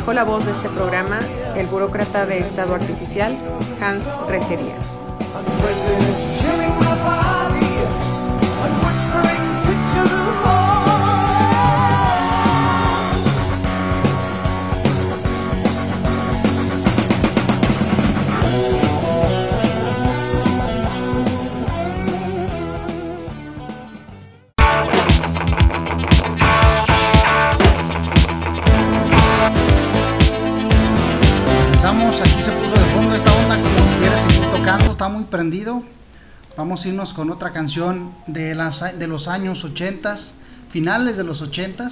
dejo la voz con otra canción de, los años 80, finales de los 80.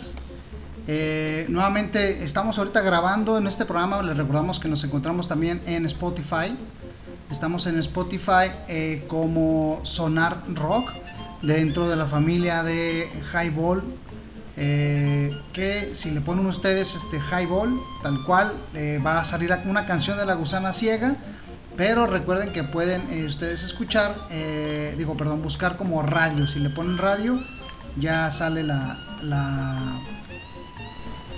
Eh, nuevamente estamos ahorita grabando en este programa, les recordamos que nos encontramos también en Spotify. Estamos en Spotify eh, como Sonar Rock dentro de la familia de Highball. Eh, que si le ponen ustedes este Highball, tal cual, va a salir una canción de la gusana ciega pero recuerden que pueden eh, ustedes escuchar, eh, digo, perdón, buscar como radio. Si le ponen radio, ya sale la,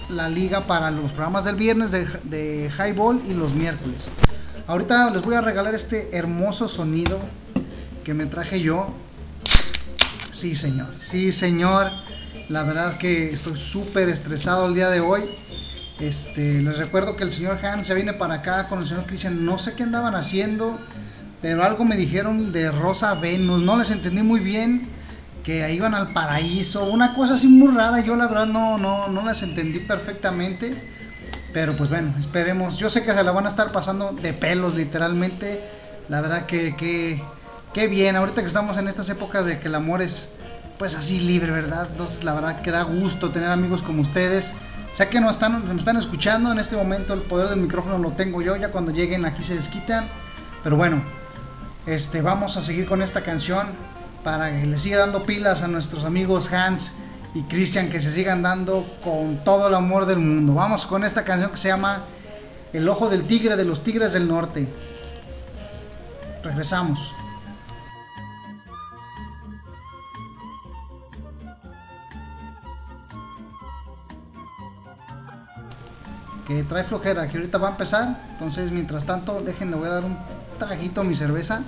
la, liga para los programas del viernes de, de Highball y los miércoles. Ahorita les voy a regalar este hermoso sonido que me traje yo. Sí, señor. Sí, señor. La verdad que estoy súper estresado el día de hoy. Este, les recuerdo que el señor Hans se viene para acá con el señor Christian. No sé qué andaban haciendo, pero algo me dijeron de Rosa Venus. No les entendí muy bien que iban al paraíso. Una cosa así muy rara. Yo la verdad no, no, no las entendí perfectamente. Pero pues bueno, esperemos. Yo sé que se la van a estar pasando de pelos literalmente. La verdad que, que, que bien. Ahorita que estamos en estas épocas de que el amor es pues así libre, ¿verdad? Entonces la verdad que da gusto tener amigos como ustedes Sé que no están, me están escuchando en este momento, el poder del micrófono lo tengo yo, ya cuando lleguen aquí se desquitan. Pero bueno, este, vamos a seguir con esta canción para que le siga dando pilas a nuestros amigos Hans y Christian, que se sigan dando con todo el amor del mundo. Vamos con esta canción que se llama El Ojo del Tigre de los Tigres del Norte. Regresamos. Que trae flojera, que ahorita va a empezar. Entonces, mientras tanto, déjenle, voy a dar un traguito a mi cerveza.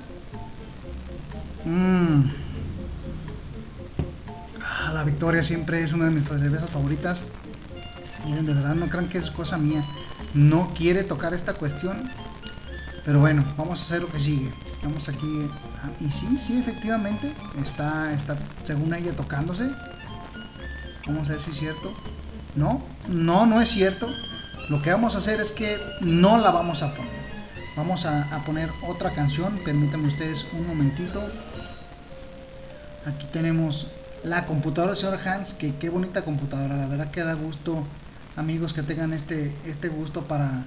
Mmm. la Victoria siempre es una de mis cervezas favoritas. Miren, de verdad, no crean que es cosa mía. No quiere tocar esta cuestión. Pero bueno, vamos a hacer lo que sigue. Vamos aquí. y sí, sí, efectivamente. Está, está, según ella, tocándose. Vamos a ver si es cierto. No, no, no es cierto. Lo que vamos a hacer es que no la vamos a poner. Vamos a, poner otra canción. Permítanme ustedes un momentito. Aquí tenemos la computadora del señor Hans. Que qué bonita computadora. La verdad que da gusto, amigos, que tengan este, este gusto para,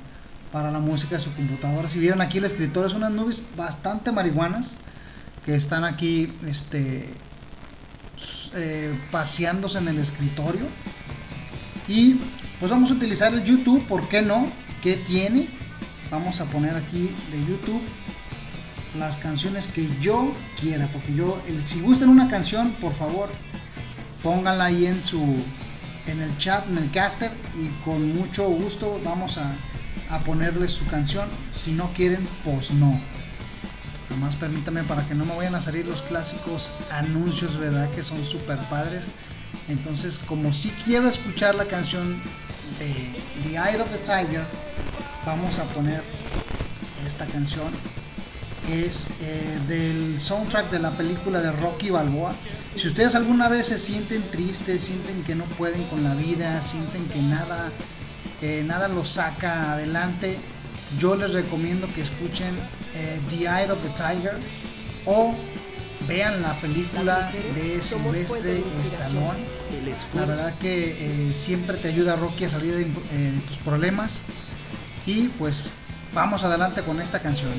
para la música de su computadora. Si vieron aquí el escritorio, es unas nubes bastante marihuanas que están aquí este, eh, paseándose en el escritorio. Y pues vamos a utilizar el YouTube, ¿por qué no? ¿Qué tiene? Vamos a poner aquí de YouTube las canciones que yo quiera, porque yo, si gustan una canción, por favor, pónganla ahí en su, en el chat, en el caster, y con mucho gusto vamos a, a ponerles su canción. Si no quieren, pues no. Nomás permítame para que no me vayan a salir los clásicos anuncios, ¿verdad? Que son super padres. Entonces, como si quiero escuchar la canción de The Eye of the Tiger, vamos a poner esta canción. Es eh, del soundtrack de la película de Rocky Balboa. Si ustedes alguna vez se sienten tristes, sienten que no pueden con la vida, sienten que nada, nada los saca adelante, yo les recomiendo que escuchen eh, The Eye of the Tiger o vean la película de Silvestre Stallone. La verdad que eh, siempre te ayuda Rocky a salir de, eh, de tus problemas. Y pues vamos adelante con esta canción.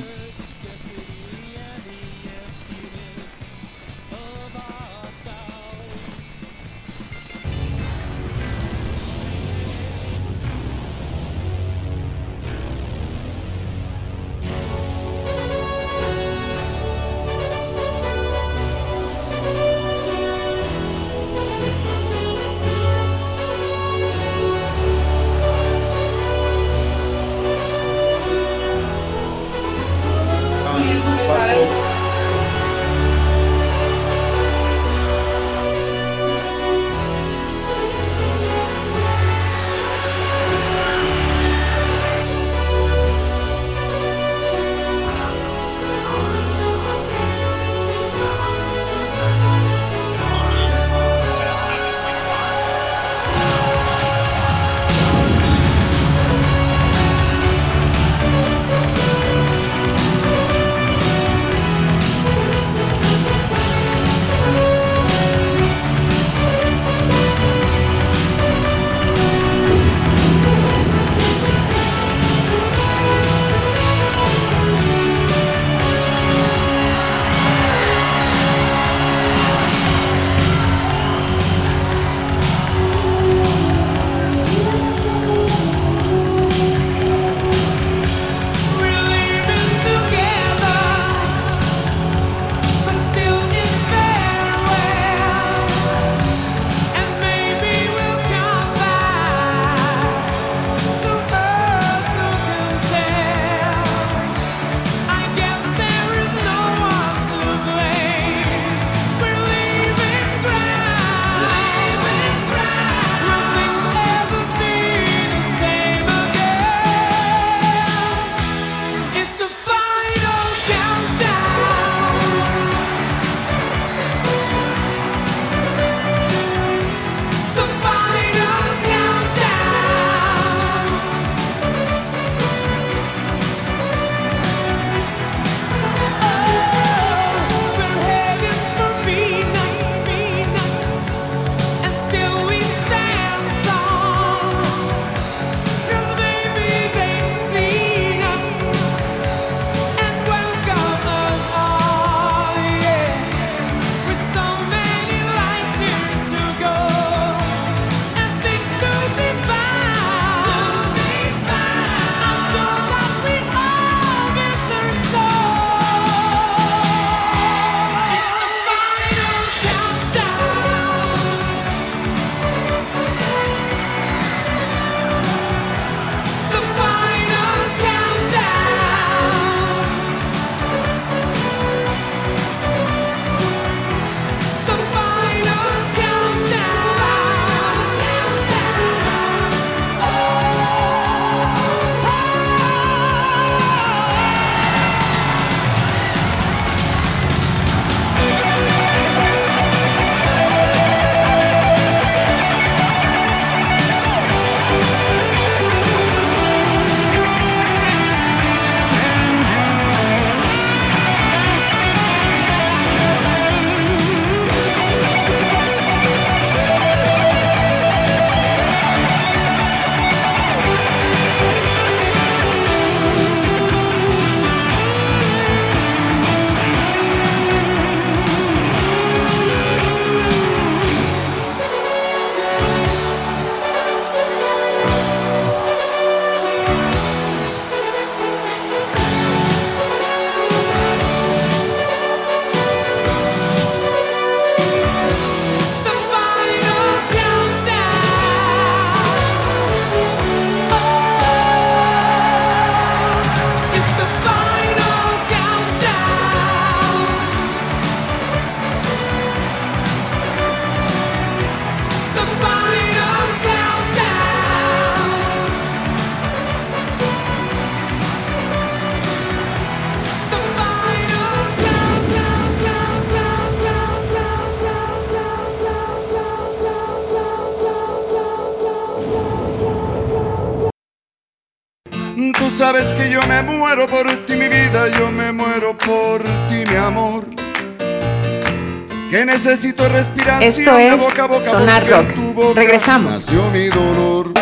Necesito respirar Esto es boca a boca Sonar Rock. Regresamos. Mi dolor.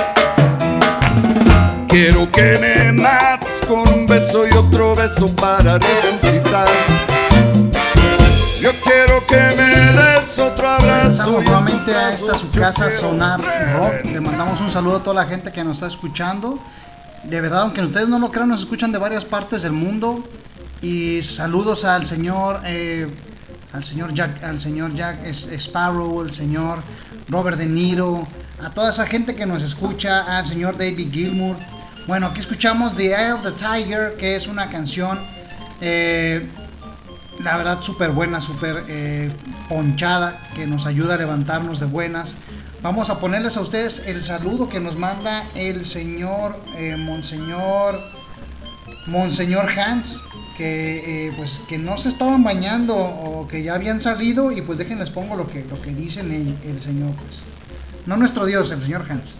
Quiero que me mates con un beso y otro beso para resucitar. Yo quiero que me des otro abrazo. Regresamos nuevamente a esta su casa Sonar Rock. Le mandamos un saludo a toda la gente que nos está escuchando. De verdad, aunque ustedes no lo crean, nos escuchan de varias partes del mundo. Y saludos al señor, eh, al señor Jack, al señor Jack Sparrow, el señor Robert De Niro, a toda esa gente que nos escucha, al señor David Gilmour. Bueno, aquí escuchamos The Eye of the Tiger, que es una canción, eh, la verdad, súper buena, súper eh, ponchada, que nos ayuda a levantarnos de buenas. Vamos a ponerles a ustedes el saludo que nos manda el señor eh, Monseñor Monseñor Hans, que pues que no se estaban bañando o que ya habían salido y pues déjenles pongo lo que lo que dicen el, el señor pues no nuestro Dios, el señor Hans.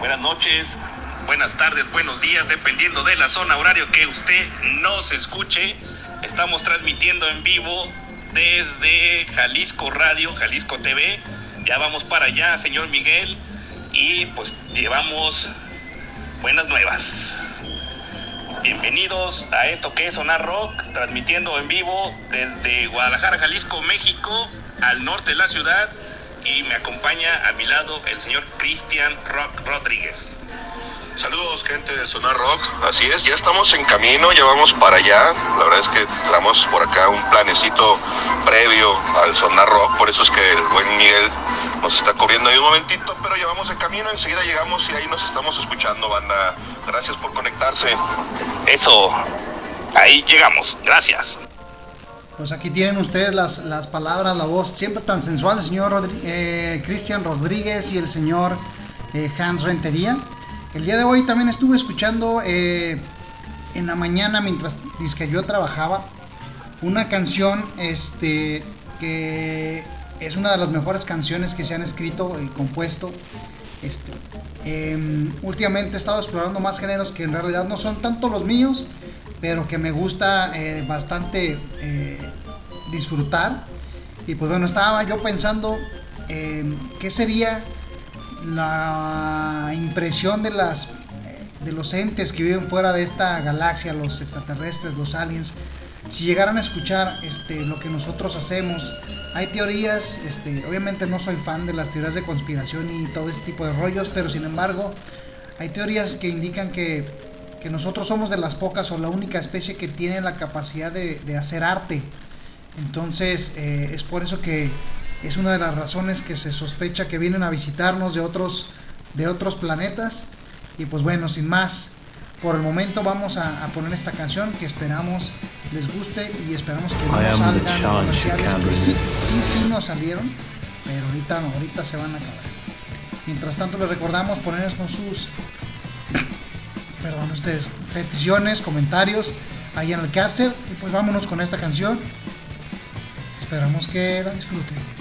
Buenas noches, buenas tardes, buenos días, dependiendo de la zona horario que usted nos escuche. Estamos transmitiendo en vivo desde Jalisco Radio, Jalisco TV. Ya vamos para allá, señor Miguel, y pues llevamos buenas nuevas. Bienvenidos a esto que es Sonar Rock, transmitiendo en vivo desde Guadalajara, Jalisco, México, al norte de la ciudad. Y me acompaña a mi lado el señor Cristian Rock Rodríguez. Saludos gente de Sonar Rock, así es, ya estamos en camino, ya vamos para allá, la verdad es que traemos por acá un planecito previo al Sonar Rock, por eso es que el buen Miguel nos está corriendo ahí un momentito, pero ya vamos en camino, enseguida llegamos y ahí nos estamos escuchando, banda, gracias por conectarse. Eso, ahí llegamos, gracias. Pues aquí tienen ustedes las, las palabras, la voz siempre tan sensual, el señor Rodri eh, Cristian Rodríguez y el señor eh, Hans Rentería. El día de hoy también estuve escuchando eh, en la mañana mientras que yo trabajaba una canción este, que es una de las mejores canciones que se han escrito y compuesto. Este, eh, últimamente he estado explorando más géneros que en realidad no son tanto los míos, pero que me gusta eh, bastante eh, disfrutar. Y pues bueno, estaba yo pensando eh, qué sería la impresión de las de los entes que viven fuera de esta galaxia, los extraterrestres, los aliens, si llegaran a escuchar este, lo que nosotros hacemos. Hay teorías, este, obviamente no soy fan de las teorías de conspiración y todo ese tipo de rollos, pero sin embargo hay teorías que indican que, que nosotros somos de las pocas o la única especie que tiene la capacidad de, de hacer arte. Entonces eh, es por eso que es una de las razones que se sospecha que vienen a visitarnos de otros de otros planetas. Y pues bueno sin más por el momento vamos a, a poner esta canción que esperamos les guste y esperamos que no salgan comerciales que sí, sí sí nos salieron pero ahorita no, ahorita se van a acabar. Mientras tanto les recordamos ponernos con sus perdón ustedes peticiones comentarios ahí en el caster y pues vámonos con esta canción. Esperamos que la disfruten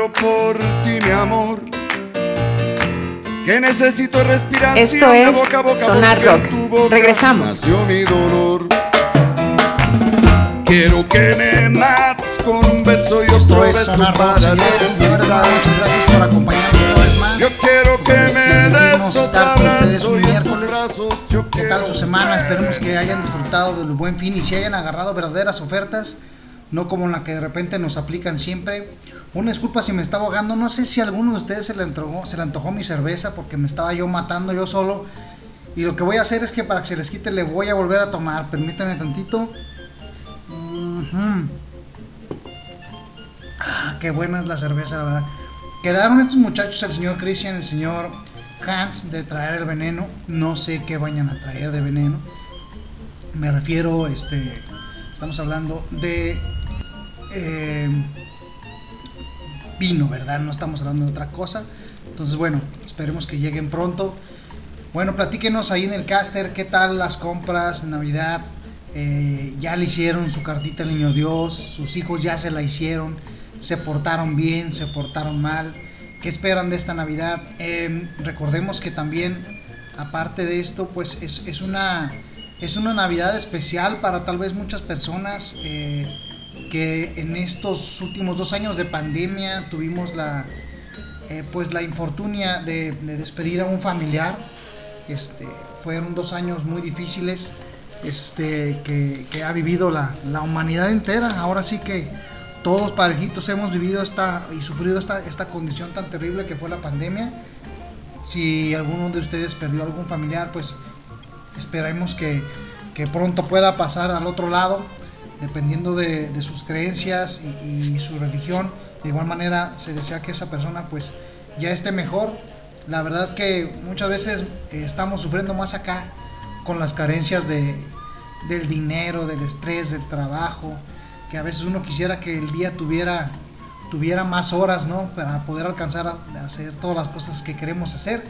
Muero por ti, mi amor. Que necesito respirar Esto de es boca a boca Sonar Rock. en tu boca Regresamos. Nació mi dolor. Quiero que me mates con un beso y otro es beso Sonar Rock, para señores, señores, resucitar. muchas gracias por acompañarnos una vez más. Yo quiero que me des abrazo y yo ¿Qué tal su semana? Esperemos que hayan disfrutado del buen fin y si hayan agarrado verdaderas ofertas, no como la que de repente nos aplican siempre. Una disculpa si me estaba ahogando, no sé si a alguno de ustedes se le antojó, mi cerveza porque me estaba yo matando yo solo. Y lo que voy a hacer es que para que se les quite le voy a volver a tomar. Permítanme tantito. Ah, qué buena es la cerveza, la verdad. Quedaron estos muchachos, el señor Christian, el señor Hans, de traer el veneno. No sé qué vayan a traer de veneno. Me refiero, este, estamos hablando de eh, vino, ¿verdad? No estamos hablando de otra cosa. Entonces, bueno, esperemos que lleguen pronto. Bueno, platíquenos ahí en el caster qué tal las compras, Navidad. Eh, ya le hicieron su cartita al niño Dios, sus hijos ya se la hicieron, se portaron bien, se portaron mal. ¿Qué esperan de esta Navidad? Eh, recordemos que también, aparte de esto, pues es, es una es una Navidad especial para tal vez muchas personas eh, que en estos últimos dos años de pandemia tuvimos la eh, pues la infortunia de, de despedir a un familiar. Este, fueron dos años muy difíciles este, que, que ha vivido la, la humanidad entera. Ahora sí que todos parejitos hemos vivido esta y sufrido esta, esta condición tan terrible que fue la pandemia. Si alguno de ustedes perdió algún familiar, pues esperemos que, que pronto pueda pasar al otro lado, dependiendo de, sus creencias y, su religión. De igual manera se desea que esa persona pues ya esté mejor. La verdad que muchas veces eh, estamos sufriendo más acá con las carencias de, del dinero, del estrés, del trabajo, que a veces uno quisiera que el día tuviera tuviera más horas, ¿no? Para poder alcanzar a hacer todas las cosas que queremos hacer.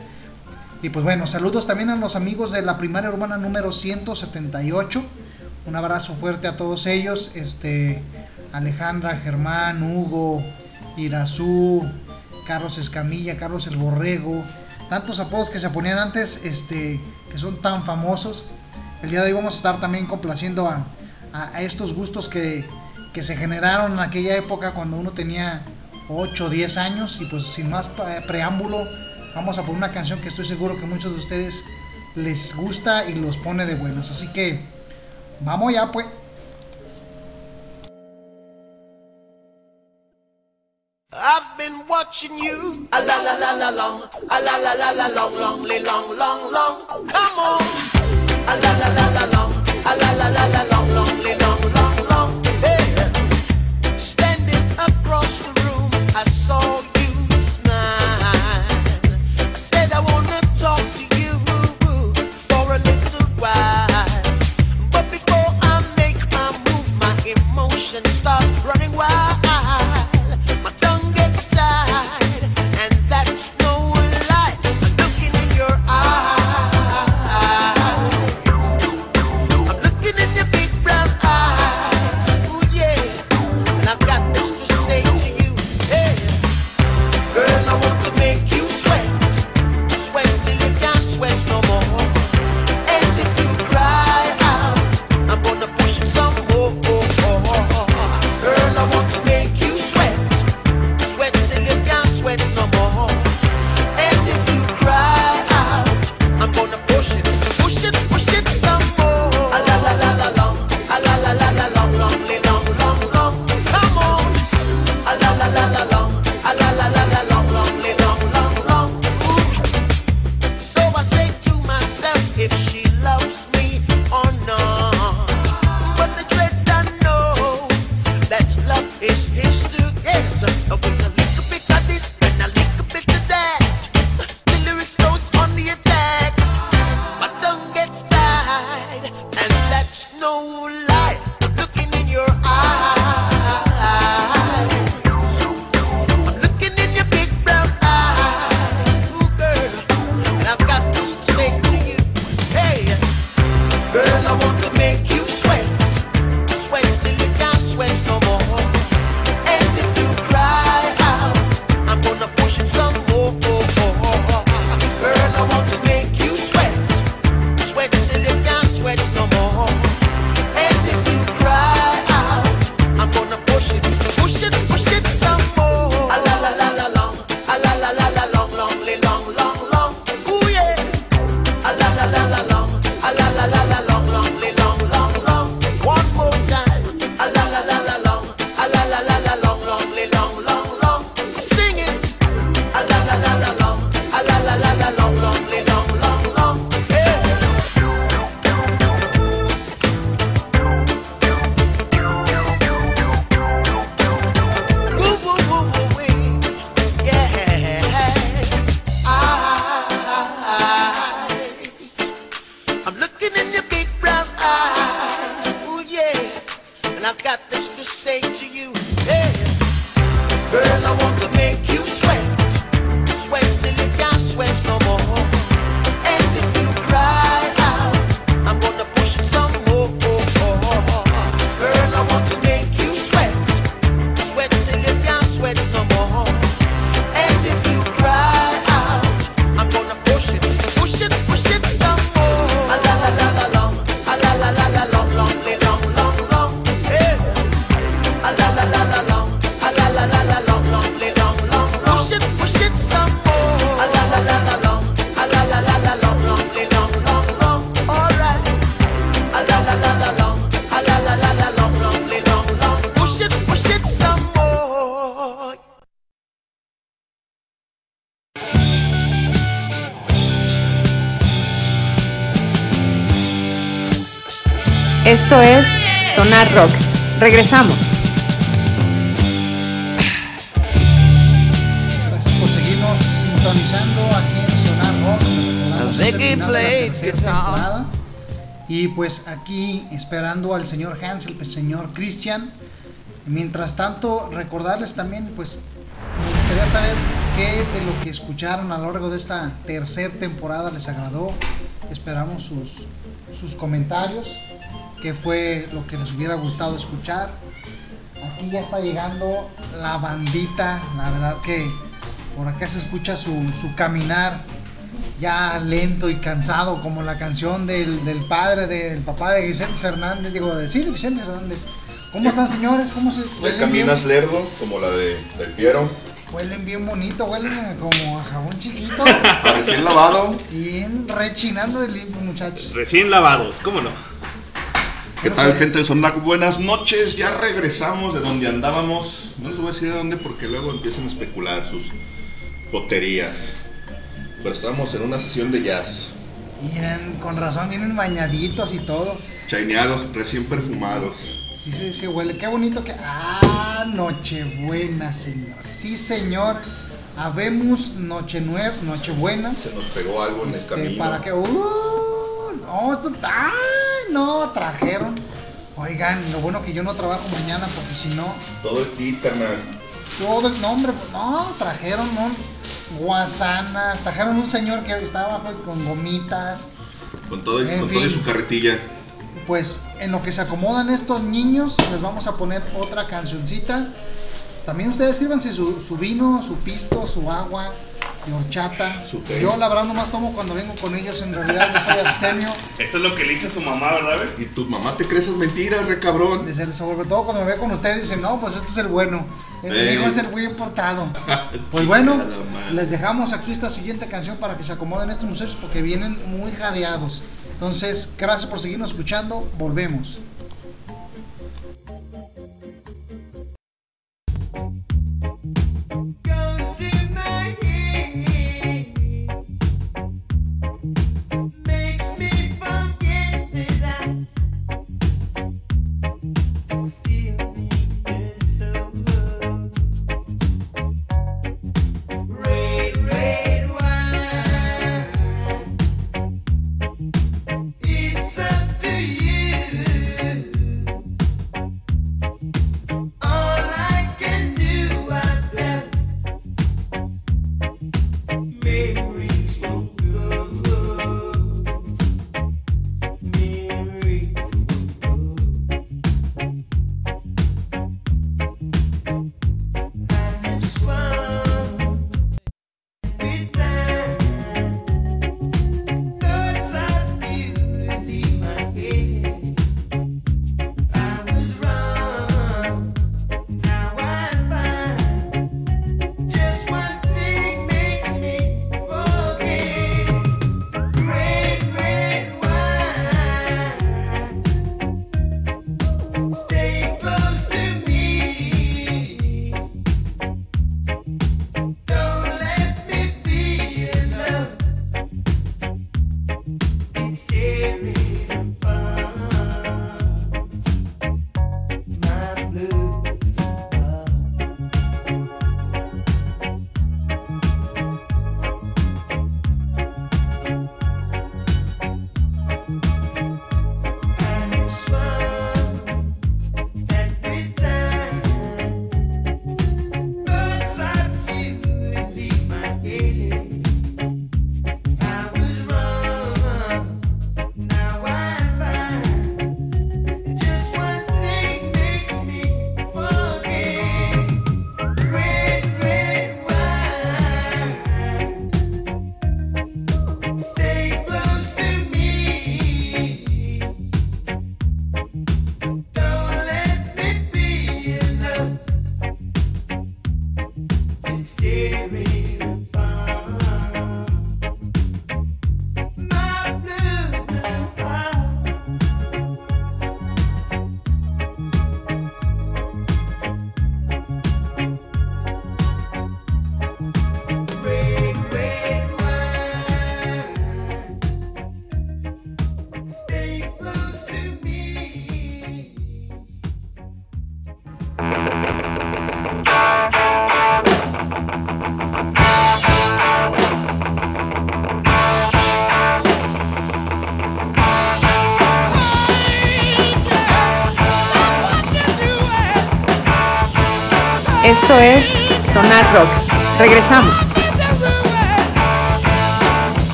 Y pues bueno, saludos también a los amigos de la primaria urbana número 178. Un abrazo fuerte a todos ellos. Este Alejandra, Germán, Hugo, Irazú, Carlos Escamilla, Carlos el Borrego. Tantos apodos que se ponían antes, este, que son tan famosos. El día de hoy vamos a estar también complaciendo a, estos gustos que, que se generaron en aquella época cuando uno tenía 8 o 10 años. Y pues sin más pre- preámbulo, vamos a poner una canción que estoy seguro que muchos de ustedes les gusta y los pone de buenas. Así que vamos ya pues. I've been watching you. A la la la la long. A la la la la long, long, long, long, long. Come on. A la la la la long. A la la la la Regresamos. Gracias por seguirnos sintonizando aquí en Sonar Rock. Y pues aquí esperando al señor Hansel, el señor Christian. Mientras tanto, recordarles también, pues me gustaría saber qué de lo que escucharon a lo largo de esta tercera temporada les agradó. Esperamos sus, sus comentarios, qué fue lo que les hubiera gustado escuchar. Aquí ya está llegando la bandita, la verdad que por acá se escucha su, su caminar ya lento y cansado, como la canción del, del padre, del papá de Vicente Fernández, digo, de, sí, de Vicente Fernández. ¿Cómo están señores? ¿Cómo se huelen caminas bien, lerdo, como la de del Piero, huelen bien bonito, huelen como a jabón chiquito, recién lavado. bien rechinando de limpio muchachos. Recién lavados, ¿cómo no? ¿Qué tal, gente de Sonar? Buenas noches, ya regresamos de donde andábamos. No les voy a decir de dónde porque luego empiezan a especular sus poterías. Pero estábamos en una sesión de jazz, Miren, con razón vienen bañaditos y todo. chaineados, recién perfumados. Sí, sí, sí, huele. Qué bonito que. Ah, Nochebuena, señor. Sí, señor. Habemos Noche Nueva, Nochebuena. Se nos pegó algo en el Este, camino. para que. Uh, no, esto- ay, no, trajeron. Oigan, lo bueno que yo no trabajo mañana porque si no, Todo el kit, carnal. todo el nombre, pues, no, trajeron un guasanas, trajeron un señor que estaba abajo con gomitas. Con todo, En con todo y fin. su carretilla. Pues en lo que se acomodan estos niños, les vamos a poner otra cancioncita. También ustedes sírvanse su, su vino, su pisto, su agua de horchata. Yo la verdad nomás tomo cuando vengo con ellos, en realidad yo soy abstemio. Eso es lo que le hice a su mamá, ¿verdad, güey? Y tu mamá te crees esas mentiras, re cabrón. Desde el- sobre todo cuando me ve con ustedes dicen, no, pues este es el bueno. El hijo es el muy importado. Pues bueno, les dejamos aquí esta siguiente canción para que se acomoden estos muchachos porque vienen muy jadeados. Entonces, gracias por seguirnos escuchando. Volvemos.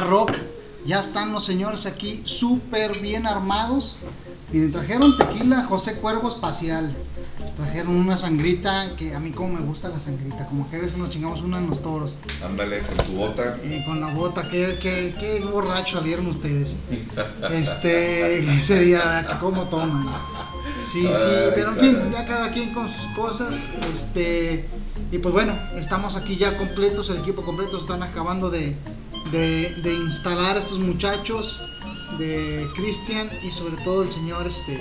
Rock. Ya están los señores aquí súper bien armados. Miren, trajeron tequila José Cuervo Espacial. Trajeron una sangrita que a mí como me gusta la sangrita. Como que a veces nos chingamos una en los toros. Ándale, con tu bota. Eh, con la bota, qué, qué, qué borracho salieron ustedes. Este, ese día, cómo toman. Sí, sí, pero en fin, ya cada quien con sus cosas. Este, y pues bueno, estamos aquí ya completos, el equipo completo. Están acabando de, de, de instalar estos muchachos, de Cristian y sobre todo el señor, este,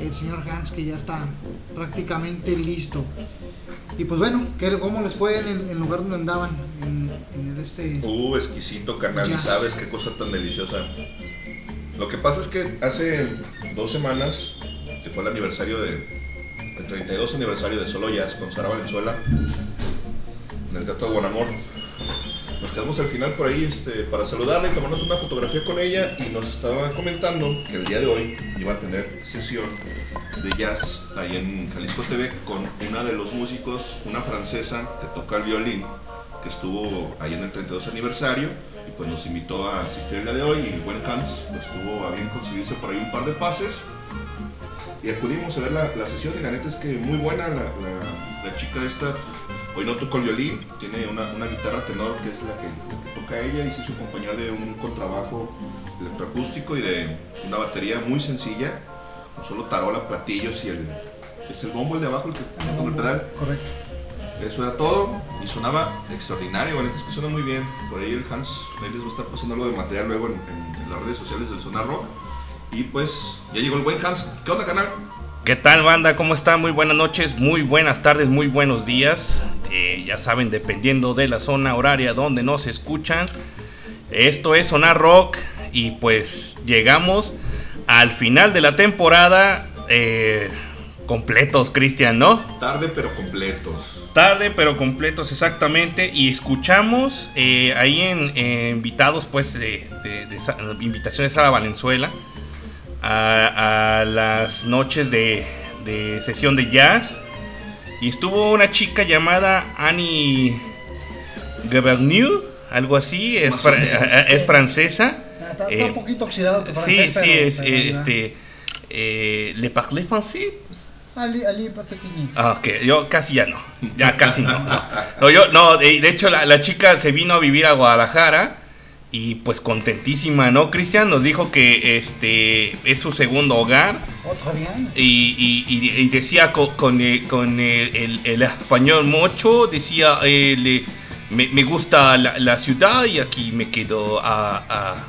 el señor Hans, que ya está prácticamente listo. Y pues bueno, ¿qué, ¿cómo les fue en el, lugar donde andaban? En, en el este. Uh, exquisito, carnal. Y Jazz. sabes qué cosa tan deliciosa. Lo que pasa es que hace dos semanas, que fue el aniversario de. El 32 aniversario de Solo Jazz con Sara Valenzuela, en el Teatro de Guanamor. Nos quedamos al final por ahí este, para saludarla y tomarnos una fotografía con ella y nos estaba comentando que el día de hoy iba a tener sesión de jazz ahí en Jalisco TV con una de los músicos, una francesa que toca el violín, que estuvo ahí en el 32 aniversario y pues nos invitó a asistir el día de hoy y buen Hans pues tuvo a bien conseguirse por ahí un par de pases y acudimos a ver la, la sesión y la neta es que muy buena la- la chica esta hoy no toca el violín tiene una, una guitarra tenor que es la que, la que toca ella y se hizo acompañar de un contrabajo electroacústico y de una batería muy sencilla con solo tarola, platillos y el es el bombo el de abajo el que el con el pedal Correcto. eso era todo y sonaba extraordinario, neta es que suena muy bien. Por ahí el Hans, ahí les va a estar pasando algo de material luego en, en- en las redes sociales del Sonar Rock. Y pues ya llegó el buen Hans. ¿Qué onda, canal? ¿Qué tal banda? ¿Cómo están? Muy buenas noches, muy buenas tardes, muy buenos días. Eh, ya saben, dependiendo de la zona horaria donde nos escuchan. Esto es Sonar Rock y pues llegamos al final de la temporada eh, completos, Cristian, ¿no? Tarde pero completos. Tarde pero completos exactamente y escuchamos eh, ahí en, en invitados pues de, de- invitación de Sara Valenzuela a, a las noches de, de sesión de jazz y estuvo una chica llamada Annie Gavernier, algo así, es, fra- menos. es francesa. Ah, Está, está Eh, un poquito oxidado tu Sí, francés, sí, pero- es eh, este eh, le parlez français. Ali, Ali. Ah, ok, yo casi ya no, ya casi no. No, No, yo, no de, de hecho la, la chica se vino a vivir a Guadalajara y pues contentísima, ¿no? Cristian nos dijo que este es su segundo hogar Otro bien. y, y- y- decía con, con, el, con el- el- el español mucho, decía, eh, le- me, me gusta la, la ciudad y aquí me quedo a, a-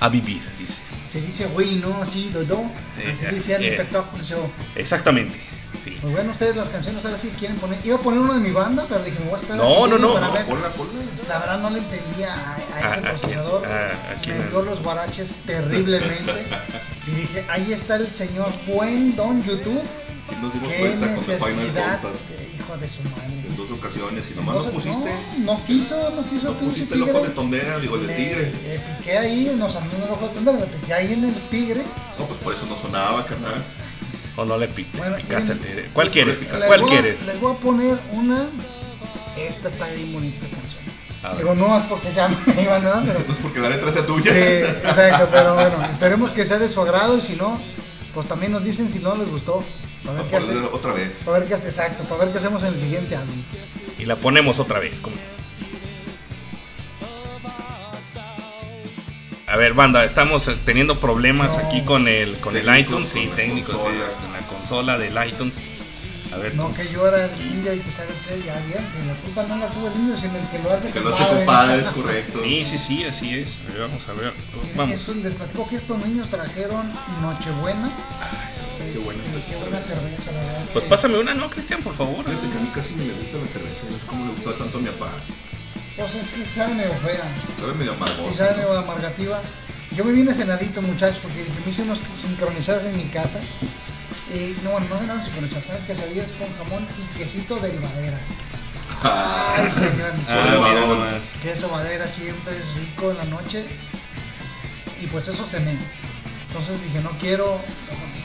a vivir, dice. Se dice oui, ¿no? Así, dodo. Eh, Se dice eh. espectáculo show. Exactamente, sí. Pues bueno, ustedes las canciones ahora sí quieren poner. Iba a poner una de mi banda, pero dije, me voy a esperar. No, a no, no, para No, ver. ponla, ponla. La verdad no le entendía a, a ese Ah, procesador. ah, me no. dio los guaraches terriblemente. y dije, ahí está el señor buen don YouTube. Sí nos dimos Qué necesidad, de- hijo de su madre. en dos ocasiones y nomás no Entonces, pusiste, no, no quiso, no quiso no pusiste el ojo tigre. de tondera, digo, de tigre. Le piqué ahí, nos andó el ojo de tondera, le piqué ahí en el tigre. No, pues por eso no sonaba, carnal. O no le pic- Bueno, picaste y- el tigre. ¿Cuál quieres? ¿Cuál voy a- quieres? Les voy a poner una. Esta está bien bonita canción. Digo, no es porque sea mi banda, pero. No es porque la letra sea tuya. Sí, exacto, pero bueno, esperemos que sea de su agrado y si no, pues también nos dicen si no les gustó. Para ver No, qué hace- ponla otra vez. para ver qué exacto, para ver qué hacemos en el siguiente álbum. Y la ponemos otra vez. ¿cómo? A ver, banda, estamos eh, teniendo problemas No. aquí con el con el iTunes, sí, con la técnicos, sí, con la consola del iTunes. A ver, No que yo era el indio y que sabe qué, ya bien, que la culpa no la tuvo el indio, sino el que lo hace Que lo hace compadre, es correcto. sí, sí, sí, así es. A ver, vamos a ver. Vamos. Esto, les platico que estos niños trajeron Nochebuena. qué buena está esa qué buena cerveza. la verdad. Pues que- pásame una, ¿no, Cristian, por favor? Fíjate que a mí casi me gusta la cerveza, no sé cómo le gustaba tanto a mi papá. Pues es, es- sabe medio fea. Sabe medio amargosa. Sí, sabe medio amargativa. Yo me vine cenadito, muchachos, porque dije, me hice unos sincronizados en mi casa. Y no, bueno, no eran sincronizadas, eran quesadillas con jamón y quesito del madera. Ay, señor. Ah. Queso madera siempre es rico en la noche. Y pues eso cené. Entonces dije, no quiero,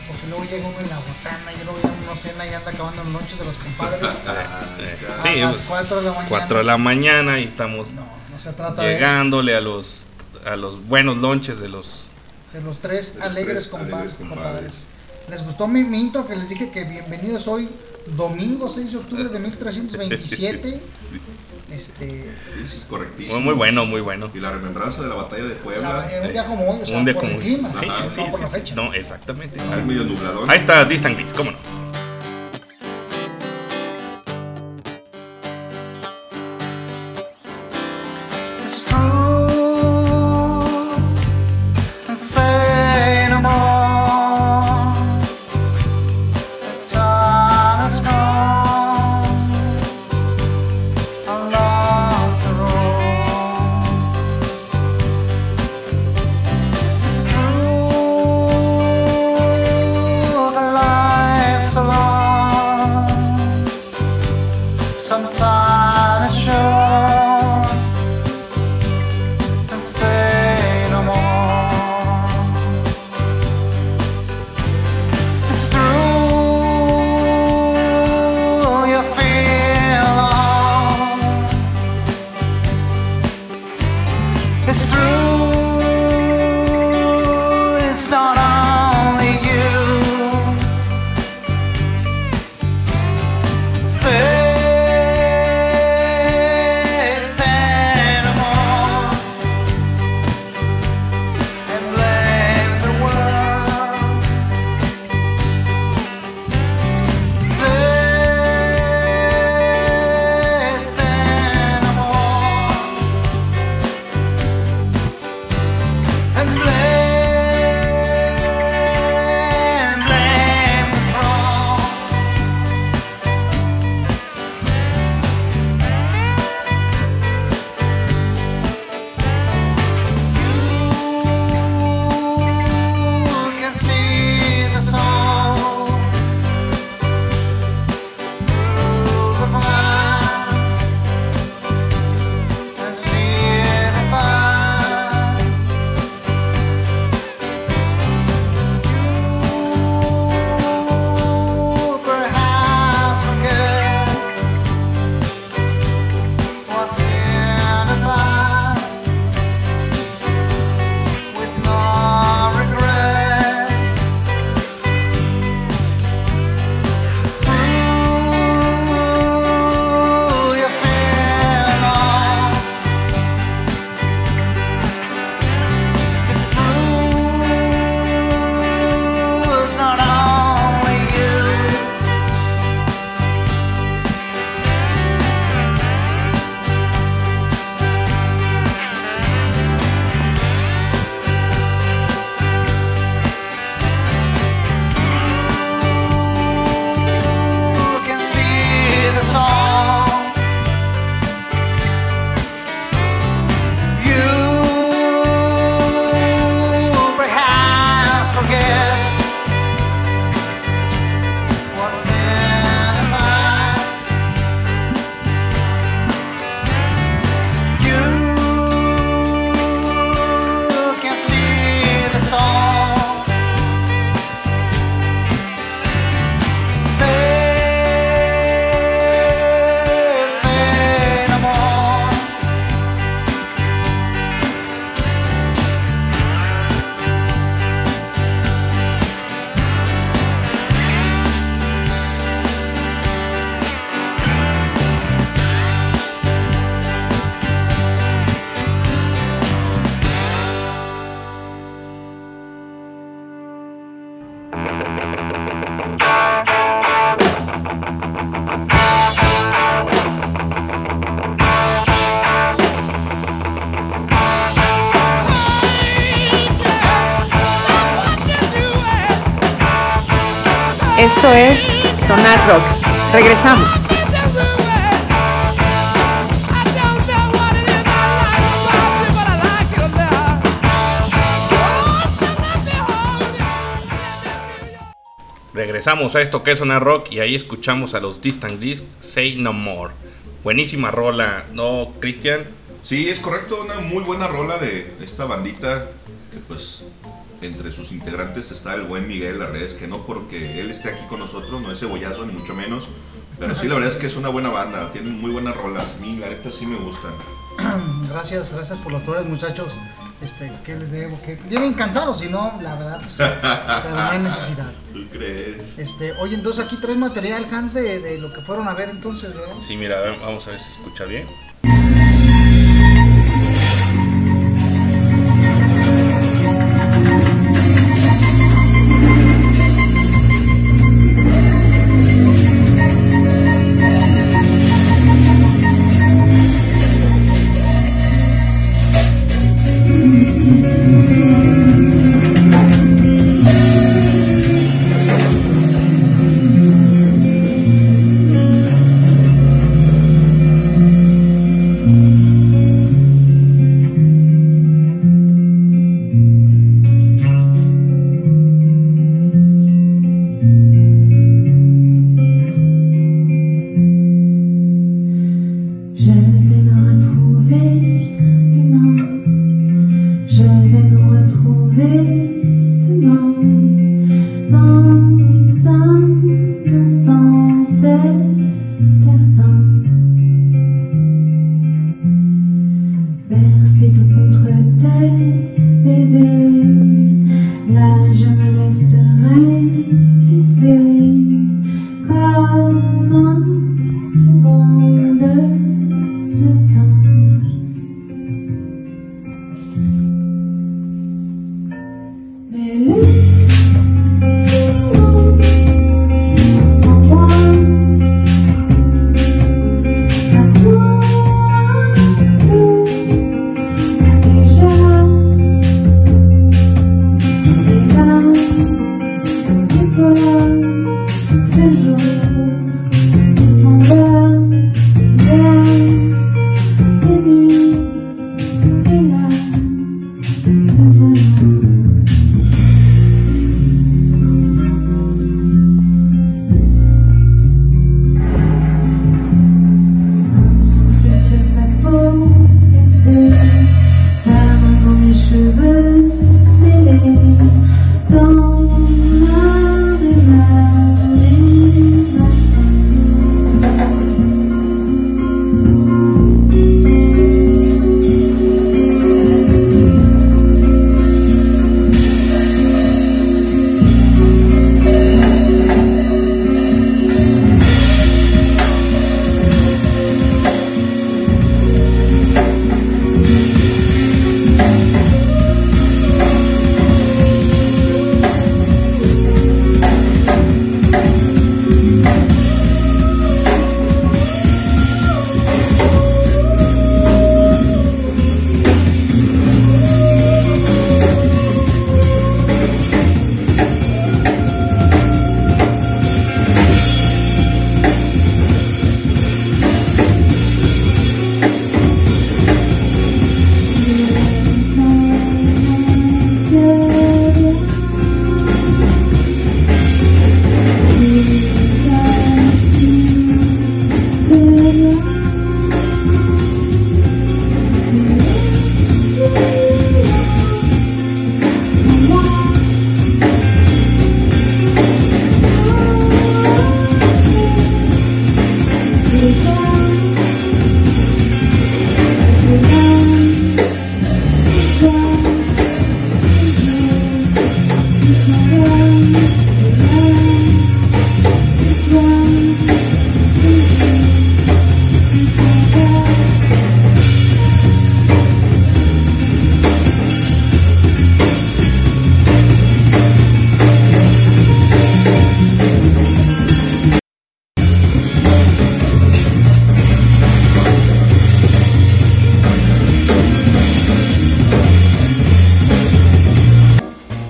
porque luego llega uno en la botana y luego ya uno cena y anda acabando los lonches de los compadres. Eh, A sí, las pues, 4 de la mañana. 4 de la mañana y estamos No, no se trata de, llegándole a los a los buenos lonches de los de los tres De los alegres, tres compadres, alegres compadres. compadres. ¿Les gustó mi, mi intro que les dije que bienvenidos hoy, domingo 6 de octubre de 1327? Este, sí, correctísimo. muy, muy bueno, muy bueno. Y la remembranza de la batalla de Puebla. la- un día como hoy, o sea, Un día por como el clima, sí, Ajá. sí, no por sí, la sí. fecha. No, exactamente. Medio nubladón. Ahí está Distant Gris, cómo no. Regresamos a esto que es Sonar Rock y ahí escuchamos a los Distant Disc Say No More. Buenísima rola, ¿no, Cristian? Sí, es correcto, una muy buena rola de esta bandita que pues entre sus integrantes está el buen Miguel Arredes, que no porque él esté aquí con nosotros, no es cebollazo ni mucho menos, pero sí la verdad es que es una buena banda, tienen muy buenas rolas, a mí la neta sí me gustan. Gracias, gracias por las flores, muchachos. Este, ¿qué les debo? que Vienen cansados, si no, la verdad, pues, pero no hay necesidad. ¿Tú crees? Este, oye, entonces aquí traes material, Hans, de, de lo que fueron a ver entonces, ¿verdad? Sí, mira, vamos a ver si se escucha bien.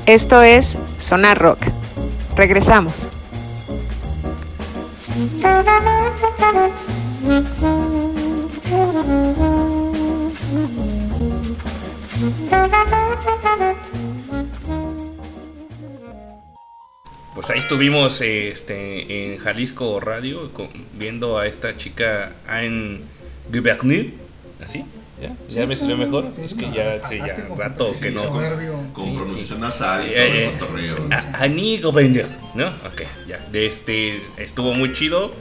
Esto es Sonar Rock. Regresamos. Pues ahí estuvimos eh, este, en Jalisco Radio con- viendo a esta chica Anne Gubernier, ¿así? ¿Ya? ¿Ya me salió mejor? Sí, es que no, ya hace ya rato que no. soberbio. Con Sí, pronunciación sí. nasal y Eh, todo eh, el cotorreo. A- Annie Gubernier, ¿no? Ok, ya. Este, estuvo muy chido.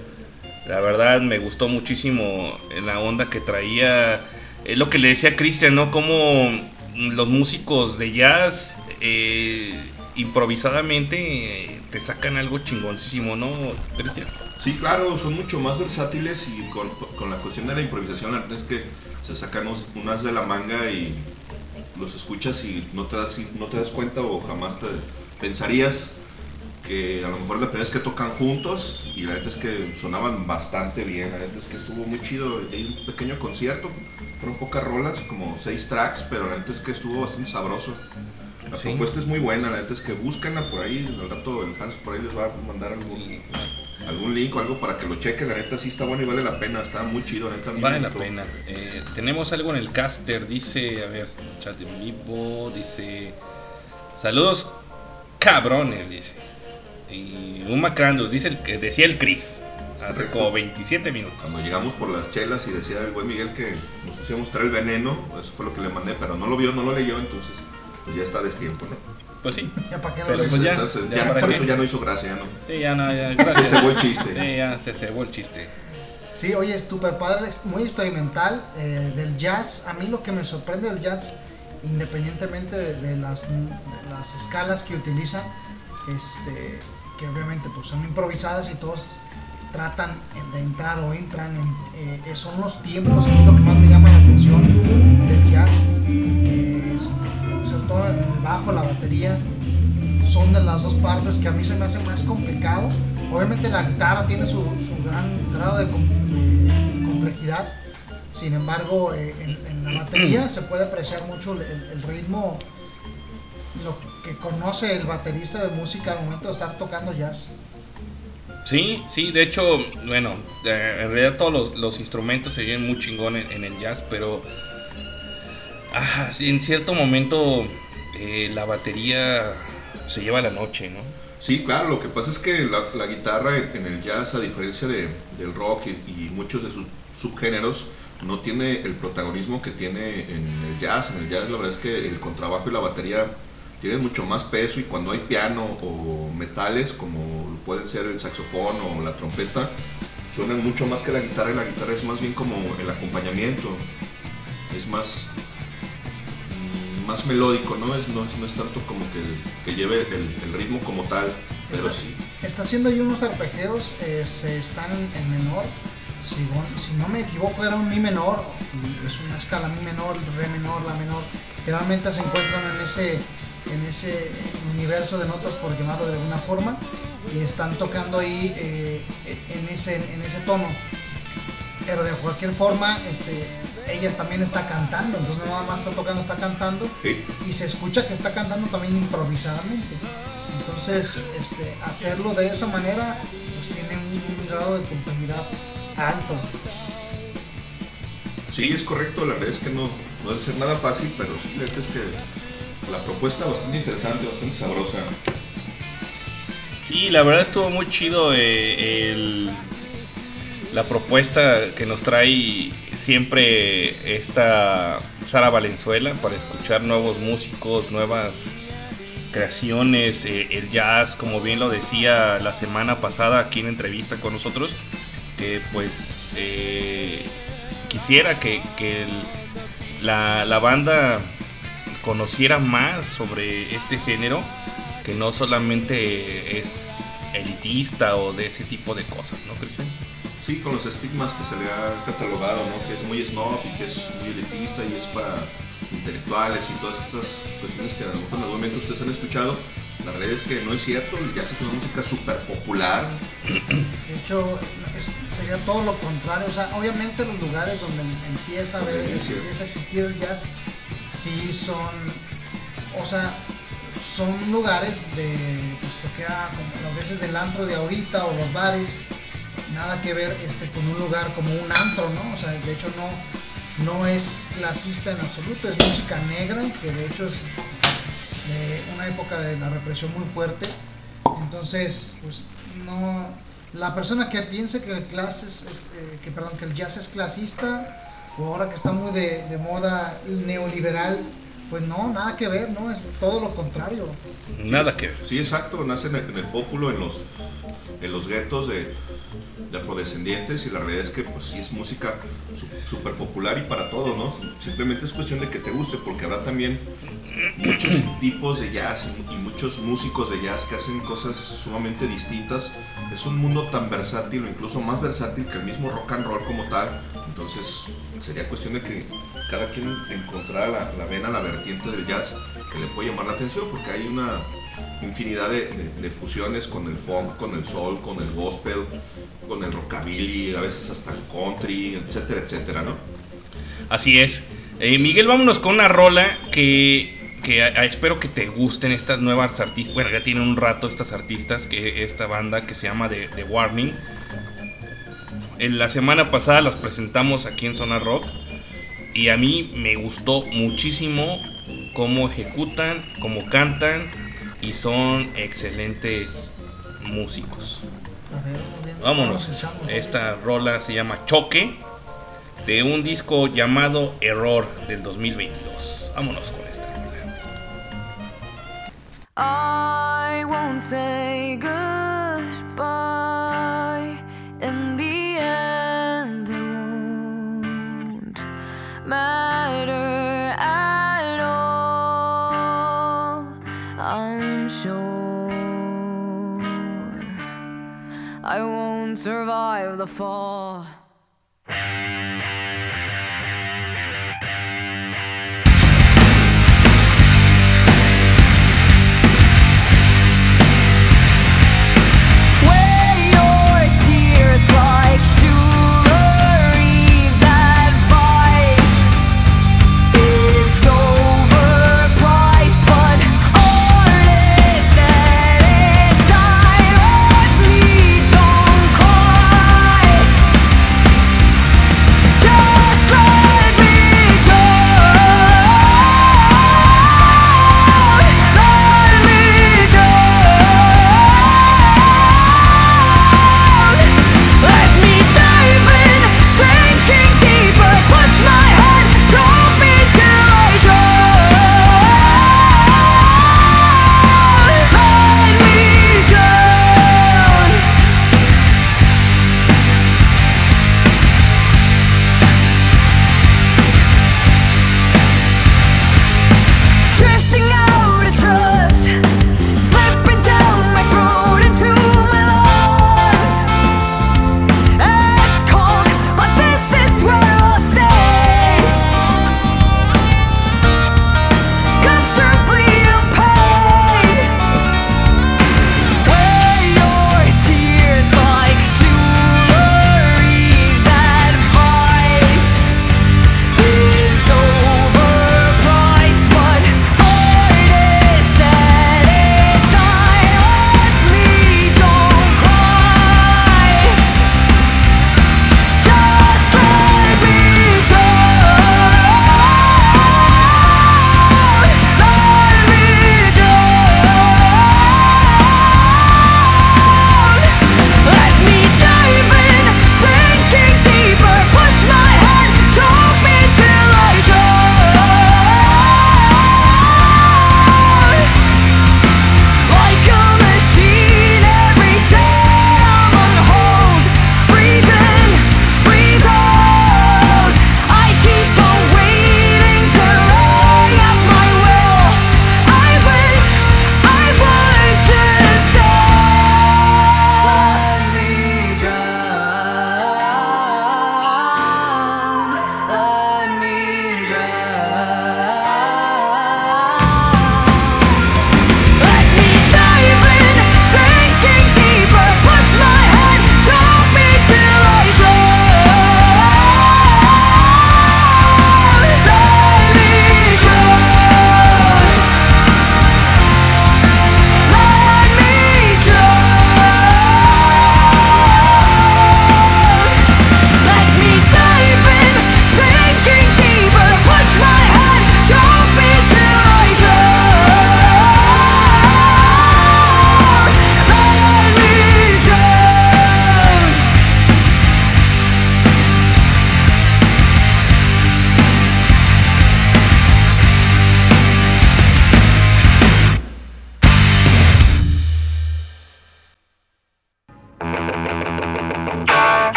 La verdad me gustó muchísimo la onda que traía. Es lo que le decía Cristian, ¿no? Como los músicos de jazz eh, improvisadamente eh, te sacan algo chingoncísimo, ¿no, Cristian? Sí, claro, son mucho más versátiles y con, con la cuestión de la improvisación, la verdad es que se sacan unas de la manga y los escuchas y no te das, no te das cuenta o jamás te pensarías que a lo mejor la primera vez que tocan juntos y la neta es que sonaban bastante bien, la neta es que estuvo muy chido, hay un pequeño concierto, fueron pocas rolas, como seis tracks, pero la neta es que estuvo bastante sabroso. La Sí. propuesta es muy buena, la neta es que búsquenla por ahí, al rato el Hans por ahí les va a mandar algún, Sí, algún link o algo para que lo chequen, la neta sí está bueno y vale la pena, está muy chido, la neta. Vale la pena. Eh, tenemos algo en el caster, dice, a ver, chat en vivo, dice, saludos cabrones, dice. Y un macrandos, dice el que decía el Chris, hace Correcto. como 27 minutos. Cuando llegamos por las chelas y decía el buen Miguel que nos hacíamos traer el veneno, eso fue lo que le mandé, pero no lo vio, no lo leyó, entonces pues ya está destiempo, ¿no? Pues sí. Ya para qué lo Pero pues ya, Entonces, ya ya para por qué. eso ya no hizo gracia, ya no. Sí, ya no, ya, gracias. Se cebó el chiste. Sí, ya se cebó el chiste. Sí, oye, es súper padre, muy experimental eh, del jazz. A mí lo que me sorprende del jazz, independientemente de, de las, de las escalas que utilizan, este, que obviamente pues son improvisadas y todos tratan de entrar o entran en, eh, son los tiempos, a mí lo que más me llama la atención del jazz, todo el bajo, la batería, son de las dos partes que a mí se me hace más complicado. Obviamente la guitarra tiene su, su gran grado de, de complejidad, sin embargo eh, en, la batería se puede apreciar mucho el, ritmo, lo que conoce el baterista de música al momento de estar tocando jazz. Sí, sí, de hecho, bueno, en realidad todos los, los instrumentos se vienen muy chingón en, en el jazz, pero ah, en cierto momento eh, la batería se lleva la noche, ¿no? Sí, claro, lo que pasa es que la, guitarra en, el jazz, a diferencia de, del rock y, y muchos de sus subgéneros, no tiene el protagonismo que tiene en el jazz. En el jazz la verdad es que el contrabajo y la batería tienen mucho más peso y cuando hay piano o metales, como pueden ser el saxofón o la trompeta, suenan mucho más que la guitarra y la guitarra es más bien como el acompañamiento. Es más más melódico, ¿no? Es, no, es, no es tanto como que, que lleve el, el ritmo como tal, pero Está, sí. está haciendo ahí unos arpegios, eh, se están en menor. Si, si no me equivoco, era un mi menor, es una escala mi menor, re menor, la menor. Generalmente se encuentran en ese, en ese universo de notas, por llamarlo de alguna forma, y están tocando ahí eh, en, ese, en ese tono. Pero de cualquier forma, este, ella también está cantando, entonces no nada más está tocando, está cantando Sí. y se escucha que está cantando también improvisadamente. Entonces, este, hacerlo de esa manera, pues tiene un, un grado de complejidad alto. Sí, es correcto, la verdad es que no, no debe ser nada fácil, pero sí, la verdad es que la propuesta bastante interesante, bastante sabrosa. Sí, la verdad estuvo muy chido eh, el- la propuesta que nos trae siempre esta Sara Valenzuela para escuchar nuevos músicos, nuevas creaciones, eh, el jazz, como bien lo decía la semana pasada aquí en entrevista con nosotros, que pues eh, quisiera que, la, la banda conociera más sobre este género, que no solamente es elitista o de ese tipo de cosas, ¿no, Cristian? Sí, con los estigmas que se le ha catalogado, ¿no? Que es muy snob y que es muy elitista y es para intelectuales y todas estas cuestiones que a lo mejor en algún momento ustedes han escuchado. La realidad es que no es cierto, el jazz es una música súper popular. De hecho, es- sería todo lo contrario. O sea, obviamente los lugares donde empieza a ver, empieza a existir el jazz, sí son, o sea, son lugares de, pues que queda como las veces del antro de ahorita o los bares, nada que ver este con un lugar como un antro, ¿no? O sea, de hecho no, no es clasista en absoluto, es música negra, que de hecho es de una época de la represión muy fuerte. Entonces, pues no. La persona que piense que el class es, eh, que perdón que el jazz es clasista o ahora que está muy de, de moda neoliberal, pues no, nada que ver, no es todo lo contrario. Nada que ver. Sí, exacto, nace en el, en el pópulo, en los, en los guetos de, de afrodescendientes y la realidad es que pues sí es música su- súper popular y para todos, ¿no? Simplemente es cuestión de que te guste porque habrá también muchos tipos de jazz y, y muchos músicos de jazz que hacen cosas sumamente distintas. Es un mundo tan versátil o incluso más versátil que el mismo rock and roll como tal. Entonces sería cuestión de que cada quien encontrara la, vena, la vertiente del jazz que le puede llamar la atención porque hay una infinidad de, fusiones con el funk, con el soul, con el gospel, con el rockabilly, a veces hasta el country, etcétera, etcétera, ¿no? Así es. Eh, Miguel, vámonos con una rola que, que a- espero que te gusten estas nuevas artistas. Bueno, ya tienen un rato estas artistas, que esta banda que se llama The, The Warning. En la semana pasada las presentamos aquí en Zona Rock y a mí me gustó muchísimo cómo ejecutan, cómo cantan y son excelentes músicos. Vámonos. Esta rola se llama Choque de un disco llamado Error del 2022. Vámonos con esta rola. I won't say goodbye. Matter at all. I'm sure I won't survive the fall.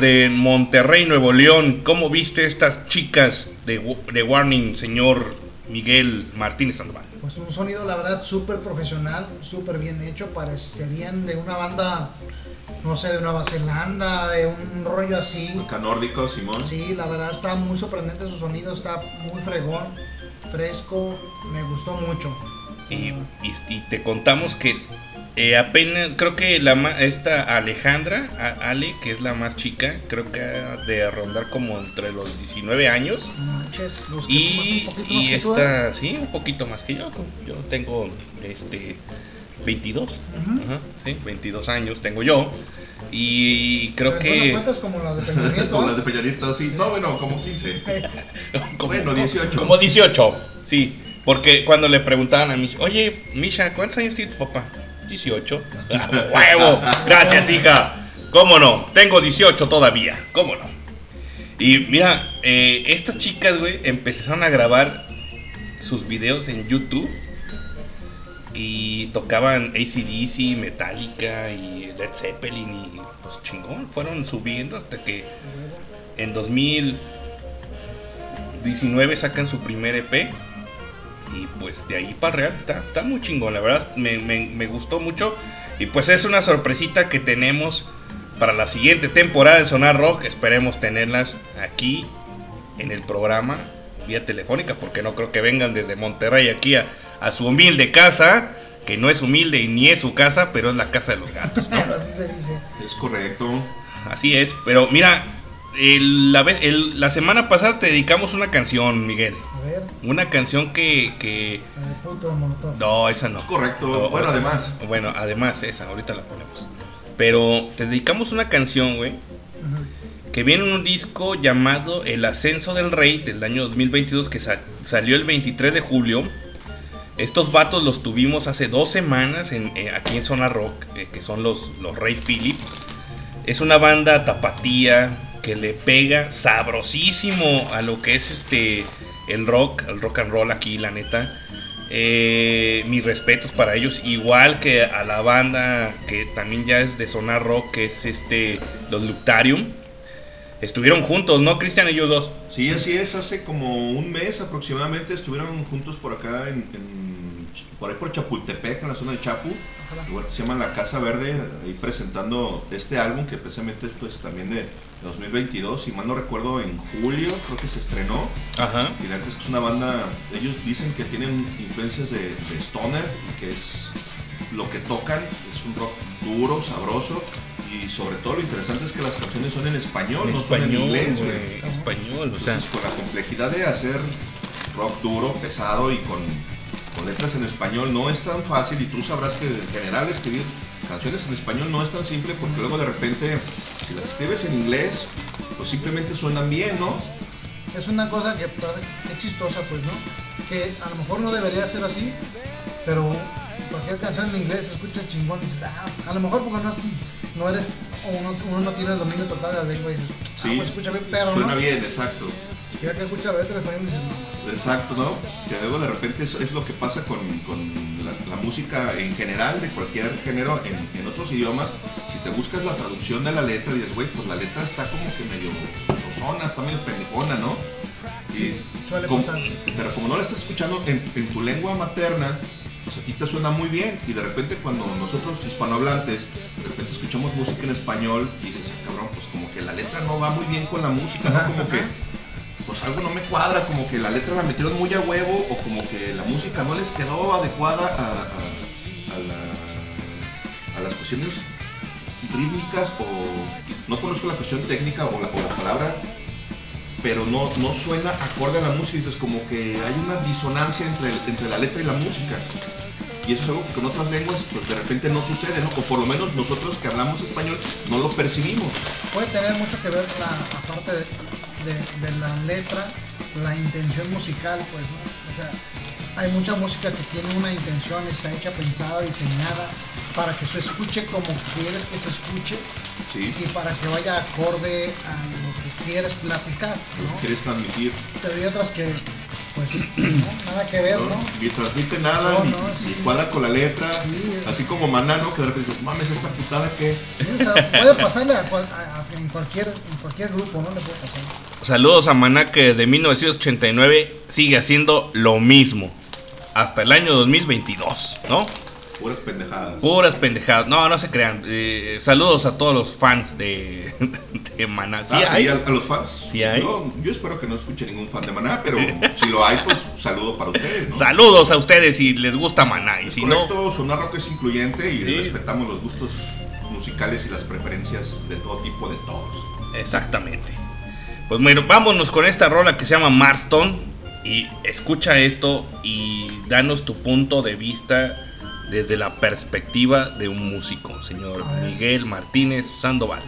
De Monterrey, Nuevo León. ¿Cómo viste estas chicas de, de Warning, señor Miguel Martínez Sandoval? Pues un sonido, la verdad, súper profesional, súper bien hecho. Parecerían de una banda, no sé, de Nueva Zelanda, de un rollo así. Acá nórdico, Simón. Sí, la verdad está muy sorprendente su sonido, está muy fregón, fresco, me gustó mucho. Y, y- y te contamos que es, eh, apenas, creo que la ma- esta Alejandra, a- Ale, que es la más chica, creo que ha de rondar como entre los 19 años. Manches, Y, y esta, sí, un poquito más que yo. Yo tengo este 22. Ujú. Ajá, sí, 22 años tengo yo. Y creo Pero que. cuentas como las de Como ¿eh? las de Peñanito, sí. No, bueno, como 15. como, Bueno, 18. Como 18, sí. Porque cuando le preguntaban a Misha, oye, Misha, ¿cuántos años tiene tu papá? 18. Ah, ¡Huevo! Gracias, hija. ¿Cómo no? Tengo 18 todavía. ¿Cómo no? Y mira, eh, estas chicas, güey, empezaron a grabar sus videos en YouTube y tocaban ACDC, Metallica y Led Zeppelin y pues chingón, fueron subiendo hasta que en 2019 sacan su primer EP y pues de ahí para real está, está muy chingón, la verdad me, me- me gustó mucho y pues es una sorpresita que tenemos para la siguiente temporada de Sonar Rock, esperemos tenerlas aquí en el programa vía telefónica porque no creo que vengan desde Monterrey aquí a, a su humilde casa, que no es humilde y ni es su casa, pero es la casa de los gatos. ¿no? Así se dice. Es correcto. Así es, pero mira, el- la, vez- el- la semana pasada te dedicamos una canción, Miguel. A ver, Una canción que... que la de puto de no, esa no. Es correcto. No, bueno, además. Bueno, además, esa, ahorita la ponemos. Pero te dedicamos una canción, güey, que viene en un disco llamado El Ascenso del Rey del año 2022 que sa- salió el 23 de julio. Estos vatos los tuvimos hace dos semanas en, eh, aquí en Zona Rock, eh, que son los, los Rey Philip. Es una banda tapatía que le pega sabrosísimo a lo que es este el rock, el rock and roll aquí, la neta. Eh, mis respetos para ellos, igual que a la banda que también ya es de Zona Rock, que es este los Luctarium. Estuvieron juntos, ¿no, Cristian? Ellos dos. Sí, así es. Hace como un mes aproximadamente estuvieron juntos por acá, en, en- por ahí por Chapultepec, en la zona de Chapu. Ojalá. lugar que se llama La Casa Verde, ahí presentando este álbum que precisamente es pues también de 2022, si mal no recuerdo en julio creo que se estrenó. Ajá. Y la que es una banda, ellos dicen que tienen influencias de, de Stoner y que es lo que tocan, es un rock duro, sabroso y sobre todo lo interesante es que las canciones son en español, En no son en inglés. güey, español, o sea. Entonces, con la complejidad de hacer rock duro, pesado y con, con letras en español no es tan fácil y tú sabrás que en general escribir canciones en español no es tan simple porque luego de repente si las escribes en inglés pues simplemente suenan bien, ¿no? Es una cosa que es chistosa, pues, ¿no? Que a lo mejor no debería ser así, pero cualquier canción en inglés se escucha chingón. Dices, ah, a lo mejor porque no, es- no eres, o uno, uno no tiene el dominio total de la lengua y dices, ah, Sí, pues escucha bien, pero suena no. bien, exacto. Y ya que escucha la letra español dices, no. Exacto, ¿no? Que luego de repente es, es lo que pasa con, con la, la música en general, de cualquier género, en, en otros idiomas. Si te buscas la traducción de la letra, dices, güey, pues la letra está como que medio rosona, está medio pendejona, ¿no? Sí, suele como- pasar. Pero como no la estás escuchando en, en tu lengua materna, pues a ti te suena muy bien. Y de repente cuando nosotros hispanohablantes, de repente escuchamos música en español, y dices, ah, cabrón, pues como que la letra no va muy bien con la música, ¿no? Como que pues algo no me cuadra, como que la letra la metieron muy a huevo o como que la música no les quedó adecuada a, a- a la- a las cuestiones rítmicas o no conozco la cuestión técnica o la, o la palabra, pero no, no suena acorde a la música, dices como que hay una disonancia entre, entre la letra y la música. Y eso es algo que con otras lenguas pues de repente no sucede, ¿no? O por lo menos nosotros que hablamos español no lo percibimos. Puede tener mucho que ver la, aparte de, de- de la letra, la intención musical, pues, ¿no? O sea, hay mucha música que tiene una intención, está hecha, pensada, diseñada para que se escuche como quieres que se escuche Sí. y para que vaya acorde a lo que quieres platicar, ¿no? ¿Quieres transmitir? Pero hay otras que, pues, no, nada que ver, ¿no? ¿no? Ni transmite nada, No, ni, no, sí. ni cuadra con la letra, Sí. así como Maná, ¿no? Que de repente dices, mames, esta putada que... Sí, o sea, puede pasarle a, cual- a- a- en, cualquier, en cualquier grupo, ¿no? Le puede pasar. Saludos a Maná que desde 1989 sigue haciendo lo mismo. Hasta el año 2022, ¿no? Puras pendejadas. Puras pendejadas. No, no se crean. Eh, saludos a todos los fans de, de Maná. Sí, Ah, hay. a, a los fans. Sí hay. Yo, yo espero que no escuche ningún fan de Maná, pero si lo hay, pues saludo para ustedes, ¿no? Saludos a ustedes si les gusta Maná. Y Es si no, correcto, Sonar Rock es incluyente y Sí. respetamos los gustos musicales y las preferencias de todo tipo de todos. Exactamente. Pues bueno, vámonos con esta rola que se llama Marston. Y escucha esto y danos tu punto de vista desde la perspectiva de un músico, señor. Miguel Martínez Sandoval.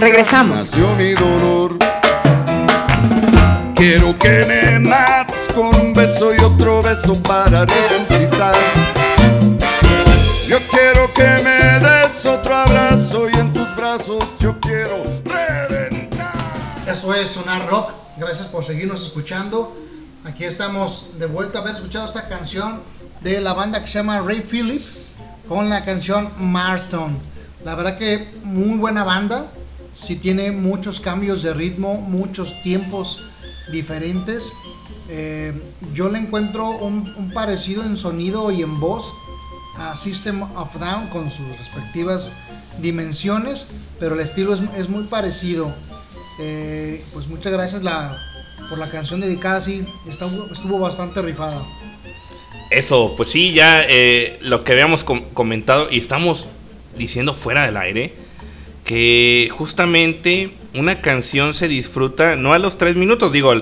Regresamos. Nació mi dolor. Quiero que me mates con un beso y otro beso para resucitar. Yo quiero que me des otro abrazo y en tus brazos yo quiero reventar. Eso es Sonar Rock. Gracias por seguirnos escuchando. Aquí estamos de vuelta a haber escuchado esta canción de la banda que se llama Ray Phillips con la canción Marston. La verdad que muy buena banda. Sí tiene muchos cambios de ritmo, muchos tiempos diferentes. Eh, yo le encuentro un, un parecido en sonido y en voz a System of Down con sus respectivas dimensiones, pero el estilo es, es muy parecido. Eh, pues muchas gracias la, por la canción dedicada, sí, estuvo, estuvo bastante rifada. Eso, pues sí, ya eh, lo que habíamos com- comentado y estamos diciendo fuera del aire, que justamente una canción se disfruta no a los tres minutos, digo,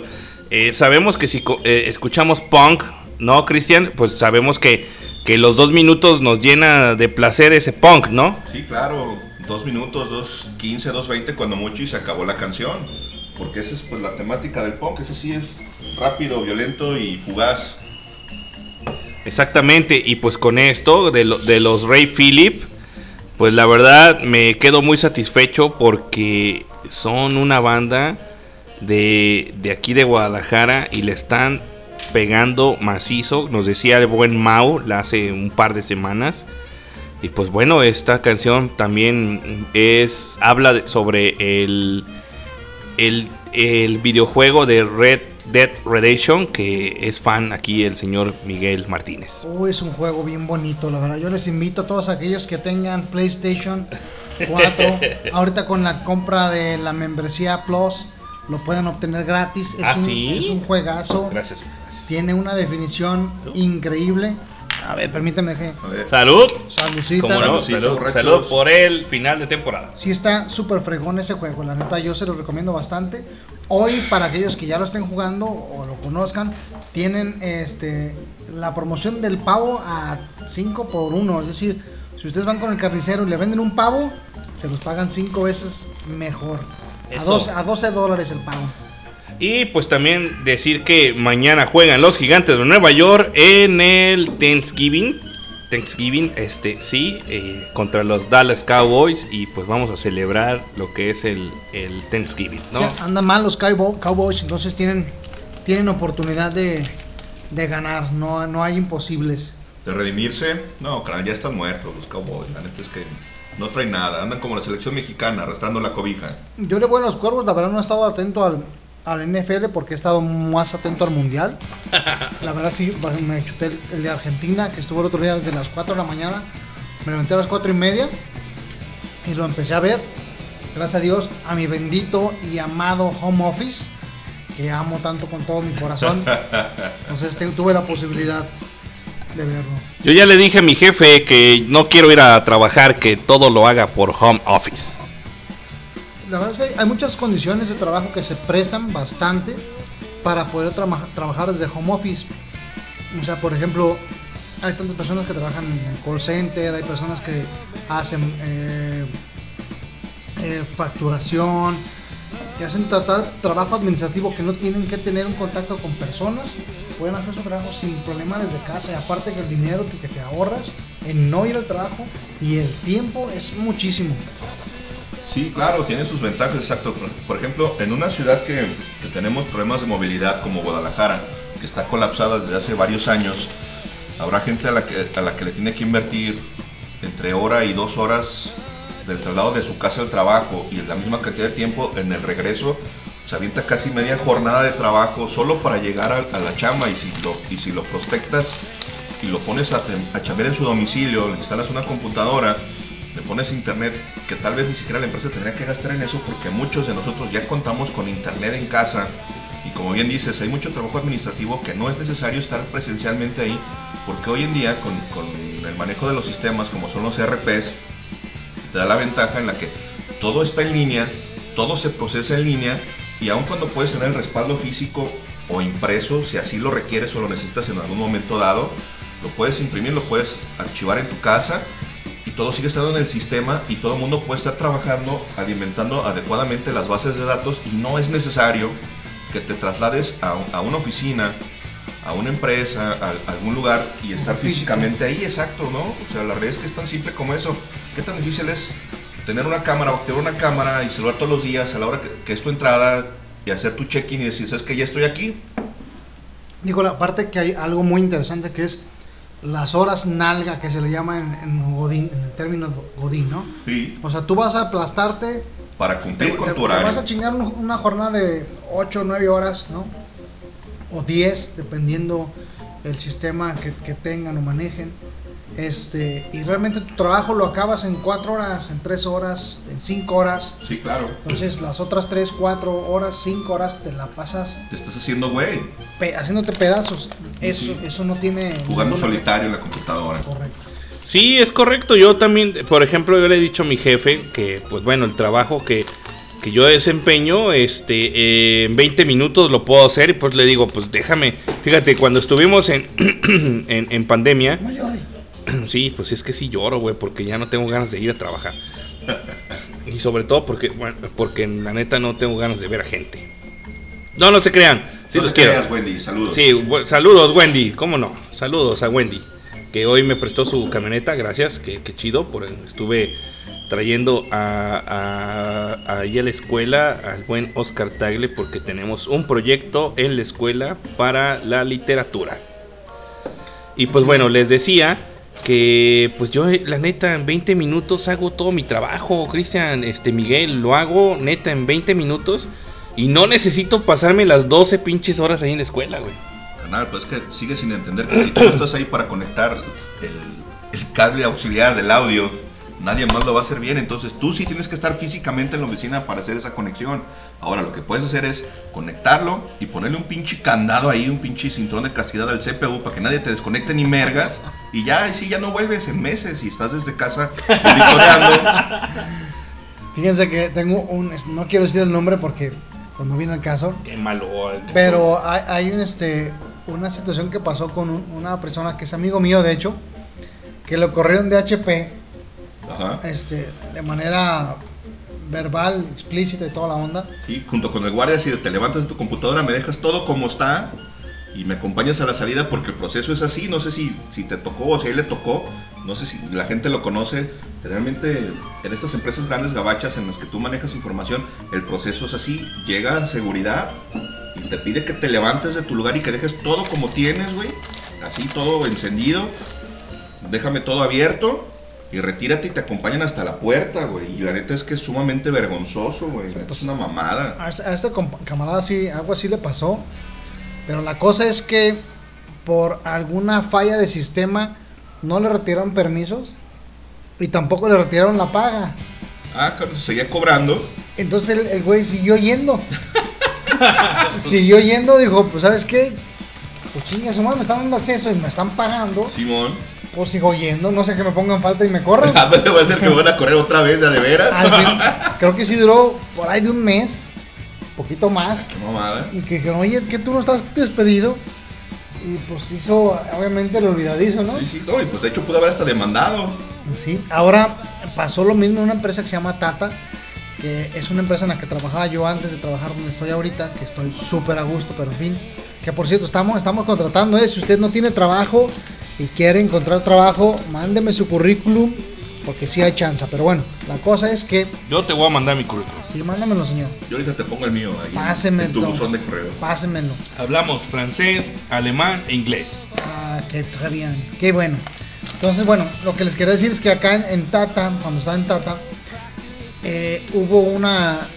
eh, sabemos que si eh, escuchamos punk, ¿no, Cristian? Pues sabemos que, que los dos minutos nos llena de placer ese punk, ¿no? Sí, claro, dos minutos, dos quince, dos veinte, cuando mucho y se acabó la canción. Porque esa es pues la temática del punk, ese sí es rápido, violento y fugaz. Exactamente, y pues con esto de, lo- de los Ray Philip, pues la verdad me quedo muy satisfecho porque son una banda de, de aquí de Guadalajara y le están pegando macizo, nos decía el buen Mau la hace un par de semanas. Y pues bueno, esta canción también es habla sobre el, el, el videojuego de Red Dead Redemption, que es fan aquí el señor Miguel Martínez. Oh, es un juego bien bonito, la verdad. Yo les invito a todos aquellos que tengan PlayStation 4. ahorita con la compra de la membresía Plus lo pueden obtener gratis. Es, ¿Ah, un, sí? es un juegazo. Gracias, gracias. Tiene una definición increíble. A ver, permíteme que. A ver, Salud. Salucita. Como no, Saludcita, salud, salud por el final de temporada. Sí está súper fregón ese juego, la neta yo se lo recomiendo bastante. Hoy para aquellos que ya lo estén jugando o lo conozcan, tienen este la promoción del pavo a 5 por 1, es decir, si ustedes van con el carnicero y le venden un pavo, se los pagan 5 veces mejor. A Eso. 12, a 12 dólares el pavo. Y pues también decir que mañana juegan los gigantes de Nueva York en el Thanksgiving. Thanksgiving, este, sí, eh, contra los Dallas Cowboys. Y pues vamos a celebrar lo que es el, el Thanksgiving, ¿no? Sea, andan mal los Cowboy- Cowboys, entonces tienen tienen oportunidad de, de ganar, no, no hay imposibles. de redimirse, no, ya están muertos los Cowboys. La neta es que no traen nada, andan como la selección mexicana, arrastrando la cobija. Yo le voy a los cuervos, la verdad no he estado atento al, al NFL porque he estado más atento al mundial. La verdad sí, me chuté el, el de Argentina, que estuvo el otro día desde las 4 de la mañana. Me levanté a las 4 y media y lo empecé a ver. Gracias a Dios, a mi bendito y amado home office, que amo tanto con todo mi corazón. Entonces te- tuve la posibilidad de verlo. Yo ya le dije a mi jefe que no quiero ir a trabajar, que todo lo haga por home office. La verdad es que hay, muchas condiciones de trabajo que se prestan bastante para poder trabajar desde home office. O sea, por ejemplo, hay tantas personas que trabajan en call center, hay personas que hacen eh, eh, facturación, que hacen tra- trabajo administrativo que no tienen que tener un contacto con personas, pueden hacer su trabajo sin problema desde casa. Y aparte que el dinero que te ahorras en no ir al trabajo y el tiempo es muchísimo. Sí, claro, tiene sus ventajas, exacto. Por- ejemplo, en una ciudad que, que tenemos problemas de movilidad como Guadalajara, que está colapsada desde hace varios años, habrá gente a la que, a la que le tiene que invertir entre hora y dos horas del traslado de su casa al trabajo y la misma cantidad de tiempo en el regreso. Se avienta casi media jornada de trabajo solo para llegar a, la chamba y si lo, y si lo prospectas y lo pones a, a en su domicilio, le instalas una computadora, le pones internet, que tal vez ni siquiera la empresa tendría que gastar en eso porque muchos de nosotros ya contamos con internet en casa. Y como bien dices, hay mucho trabajo administrativo que no es necesario estar presencialmente ahí porque hoy en día con, con el manejo de los sistemas como son los ERPs, te da la ventaja en la que todo está en línea, todo se procesa en línea y aun cuando puedes tener el respaldo físico o impreso, si así lo requieres o lo necesitas en algún momento dado, lo puedes imprimir, lo puedes archivar en tu casa todo sigue estando en el sistema y todo el mundo puede estar trabajando, alimentando adecuadamente las bases de datos y no es necesario que te traslades a, a una oficina, a una empresa, a, a algún lugar y estar físicamente ahí, exacto, ¿no? O sea, la realidad es que es tan simple como eso. ¿Qué tan difícil es tener una cámara o activar una cámara y saludar todos los días a la hora que, que es tu entrada y hacer tu check-in y decir, ¿sabes que Ya estoy aquí. Digo, la parte que hay algo muy interesante que es las horas nalga que se le llama en, en Godín, en el término Godín, ¿no? Sí. O sea, tú vas a aplastarte, Para te, cumplir con te- tu te horario. vas a chingar un- una jornada de 8 o 9 horas, ¿no? O 10, dependiendo el sistema que, que tengan o manejen. Este, y realmente tu trabajo lo acabas en 4 horas, en 3 horas, en 5 horas. Sí, claro. Entonces las otras 3, 4 horas, 5 horas te la pasas Te estás haciendo güey, pe- haciéndote pedazos. Eso, eso no tiene... jugando ninguna- solitario en la computadora. Correcto. Sí, es correcto. Yo también, por ejemplo, yo le he dicho a mi jefe que, pues bueno, el trabajo que, que yo desempeño, este, eh, en 20 minutos lo puedo hacer y pues le digo, pues déjame. Fíjate, cuando estuvimos en, en, en pandemia. sí, pues es que sí lloro, güey, porque ya no tengo ganas de ir a trabajar. Y sobre todo porque, bueno, porque la neta no tengo ganas de ver a gente. No, no se crean, sí No los quiero. creas, Wendy, saludos. Sí, saludos Wendy, cómo no, saludos a Wendy, que hoy me prestó su camioneta, gracias, que, que chido, por estuve trayendo a, a- ahí a la escuela al buen Oscar Tagle porque tenemos un proyecto en la escuela para la literatura. Y pues bueno, les decía que pues yo la neta en 20 minutos hago todo mi trabajo, Cristian, este Miguel, lo hago neta en 20 minutos y no necesito pasarme las 12 pinches horas ahí en la escuela, güey. Carnal, pues es que sigues sin entender que si tú estás ahí para conectar el, el cable auxiliar del audio, nadie más lo va a hacer bien. Entonces tú sí tienes que estar físicamente en la oficina para hacer esa conexión. Ahora lo que puedes hacer es conectarlo y ponerle un pinche candado ahí, un pinche cinturón de castidad al CPU para que nadie te desconecte ni mergas. Y ya, y sí, ya no vuelves en meses y estás desde casa monitoreando. Fíjense que tengo un, no quiero decir el nombre porque pues no viene el caso, Qué malo. pero hay, hay un, este, una situación que pasó con un- una persona que es amigo mío de hecho, que lo corrieron de HP, Ajá. este, de manera verbal, explícita y toda la onda. Sí, junto con el guardia, si te levantas de tu computadora, me dejas todo como está y me acompañas a la salida porque el proceso es así. No sé si, si te tocó o si a él le tocó, no sé si la gente lo conoce. Realmente en estas empresas grandes gabachas en las que tú manejas información, el proceso es así. Llega seguridad y te pide que te levantes de tu lugar y que dejes todo como tienes, güey. Así todo encendido. Déjame todo abierto. Y retírate y te acompañan hasta la puerta, güey. Y la neta es que es sumamente vergonzoso, güey. Es una mamada. A ese, camarada sí, algo así le pasó. Pero la cosa es que por alguna falla de sistema no le retiraron permisos y tampoco le retiraron la paga. Ah, claro, se seguía cobrando. Entonces el, güey siguió yendo. siguió yendo, dijo, pues sabes qué, pues chinga su madre, me están dando acceso y me están pagando. Simón. Pues sigo yendo, no sé que me pongan falta y me corran. Ándale, va a ser que van a correr otra vez, ya de veras. Al fin, creo que sí duró por ahí de un mes, poquito más. Qué mamada. Y que dijeron, oye, que tú no estás despedido. Y pues hizo, obviamente, el olvidadizo, ¿no? Sí, sí, no, y pues de hecho pudo haber hasta demandado. Sí. Ahora pasó lo mismo en una empresa que se llama Tata, que es una empresa en la que trabajaba yo antes de trabajar donde estoy ahorita, que estoy súper a gusto, pero en fin. Que por cierto, estamos, estamos contratando, ¿eh? si usted no tiene trabajo y quiere encontrar trabajo, mándeme su currículum, porque sí hay chance. Pero bueno, la cosa es que, Yo te voy a mandar mi currículum. sí, mándamelo, señor. Yo ahorita te pongo el mío ahí Pásemelo. en tu buzón de correo. Pásemelo. Hablamos francés, alemán e inglés. Ah, qué très bien. Qué bueno. Entonces, bueno, lo que les quiero decir es que acá en, en Tata, cuando estaba en Tata, eh, hubo una,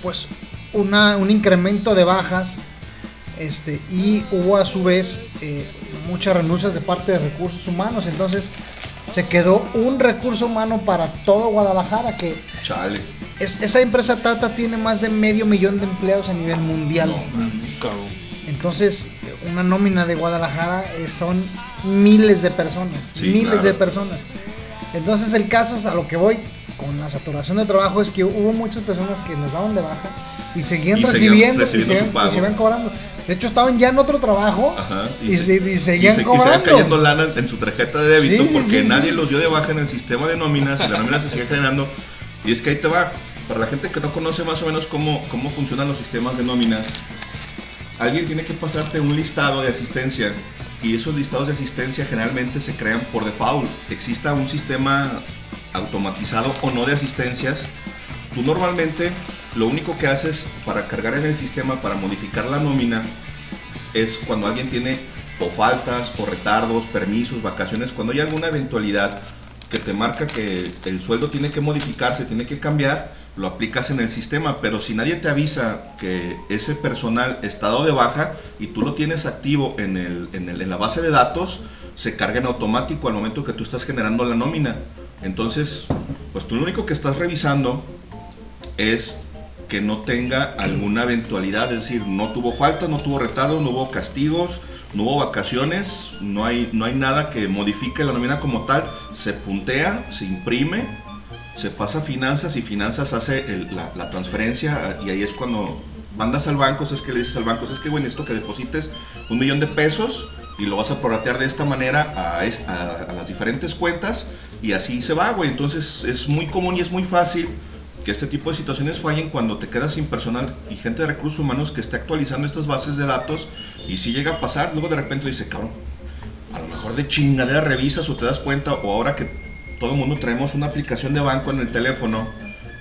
pues, una, un incremento de bajas, este, y hubo a su vez eh, muchas renuncias de parte de recursos humanos. Entonces, se quedó un recurso humano para todo Guadalajara, que Chale. es, esa empresa Tata tiene más de medio millón de empleados a nivel mundial. No, mames. Entonces, una nómina de Guadalajara eh, son miles de personas, Sí, miles claro. de personas. Entonces, el caso es a lo que voy con la saturación de trabajo es que hubo muchas personas que los daban de baja y seguían Y recibiendo y seguían, y seguían cobrando. De hecho, estaban ya en otro trabajo Ajá, y, se- se- y seguían y se- y cobrando. seguían cayendo lana en su tarjeta de débito Sí, porque sí, nadie sí. los dio de baja en el sistema de nóminas y la nómina se sigue generando. Y es que ahí te va. Para la gente que no conoce más o menos cómo, cómo funcionan los sistemas de nómina, alguien tiene que pasarte un listado de asistencia y esos listados de asistencia generalmente se crean por default. Exista un sistema automatizado o no de asistencias. Tú normalmente lo único que haces para cargar en el sistema, para modificar la nómina, es cuando alguien tiene o faltas o retardos, permisos, vacaciones, cuando hay alguna eventualidad que te marca que el sueldo tiene que modificarse, tiene que cambiar, lo aplicas en el sistema, pero si nadie te avisa que ese personal está dado de baja y tú lo tienes activo en, el, en, el- en la base de datos, se carga en automático al momento que tú estás generando la nómina. Entonces, pues tú lo único que estás revisando es que no tenga alguna eventualidad, es decir, no tuvo falta, no tuvo retardo, no hubo castigos, no hubo vacaciones, no hay, no hay nada que modifique la nómina como tal, se puntea, se imprime, se pasa a finanzas y finanzas hace la transferencia y ahí es cuando mandas al banco, es que le dices al banco, es que bueno, esto que deposites un millón de pesos y lo vas a prorratear de esta manera a, a las diferentes cuentas y así se va, güey. Entonces es muy común y es muy fácil que este tipo de situaciones fallen cuando te quedas sin personal y gente de recursos humanos que esté actualizando estas bases de datos y si llega a pasar, luego de repente dice, cabrón, a lo mejor de chingadera revisas o te das cuenta o ahora que todo el mundo traemos una aplicación de banco en el teléfono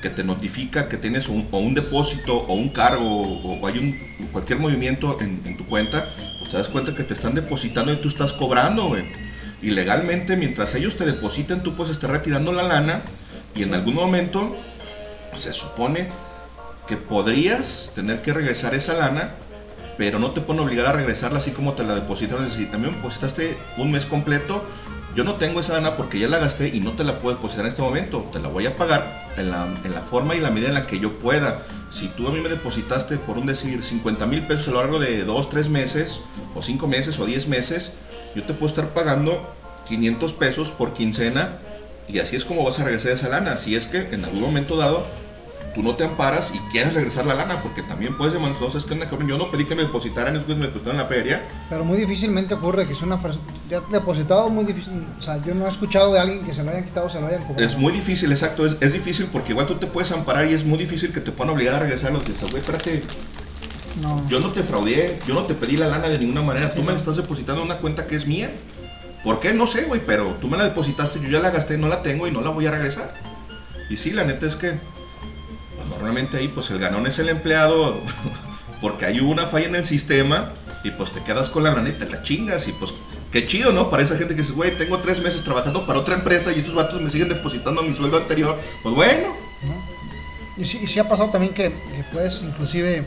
que te notifica que tienes un, o un depósito o un cargo o, hay un cualquier movimiento en, tu cuenta, pues te das cuenta que te están depositando y tú estás cobrando, güey. Y legalmente, mientras ellos te depositen, tú puedes estar retirando la lana y en algún momento se supone que podrías tener que regresar esa lana, pero no te pueden obligar a regresarla así como te la depositaron. Decir, también me depositaste un mes completo, yo no tengo esa lana porque ya la gasté y no te la puedo depositar en este momento, te la voy a pagar en la, en la forma y la medida en la que yo pueda. Si tú a mí me depositaste, por un decir, 50 mil pesos a lo largo de 2, 3 meses, o 5 meses, o 10 meses, yo te puedo estar pagando 500 pesos por quincena y así es como vas a regresar esa lana. Si es que en algún momento dado tú no te amparas y quieres regresar la lana, porque también puedes demostrar, "No, es que cabrón, yo no pedí que me depositaran, es que me depositaron en la feria. Pero muy difícilmente ocurre que es una. Ya depositado, muy difícil. O sea, yo no he escuchado de alguien que se lo hayan quitado o se lo hayan cobrado. Es muy difícil, exacto, es, es difícil porque igual tú te puedes amparar y es muy difícil que te puedan obligar a regresar los dices, güey, espérate, No. yo no te fraudé, yo no te pedí la lana de ninguna manera, tú me la estás depositando en una cuenta que es mía. ¿Por qué? No sé, güey, pero tú me la depositaste, yo ya la gasté, no la tengo y no la voy a regresar. Y sí, la neta es que normalmente ahí pues el ganón es el empleado porque hay una falla en el sistema y pues te quedas con la laneta, la chingas y pues qué chido, ¿no? Para esa gente que dice, güey, tengo tres meses trabajando para otra empresa y estos vatos me siguen depositando mi sueldo anterior, pues bueno, ¿no? Y sí, y sí ha pasado también que, que puedes inclusive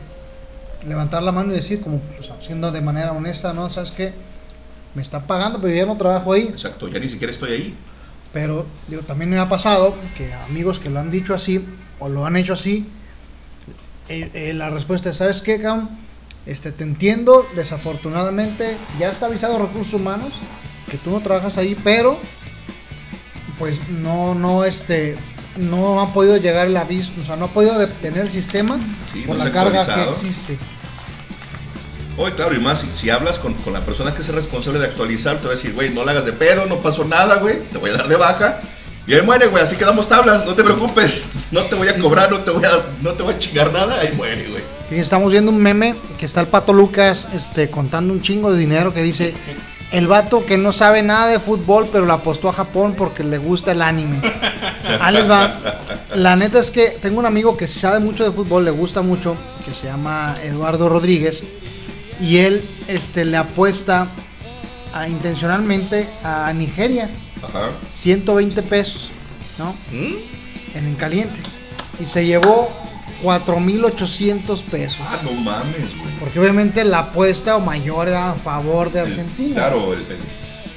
levantar la mano y decir, como pues, siendo de manera honesta, ¿no? ¿Sabes qué? Me está pagando, pero ya no trabajo ahí. exacto, ya ni siquiera estoy ahí. Pero digo, también me ha pasado que amigos que lo han dicho así o lo han hecho así, eh, eh, la respuesta es, ¿sabes qué, cabrón? Este, te entiendo, desafortunadamente ya está avisado recursos humanos que tú no trabajas ahí, pero pues no, no, este, no ha podido llegar el aviso, o sea, no ha podido detener el sistema Sí, por no la carga que existe. Oye, claro, y más, si, si hablas con, con la persona que es responsable de actualizar, te va a decir, güey, no la hagas de pedo, no pasó nada, güey, te voy a dar de baja. Y ahí muere, güey, así quedamos tablas, no te preocupes, no te voy a Sí, cobrar, no te voy a, no te voy a chingar nada, ahí muere, güey. Estamos viendo un meme que está el pato Lucas este, contando un chingo de dinero que dice el vato que no sabe nada de fútbol pero le apostó a Japón porque le gusta el anime. Ahí les va. La neta es que tengo un amigo que sabe mucho de fútbol, le gusta mucho, que se llama Eduardo Rodríguez y él este, le apuesta a- intencionalmente a Nigeria Ajá. 120 pesos, ¿no? ¿Mm? En el caliente y se llevó 4.800 pesos. Ah, no mames, güey. Porque obviamente la apuesta o mayor era a favor de El- Argentina. Claro, el, el-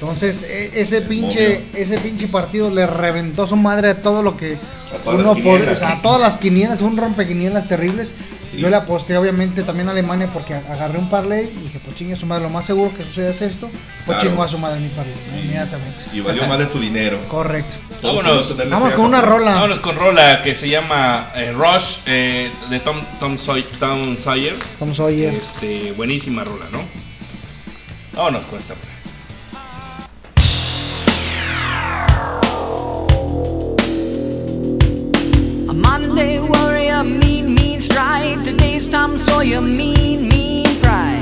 Entonces, e- ese pinche, ese pinche partido le reventó su madre a todo lo que uno podía, o sea, a todas las quinielas, un rompequinielas terribles. Yo le aposté obviamente también a Alemania porque agarré un parlay y dije, pues chingue a su madre, lo más seguro que suceda es esto, pues Claro. chingo a su madre mi parlay, ¿no? inmediatamente. Y valió más de tu dinero. Correcto. Vámonos. Vamos con una rola. Vámonos con rola que se llama eh, Rush eh, de Tom, Tom, Soy- Tom Sawyer. Tom Sawyer. Este, buenísima rola, ¿no? Vámonos con esta rola. Monday warrior, mean, mean stride. Today's Tom Sawyer, mean, mean pride.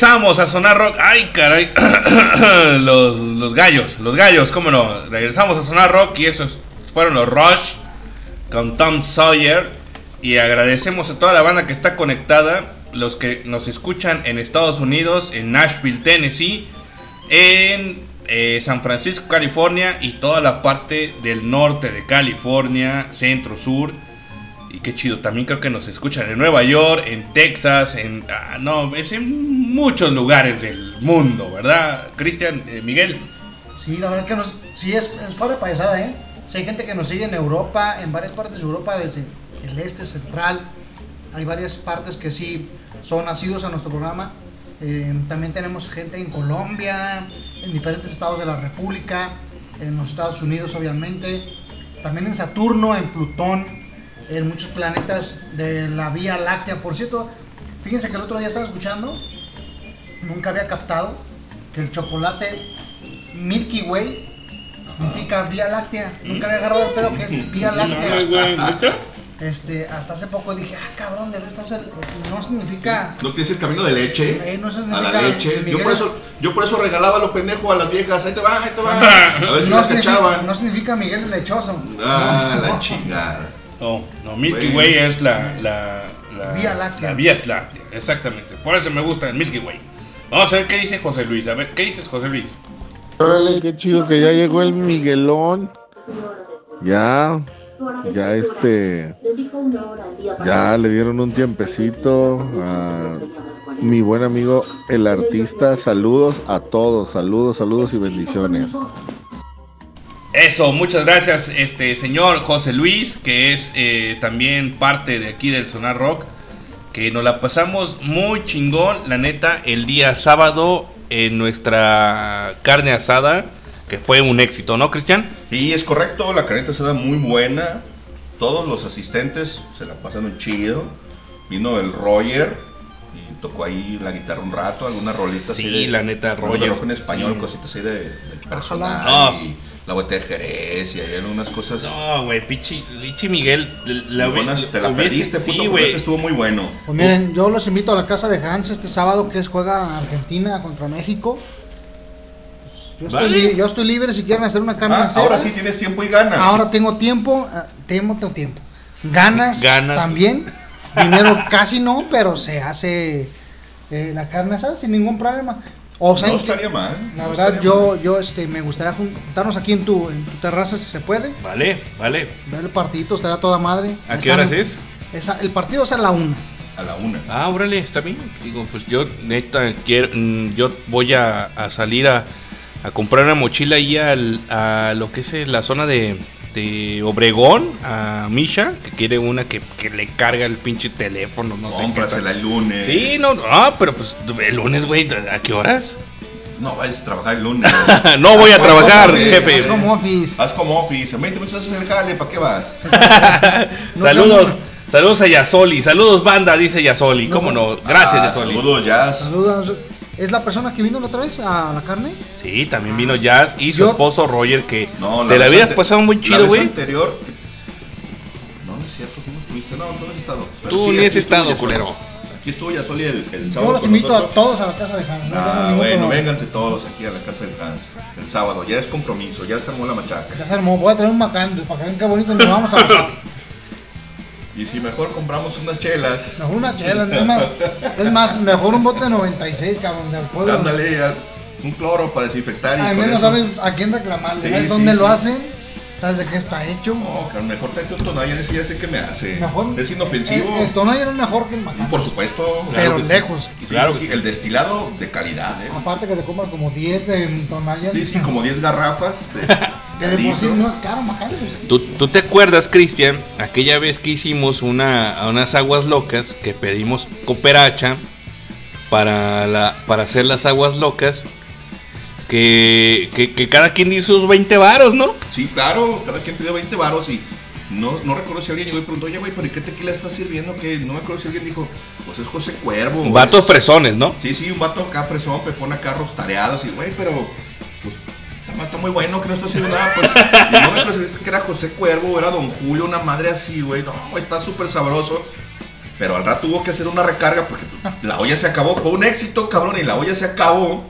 Regresamos a Sonar Rock. Ay, caray. los, los gallos, los gallos, cómo no. Regresamos a Sonar Rock y esos fueron los Rush con Tom Sawyer. Y agradecemos a toda la banda que está conectada, los que nos escuchan en Estados Unidos, en Nashville, Tennessee, en eh, San Francisco, California y toda la parte del norte de California, centro, sur. Qué chido, también creo que nos escuchan en Nueva York, en Texas, en... ah, no, es en muchos lugares del mundo, ¿verdad? Cristian, eh, Miguel. Sí, la verdad que nos, sí es, es de paisada, ¿eh? Sí, hay gente que nos sigue en Europa, en varias partes de Europa, desde el este central. Hay varias partes que sí son nacidos a nuestro programa. Eh, también tenemos gente en Colombia, en diferentes estados de la República, en los Estados Unidos obviamente, también en Saturno, en Plutón, en muchos planetas de la Vía Láctea. Por cierto, fíjense que el otro día estaba escuchando, nunca había captado que el chocolate Milky Way significa Vía Láctea. Nunca había agarrado el pedo que es Vía Láctea. Este, hasta hace poco dije, ah, cabrón, de verdad, no significa. ¿No quieres el camino de leche? Eh, no a significa- la leche. Yo por, es- eso, yo por eso regalaba los pendejos a las viejas. Ahí te va, ahí te va. A ver si no, las cachaban. no significa Miguel el lechoso. Ah, No, la no. chingada. No, no, Milky. Way es la, la, la Vía Láctea. La Vía Láctea, exactamente. Por eso me gusta el Milky Way. Vamos a ver qué dice José Luis. A ver, ¿qué dices, José Luis? Órale, qué chido que ya llegó el Miguelón. Ya, ya este, ya le dieron un tiempecito a mi buen amigo el artista. Saludos a todos, saludos, saludos y bendiciones. Eso, muchas gracias, este señor José Luis, que es eh, también parte de aquí del Sonar Rock, que nos la pasamos muy chingón, la neta, el día sábado en nuestra carne asada, que fue un éxito, ¿no, Cristian? Sí, es correcto, la carnita asada muy buena. Todos los asistentes se la pasaron chido. Vino el Roger y tocó ahí la guitarra un rato, algunas rolitas. Sí, así de- la neta, Roger. rock en español, Sí. cositas así de, personal. No. Y la botella de Jerez y hay algunas cosas. No, güey, pichi, pichi Miguel, la, muy buenas. Te la hubiese- perdiste, sí, puto, estuvo muy bueno. Pues miren, yo los invito a la casa de Hans este sábado que es juega Argentina contra México. Pues, yo, estoy Vale. li- yo estoy libre si quieren hacer una carne Ah, asada. ahora sí tienes tiempo y ganas. Ahora tengo tiempo, ah, tengo tengo tiempo. Ganas, Ganas. también. Dinero casi no, pero se hace eh, la carne asada sin ningún problema. O sea, no estaría mal. la no verdad, estaría yo, mal. yo este, me gustaría jun- juntarnos aquí en tu, en tu terraza si se puede. Vale, vale. Ver el partidito, estará toda madre. ¿A qué horas es? esa- el partido es a la una. A la una. Ah, órale, está bien. Digo, pues yo neta quiero, mm, yo voy a, a salir a, a comprar una mochila ahí al, a lo que es eh, la zona de, de Obregón, a Misha, que quiere una que, que le carga el pinche teléfono, no sé qué. Cómprasela tal. el lunes. Sí, no, no, ah, pero pues el lunes, güey, ¿a qué horas? No vayas a trabajar el lunes. no voy a Haz trabajar, office, jefe. Es home office. Haz como office. En 20 minutos haces el jale. ¿Para qué vas? No, saludos, no, saludos a Yasoli, saludos banda, dice Yasoli, No, cómo no, gracias Ah, Yasoli. Saludos, Jazz. Saludos. ¿Es la persona que vino la otra vez a la carne? Sí, también vino Jazz y su Yo- esposo Roger, que No, te la vez habías ante- pasado muy la chido, vez güey. anterior. No, no es cierto, tú no estuviste. No, tú no has estado. Pero Tú sí, ni aquí has estuvo estado, Yasoli. culero. Aquí estuvo Yasoli el, el Yo sábado. los con invito a nosotros. todos a la casa de Hans. no tengo Ah, ningún bueno, problema. vénganse todos aquí a la casa del Hans. El sábado. Ya es compromiso. Ya se armó la machaca. Ya se armó, voy a traer un macán para que vean qué bonito nos vamos a pasar. Y si mejor compramos unas chelas. Mejor una chela, es más, es más, mejor un bote de 96, cabrón, de alcohol. Ándale, un cloro para desinfectar. y Al menos eso- sabes a quién reclamarle, Sí, sabes sí, dónde sí. lo hacen, sabes de qué está hecho. No, que mejor tráete un Tonayan, ese ya sé que me hace. Mejor, es inofensivo. El, el Tonayan es mejor que el macán. Por supuesto. Pero lejos. Sí, Claro sí, que sí. el destilado de calidad, ¿eh? Aparte que te compras como 10 en Tonayan. Sí, sí, como 10 garrafas de, Que de por sí no es caro, macán. pues. ¿Tú, tú te acuerdas, Cristian, aquella vez que hicimos una, unas aguas locas, que pedimos cooperacha para, la, para hacer las aguas locas, que, que, que cada quien hizo sus 20 varos, ¿no? Sí, claro, cada quien pidió 20 varos y no, no recuerdo si alguien llegó y preguntó, oye, güey, ¿pero qué tequila estás sirviendo? Que no me acuerdo si alguien dijo, pues es José Cuervo. güey. Vatos fresones, ¿no? Sí, sí, un vato acá fresón, pone carros tareados y, güey, pero, pues, está, está muy bueno que no está haciendo nada, pues. Y no me acuerdo que era José Cuervo era Don Julio, una madre así, güey. No, está súper sabroso. Pero al rato tuvo que hacer una recarga porque la olla se acabó. Fue un éxito, cabrón, y la olla se acabó.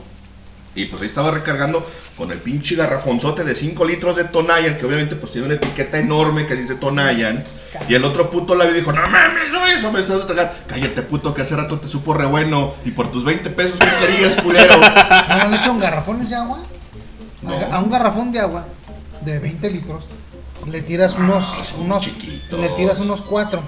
Y pues ahí estaba recargando con el pinche garrafonzote de 5 litros de Tonayan, que obviamente pues tiene una etiqueta enorme que dice Tonayan. Y el otro puto labio dijo, no mames, no, eso me estás tragar. Cállate puto, que hace rato te supo re bueno. Y por tus 20 pesos que querías, culero. ¿No le echan garrafones de agua? No. A un garrafón de agua de 20 litros le tiras unos, son unos chiquitos. le tiras unos 4.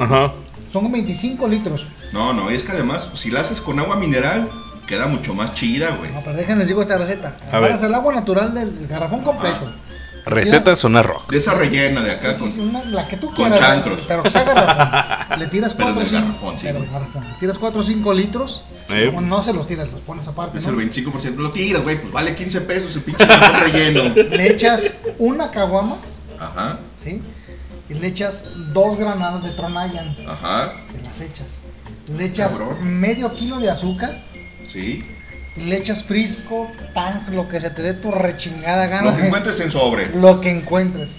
Ajá. Son 25 litros. No, no, es que además, si la haces con agua mineral, queda mucho más chida, güey. No, pero déjenles digo esta receta. A ver. El agua natural del garrafón completo. Receta zona rock. De esa rellena de Sí, acá sí, con... sí, una- la que tú con quieras. chancros. Pero que sea garrafón. Le tiras Pero 4 o del 5. garrafón, sí, pero güey. garrafón. Le tiras 4 o 5 litros. Eh. Bueno, no se los tiras, los pones aparte. Es ¿no? el 25%. Lo tiras, güey, pues vale 15 pesos el pinche garrafón relleno. Le echas una caguama, Ajá, ¿sí? Y le echas dos granadas de Tronayan. ajá, Te las echas. Le echas Cabrón. medio kilo de azúcar. Sí. Le echas frisco, tang, lo que se te dé tu rechingada gana. Lo que encuentres en sobre. Lo que encuentres.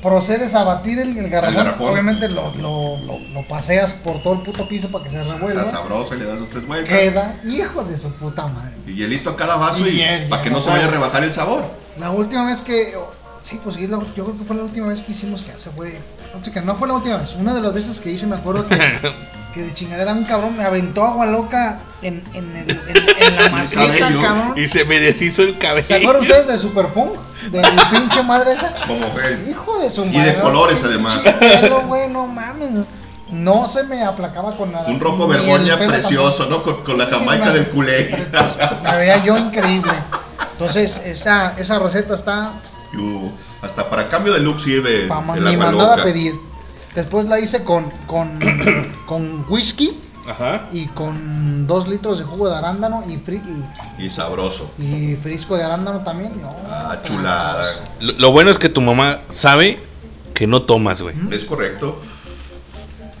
Procedes a batir el, el garrafón. El garrafón. Obviamente lo, lo, lo, lo paseas por todo el puto piso para que se revuelva. Está sabroso y le das dos tres vueltas. Queda hijo de su puta madre. Y hielito a cada vaso y, Y para que no se vaya a rebajar el sabor. La última vez que. Sí, pues yo creo que fue la última vez que hicimos que se fue. No sé que no fue la última vez. Una de las veces que hice, me acuerdo que, que de chingadera un cabrón me aventó agua loca en, en, el- en- en la maceta, cabrón. Y se me deshizo el ¿Se cabello. acuerdan ustedes de Superpunk? De mi pinche madre esa. Como fue. Hijo de su Y madre. de colores, además. Pelo, güey, no mames. No se me aplacaba con nada. Un rojo vergoña precioso. ¿no? Con, con la Sí, jamaica del culé. pues, Me veía yo increíble. Entonces, esa, esa receta está Y, uh, hasta para cambio de look sirve para el ni agua mandada a pedir. Después la hice con, con, con whisky Ajá. y con dos litros de jugo de arándano y, fri- Y sabroso. y, y frisco de arándano también. y, oh, Ah, chulada. Lo, lo bueno es que tu mamá sabe que no tomas, güey. Es correcto.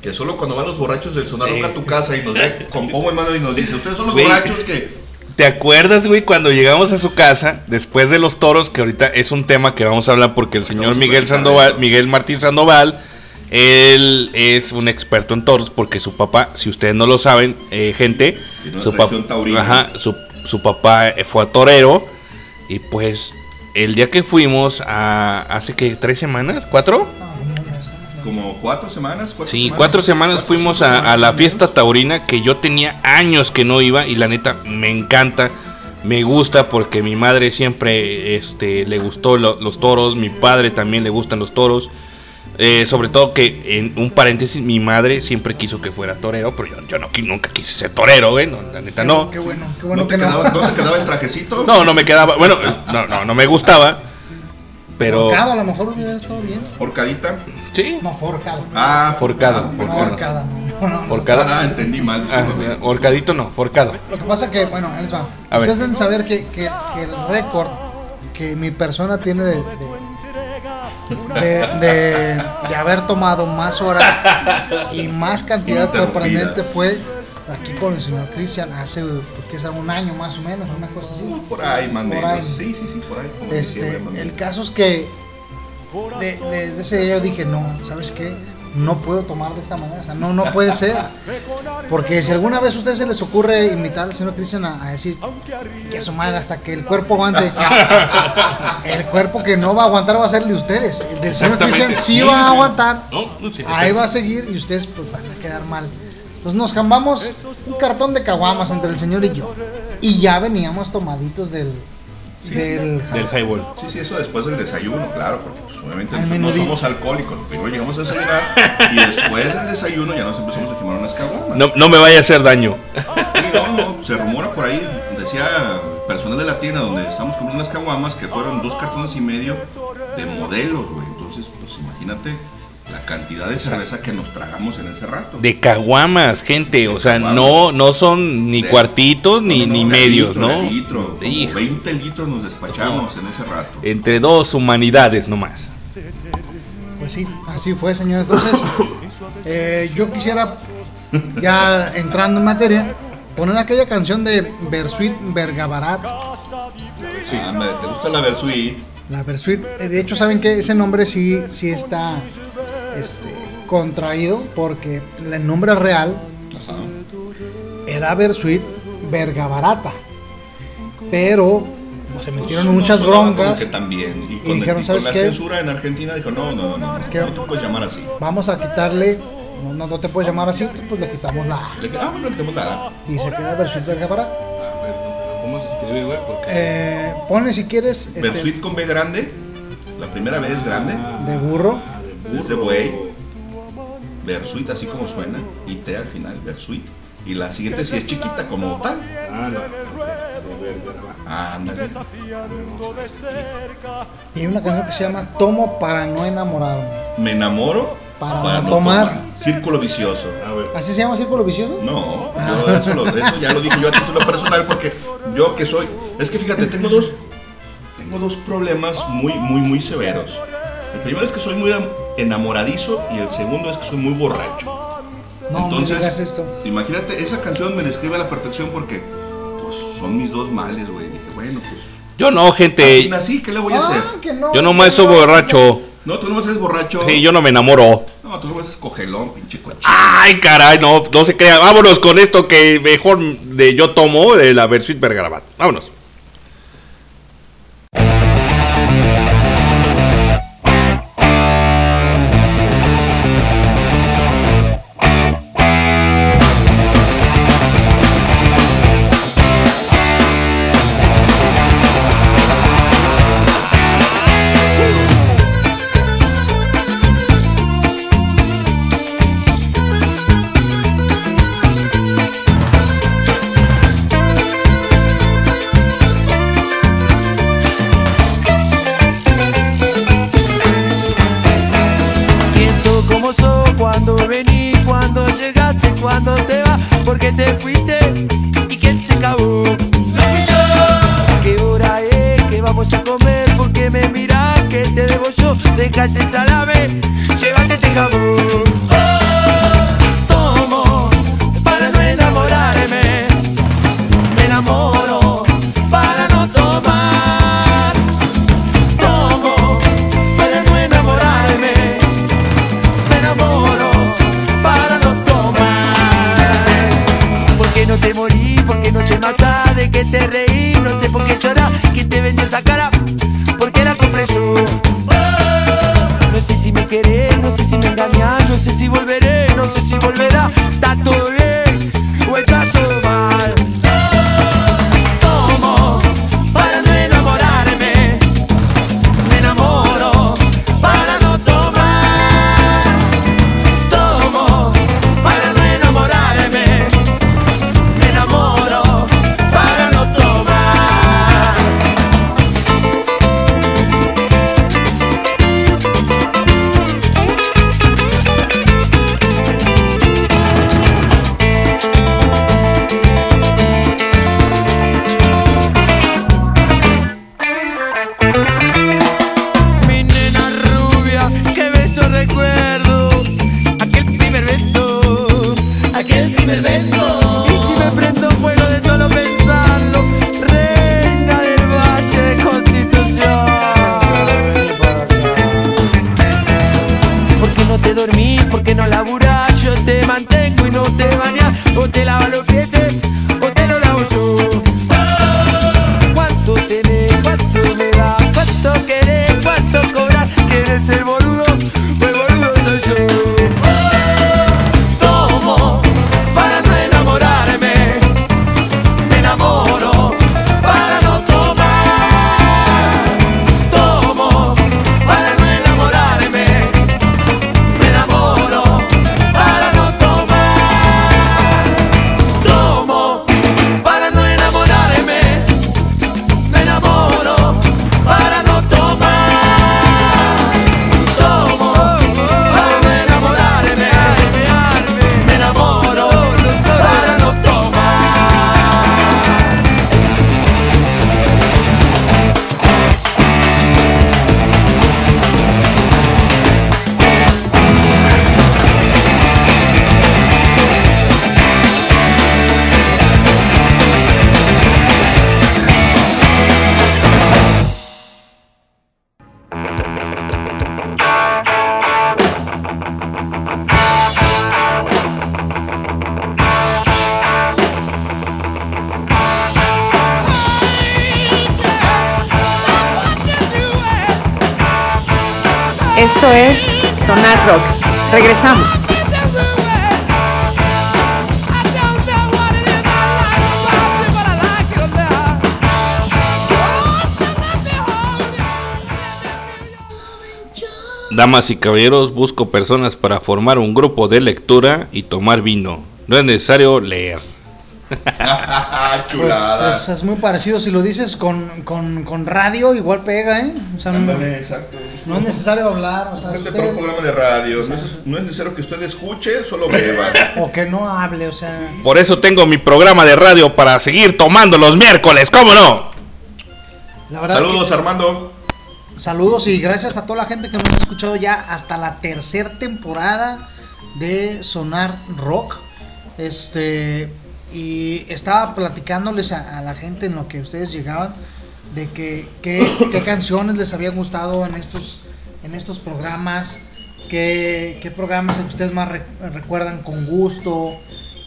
Que solo cuando van los borrachos del sonar Eh. a tu casa y nos ve con pomo en mano y nos dice, ustedes son los borrachos que... ¿Te acuerdas, güey, cuando llegamos a su casa, después de los toros, que ahorita es un tema que vamos a hablar porque el señor Miguel Sandoval. Miguel Martín Sandoval, él es un experto en toros porque su papá, si ustedes no lo saben, eh, gente, su, pap- ajá, su, su papá eh, fue a torero y pues el día que fuimos a hace que tres semanas, cuatro, Ah, como cuatro semanas. Cuatro Sí, semanas, cuatro semanas cuatro, fuimos cinco a, la fiesta taurina que yo tenía años que no iba y la neta me encanta, me gusta porque mi madre siempre este, le gustó lo- los toros, mi padre también le gustan los toros. Eh, sobre todo que en un paréntesis mi madre siempre quiso que fuera torero, pero yo, yo no, nunca quise ser torero, güey, no, la neta no. Qué bueno, qué bueno ¿No te, que quedaba, ¿No te quedaba el trajecito? No, no me quedaba, bueno, no, no, no me gustaba, pero Forcado, a lo mejor hubiera estado bien. Horcadita. sí, No. Ah, Forcado, no, forcado. horcada, no. no, no. Forcado. Ah, entendí mal. Ah, horcadito no, forcado. Lo que pasa que, bueno, les va. A ver. Ustedes deben saber que, que, que el récord que mi persona tiene de, de, de, de- de haber tomado más horas y más cantidad sorprendente fue aquí con el señor Cristian hace que es un año más o menos, una cosa así. Por ahí, más Por menos. ahí. Sí, sí, sí, por ahí. como Este, el caso es que de- desde ese día yo dije, no, ¿sabes qué? No puedo tomar de esta manera, o sea, no, no puede ser. Porque si alguna vez a ustedes se les ocurre invitar al señor Cristian a, a decir que a su madre hasta que el cuerpo aguante, el cuerpo que no va a aguantar va a ser el de ustedes. El del señor Cristian sí va a aguantar, ahí va a seguir y ustedes pues van a quedar mal. Entonces nos jambamos un cartón de caguamas entre el señor y yo. Y ya veníamos tomaditos del, del, Del highball. Sí, sí, eso después del desayuno, claro, porque pues, obviamente no somos alcohólicos. Primero llegamos a desayunar y después del desayuno ya nos empezamos a quemar unas caguamas. No, no me vaya a hacer daño. Sí, no, no, se rumora por ahí, decía personal de la tienda donde estamos comprando unas caguamas que fueron dos cartones y medio de modelos, güey. Entonces, pues imagínate la cantidad de cerveza que nos tragamos en ese rato. De caguamas, gente. O sea, caguamas. no, no son ni De- cuartitos ni, No, no, ni de medios, litro, ¿no? de litro, como Hijo. 20 litros nos despachamos en ese rato. Entre dos humanidades nomás. Pues sí, así fue, señor. Entonces, eh, yo quisiera, ya entrando en materia, poner aquella canción de Bersuit Bergabarat. Sí, ándale, ¿te gusta la Versuit? La Bersuit, eh, de hecho, saben que ese nombre sí, sí está este, contraído porque el nombre real Ajá. era Bersuit Bergabarata. Pero pues, se metieron muchas No, broncas. que también. Y, dijeron, ¿sabes con qué? la censura en Argentina dijo, no, no, no, no, Es que- no te puedes llamar así. Vamos a quitarle, no, no, no te puedes llamar así, pues le quitamos la A. Le ah, le tenemos la A. Y se queda Bersuit Bergabarat. A ver, ¿cómo se escribe, güey? Porque Eh, ponle si quieres este, Versuit con B grande, la primera B es grande, de burro. De buey, Versuit así como suena, y T al final, Versuit. Y la siguiente sí es chiquita como tal. Ah, no. Ah. Y hay una canción que se llama Tomo para no enamorarme. Me enamoro Para no tomar. Círculo vicioso. A ver. ¿Así se llama Círculo Vicioso? No, Ah. yo eso, lo- eso ya lo dije yo a título personal porque yo que soy, es que fíjate, tengo dos, tengo dos problemas muy, muy, muy severos. El primero es que soy muy am- enamoradizo y el segundo es que soy muy borracho. No me digas esto. imagínate, esa canción me describe a la perfección porque pues, son mis dos males, güey. Dije, bueno, pues Yo no, así gente. nací, ¿qué le voy a hacer? Ah, que no. Yo nomás soy borracho. No, tú nomás eres borracho. Sí, yo no me enamoro. No, tú nomás eres cogelón, pinche coche. Ay, caray, no, no se crea. Vámonos con esto que mejor de yo tomo de la Versuit Bergarabat. Vámonos. Damas y caballeros, busco personas para formar un grupo de lectura y tomar vino. No es necesario leer. Pues es, es muy parecido. Si lo dices con, con, con radio, igual pega, ¿eh? O sea, exacto. no es necesario hablar. O sea, usted- para un programa de radio. No es, no es necesario que usted escuche, solo beba. o que no hable, o sea. Por eso tengo mi programa de radio para seguir tomando los miércoles, ¿cómo no? La verdad Saludos, que- Armando. Saludos y gracias a toda la gente que nos ha escuchado ya hasta la tercera temporada de Sonar Rock. Este y estaba platicándoles a, a la gente en lo que ustedes llegaban de que qué qué canciones les había gustado en estos en estos programas, qué, qué programas el que ustedes más re- recuerdan con gusto,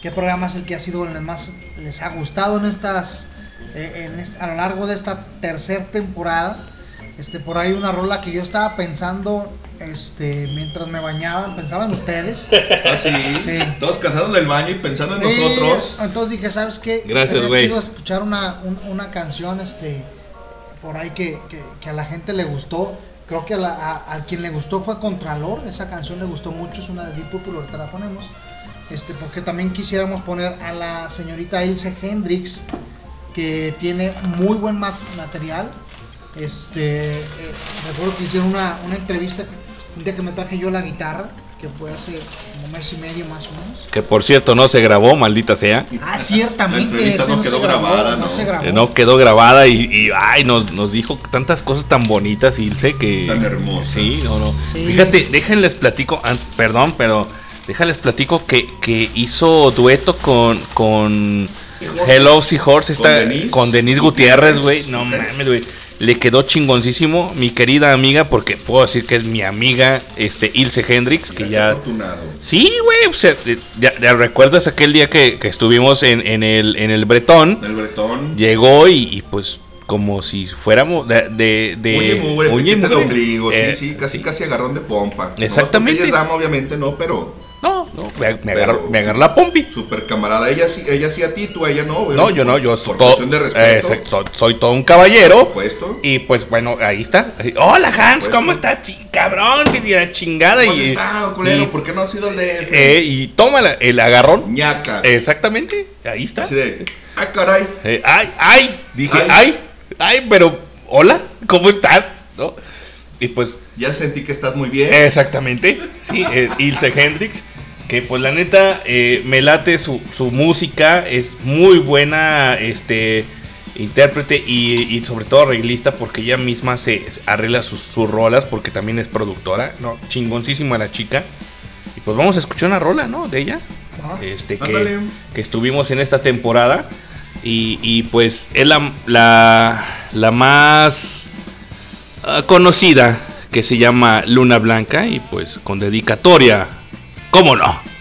qué programa es el que ha sido el más les ha gustado en estas eh, en a lo largo de esta tercera temporada. Este, por ahí una rola que yo estaba pensando, este, mientras me bañaban, pensaba en ustedes. Ah, sí. Sí. Todos cansados del baño y pensando en Sí, nosotros. entonces dije, ¿sabes qué? Gracias, güey. chido escuchar una, un- una canción, este, por ahí que, que- que a la gente le gustó. Creo que a, la- a- a quien le gustó fue Contralor, esa canción le gustó mucho, es una de Deep Purple, ahorita la ponemos. Este, porque también quisiéramos poner a la señorita Ilse Hendrix, que tiene muy buen ma- material. Este, eh, recuerdo que hicieron una, una entrevista un día que me traje yo la guitarra, que fue hace como mes y medio más o menos. Que por cierto no se grabó, maldita sea. Ah, ciertamente, ese no no, quedó se grabó, grabada, no ¿no? se grabó. Que no quedó grabada y, y, ay, nos, nos dijo tantas cosas tan bonitas, Ilse, que... Tan hermosas. Sí, no, no. Sí. Fíjate, déjenles platico, ah, perdón, pero déjenles platico que, que hizo dueto con, con Hello Seahorse, ¿Con esta, Denise? con Denise Gutiérrez, güey. No mames, güey. Le quedó chingoncísimo, mi querida amiga, porque puedo decir que es mi amiga, este, Ilse Hendrix, que ya... afortunado. Sí, güey, o sea, ya, ya recuerdas aquel día que, que estuvimos en, en el, en el Bretón, El bretón. llegó y, y, pues como si fuéramos de... de, de Uña y mugre, uña y piquete de ombligo, sí, Eh, sí, casi sí. casi agarrón de pompa. Exactamente. dama, obviamente, no, pero No, no, me, me Pero- agarró, me agarró la pompi. super camarada. Ella sí, ella sí a ti, tú a ella no. No, yo no, yo por todo- cuestión de respeto. eh, soy, soy todo un caballero. Por supuesto. Y pues bueno, ahí está. Hola Hans, ¿cómo estás? Cabrón, que la chingada. ¿Cómo y, estado, culero? y- ¿Por qué no has ido al DF? eh, y toma el agarrón. Ñacas. Exactamente, ahí está. Así de, ah, caray. Eh, ay, ay, dije, Ay. ay, ay, pero hola, ¿cómo estás? ¿No? Y pues Ya sentí que estás muy bien. Exactamente, sí, eh, Ilse Hendrix, que pues la neta eh, me late su, su música, es muy buena este intérprete y, y sobre todo arreglista porque ella misma se arregla sus, sus rolas porque también es productora, no, chingoncísima la chica. Y pues vamos a escuchar una rola, ¿no? De ella, Ah, este que, que estuvimos en esta temporada y, y, pues es la, la, la más conocida que se llama Luna Blanca y pues con dedicatoria, ¿cómo no?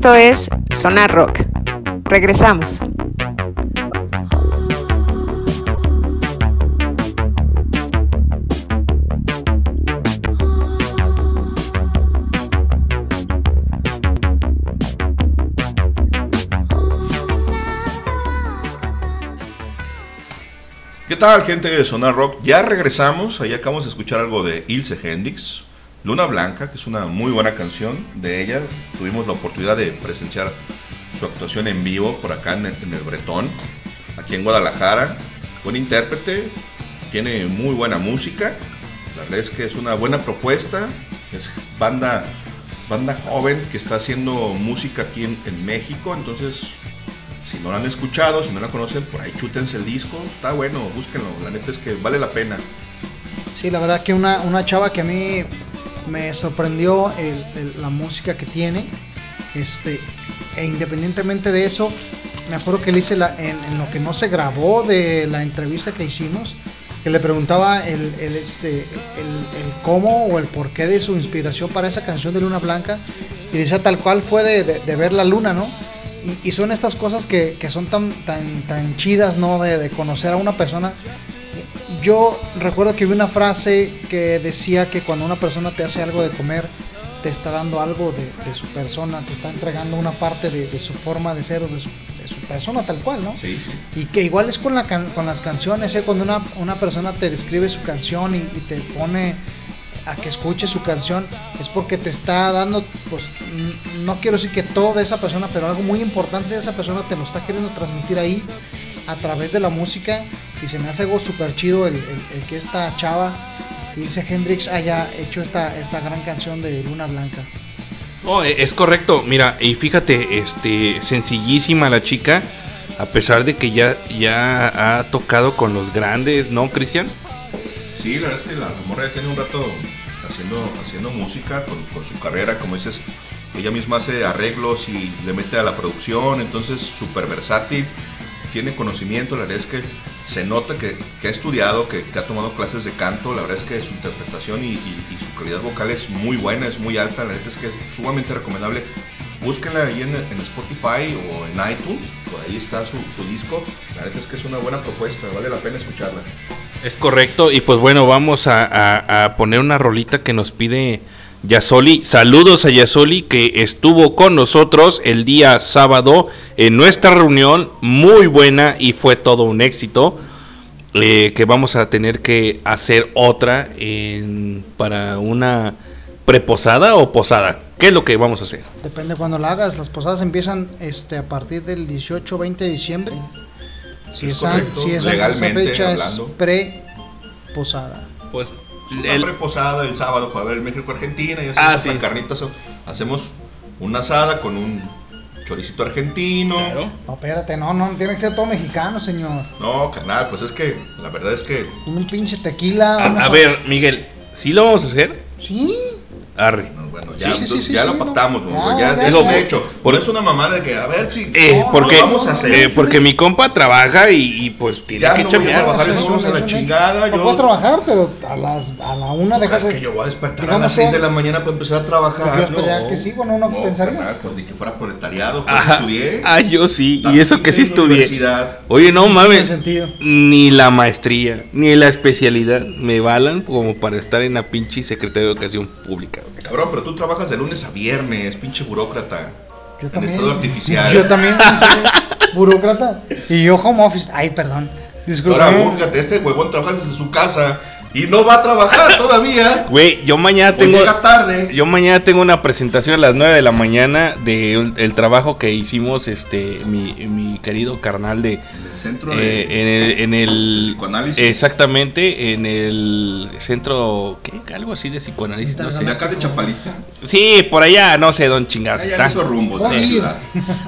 Esto es Sonar Rock. Regresamos. ¿Qué tal, gente de Sonar Rock? Ya regresamos. Ahí acabamos de escuchar algo de Ilse Hendrix, Luna Blanca, que es una muy buena canción de ella. Tuvimos la oportunidad de presenciar su actuación en vivo por acá en el, en Bretón, aquí en Guadalajara. Buen intérprete, tiene muy buena música. La verdad es que es una buena propuesta. Es banda, banda joven que está haciendo música aquí en, en México. Entonces, si no la han escuchado, si no la conocen, por ahí chútense el disco. Está bueno, búsquenlo. La neta es que vale la pena. Sí, la verdad que una, una chava que a mí me sorprendió la música que tiene. Este, e independientemente de eso, me acuerdo que le hice la, en, lo que no se grabó de la entrevista que hicimos, que le preguntaba el, el, este, el, cómo o el porqué de su inspiración para esa canción de Luna Blanca, y decía tal cual fue de, de- de ver la luna, ¿no? Y, y son estas cosas que, que son tan, tan, tan chidas, ¿no? De, de conocer a una persona. Yo recuerdo que vi una frase que decía que cuando una persona te hace algo de comer, te está dando algo de, de su persona, te está entregando una parte de, de su forma de ser o de su, de su persona tal cual, ¿no? Sí, sí. Y que igual es con, la can- con las canciones, ¿eh? cuando una, una persona te describe su canción y, y te pone a que escuches su canción, es porque te está dando, pues no quiero decir que todo de esa persona, pero algo muy importante de esa persona te lo está queriendo transmitir ahí a través de la música y se me hace algo súper chido el, el- el que esta chava, Ilse Hendrix, haya hecho esta, esta gran canción de Luna Blanca. No, e- es correcto. Mira, y fíjate, este, sencillísima la chica, a pesar de que ya, ya ha tocado con los grandes, ¿no, Cristian? Sí, la verdad es que la morra ya tiene un rato haciendo, haciendo música con, con su carrera, como dices, ella misma hace arreglos y le mete a la producción, entonces súper versátil, tiene conocimiento, la verdad es que se nota que, que ha estudiado, que, que ha tomado clases de canto, la verdad es que su interpretación y, y- su calidad vocal es muy buena, es muy alta, la verdad es que es sumamente recomendable. Búsquenla ahí en, en Spotify o en iTunes, por ahí está su, su disco, la verdad es que es una buena propuesta, vale la pena escucharla. Es correcto, y pues bueno, vamos a- a poner una rolita que nos pide Yasoli. Saludos a Yasoli que estuvo con nosotros el día sábado en nuestra reunión, muy buena y fue todo un éxito. eh, que vamos a tener que hacer otra en- para una preposada o posada. ¿Qué es lo que vamos a hacer? Depende cuando la hagas. Las posadas empiezan este a partir del 18 20 de diciembre. Si Es es, an- correcto, si es antes de esa fecha es hablando. pre posada. Pues el- reposada el sábado para ver el México-Argentina y así Ah, sí. la carnita asada. Hacemos una asada con un choricito argentino. Claro. No, espérate, no, no, tiene que ser todo mexicano, señor. No, carnal, pues es que la verdad es que Con un pinche tequila. A ver, Miguel, ¿sí lo vamos a hacer? Sí. Arre. no, bueno, ya, Sí, sí, sí, sí, ya sí, lo no. pactamos, ¿no? Ya, ya, ya, es un hecho. Por- no es una mamada de que a ver si Eh, No, porque, vamos a hacer. eh, porque mi compa trabaja y, y, pues tiene Ya que no voy a chambear. trabajar, Eso a la chingada, No yo- puedes trabajar, pero a las a la una dejas es de. que yo voy a despertar a las 6 que- de la mañana para empezar a trabajar. Yo esperaría no. que sí, bueno, uno pensaría. pues ni que fuera proletariado, pues estudié. Ah, yo sí, y eso que sí estudié. Oye, no mames, ni la maestría, ni la especialidad me valan como para estar en la pinche Secretaría de Educación Pública. Cabrón, pero tú trabajas de lunes a viernes, pinche burócrata. Yo en también. estado artificial. Yo también soy burócrata. Y yo home office. Ay, perdón. Disculpe. Ahora, fíjate, este huevón trabaja desde su casa y no va a trabajar todavía. Güey, yo mañana tengo llega tarde. yo mañana tengo una presentación a las 9 de la mañana del el trabajo que hicimos este mi, mi querido carnal de En el centro eh, de, en el, en el- de psicoanálisis. exactamente en el centro ¿qué? algo así de psicoanálisis no sé. de acá de Chapalita. sí por allá no sé dónde chingados Allá está en esos rumbos de Voy a ir.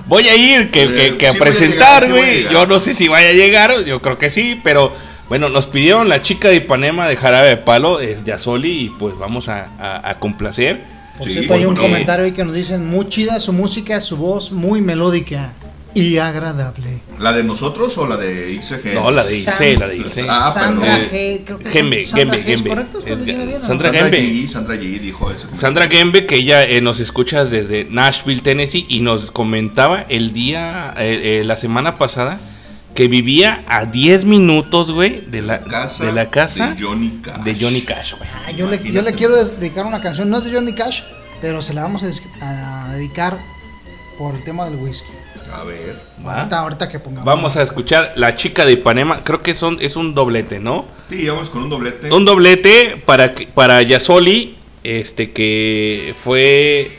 voy a ir que, que- Eh, que sí voy a presentar sí güey yo no sé si vaya a llegar yo creo que sí pero bueno nos pidieron la chica de Ipanema de Jarabe de Palo es Yasoli y pues vamos a, a- a complacer Por Sí, cierto, hay un comentario ahí que nos dicen muy chida su música, su voz muy melódica. y agradable. ¿La de nosotros o la de ICG? No, la de IC, San- la de IC. Ah, Sandra perdón. G, creo que es Gembe, Sandra Gembe, G, ¿es Gembe. correcto? ¿Estoy Es- leyendo bien o no? Sandra. G, Sandra G dijo comentario. Sandra Gembe, que ella eh, nos escucha desde Nashville, Tennessee, y nos comentaba el día, eh, eh, la semana pasada, que vivía a 10 minutos, güey, de la, casa de la casa de Johnny Cash. de Johnny Cash, güey. Ah, yo, le, yo le Imagínate. quiero dedicar una canción, no es de Johnny Cash, pero se la vamos a, dedicar por el tema del whisky. A ver. Ahorita, ahorita que pongamos. Vamos a escuchar La chica de Ipanema, creo que son, es un doblete, ¿no? Sí, vamos con un doblete. Un doblete para, que- para Yasoli, este que fue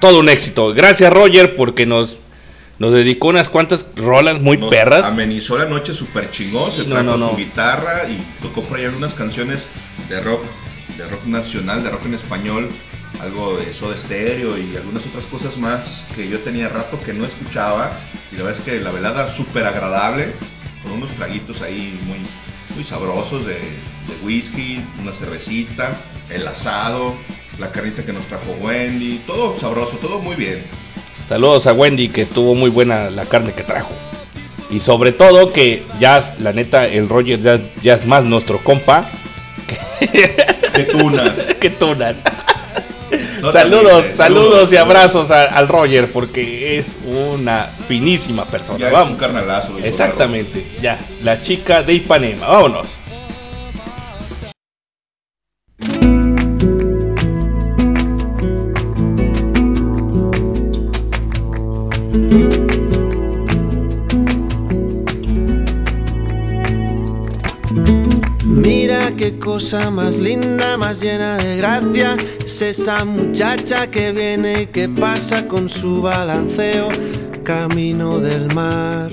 todo un éxito. Gracias Roger porque nos, nos dedicó unas cuantas rolas muy Nos perras. Amenizó la noche súper chingón, Sí, se no, trajo no, no. su guitarra y tocó por ahí algunas canciones de rock, de rock nacional, de rock en español, algo de Soda Stereo y algunas otras cosas más que yo tenía rato que no escuchaba. Y la verdad es que la velada súper agradable, con unos traguitos ahí muy, muy sabrosos de, de whisky, una cervecita, el asado, la carnita que nos trajo Wendy, todo sabroso, todo muy bien. Saludos a Wendy que estuvo muy buena la carne que trajo. Y sobre todo que ya, la neta, el Roger ya, ya es más nuestro compa De tunas. que tunas. No, saludos, saludos y abrazos a- al Roger porque es una finísima persona. Ya es Vamos. un carnalazo. Exactamente, ya, la chica de Ipanema, vámonos. Qué cosa más linda, más llena de gracia. Es esa muchacha que viene y que pasa con su balanceo camino del mar.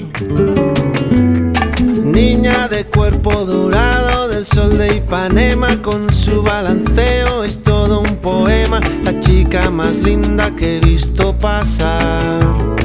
Niña de cuerpo dorado del sol de Ipanema con su balanceo es todo un poema. La chica más linda que he visto pasar.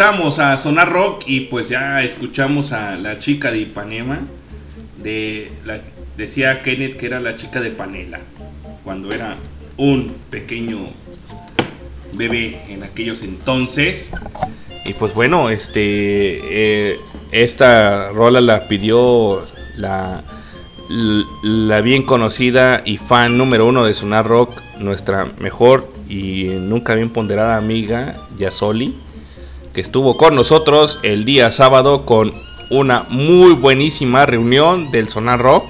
Regresamos a Sonar Rock y pues ya escuchamos a la chica de Ipanema. Decía Kenneth que era la chica de Panela. Cuando era un pequeño bebé en aquellos entonces. Y pues bueno, este eh, esta rola la pidió la, la bien conocida y fan número uno de Sonar Rock, nuestra mejor y nunca bien ponderada amiga Yasoli, que estuvo con nosotros el día sábado con una muy buenísima reunión del Sonar Rock.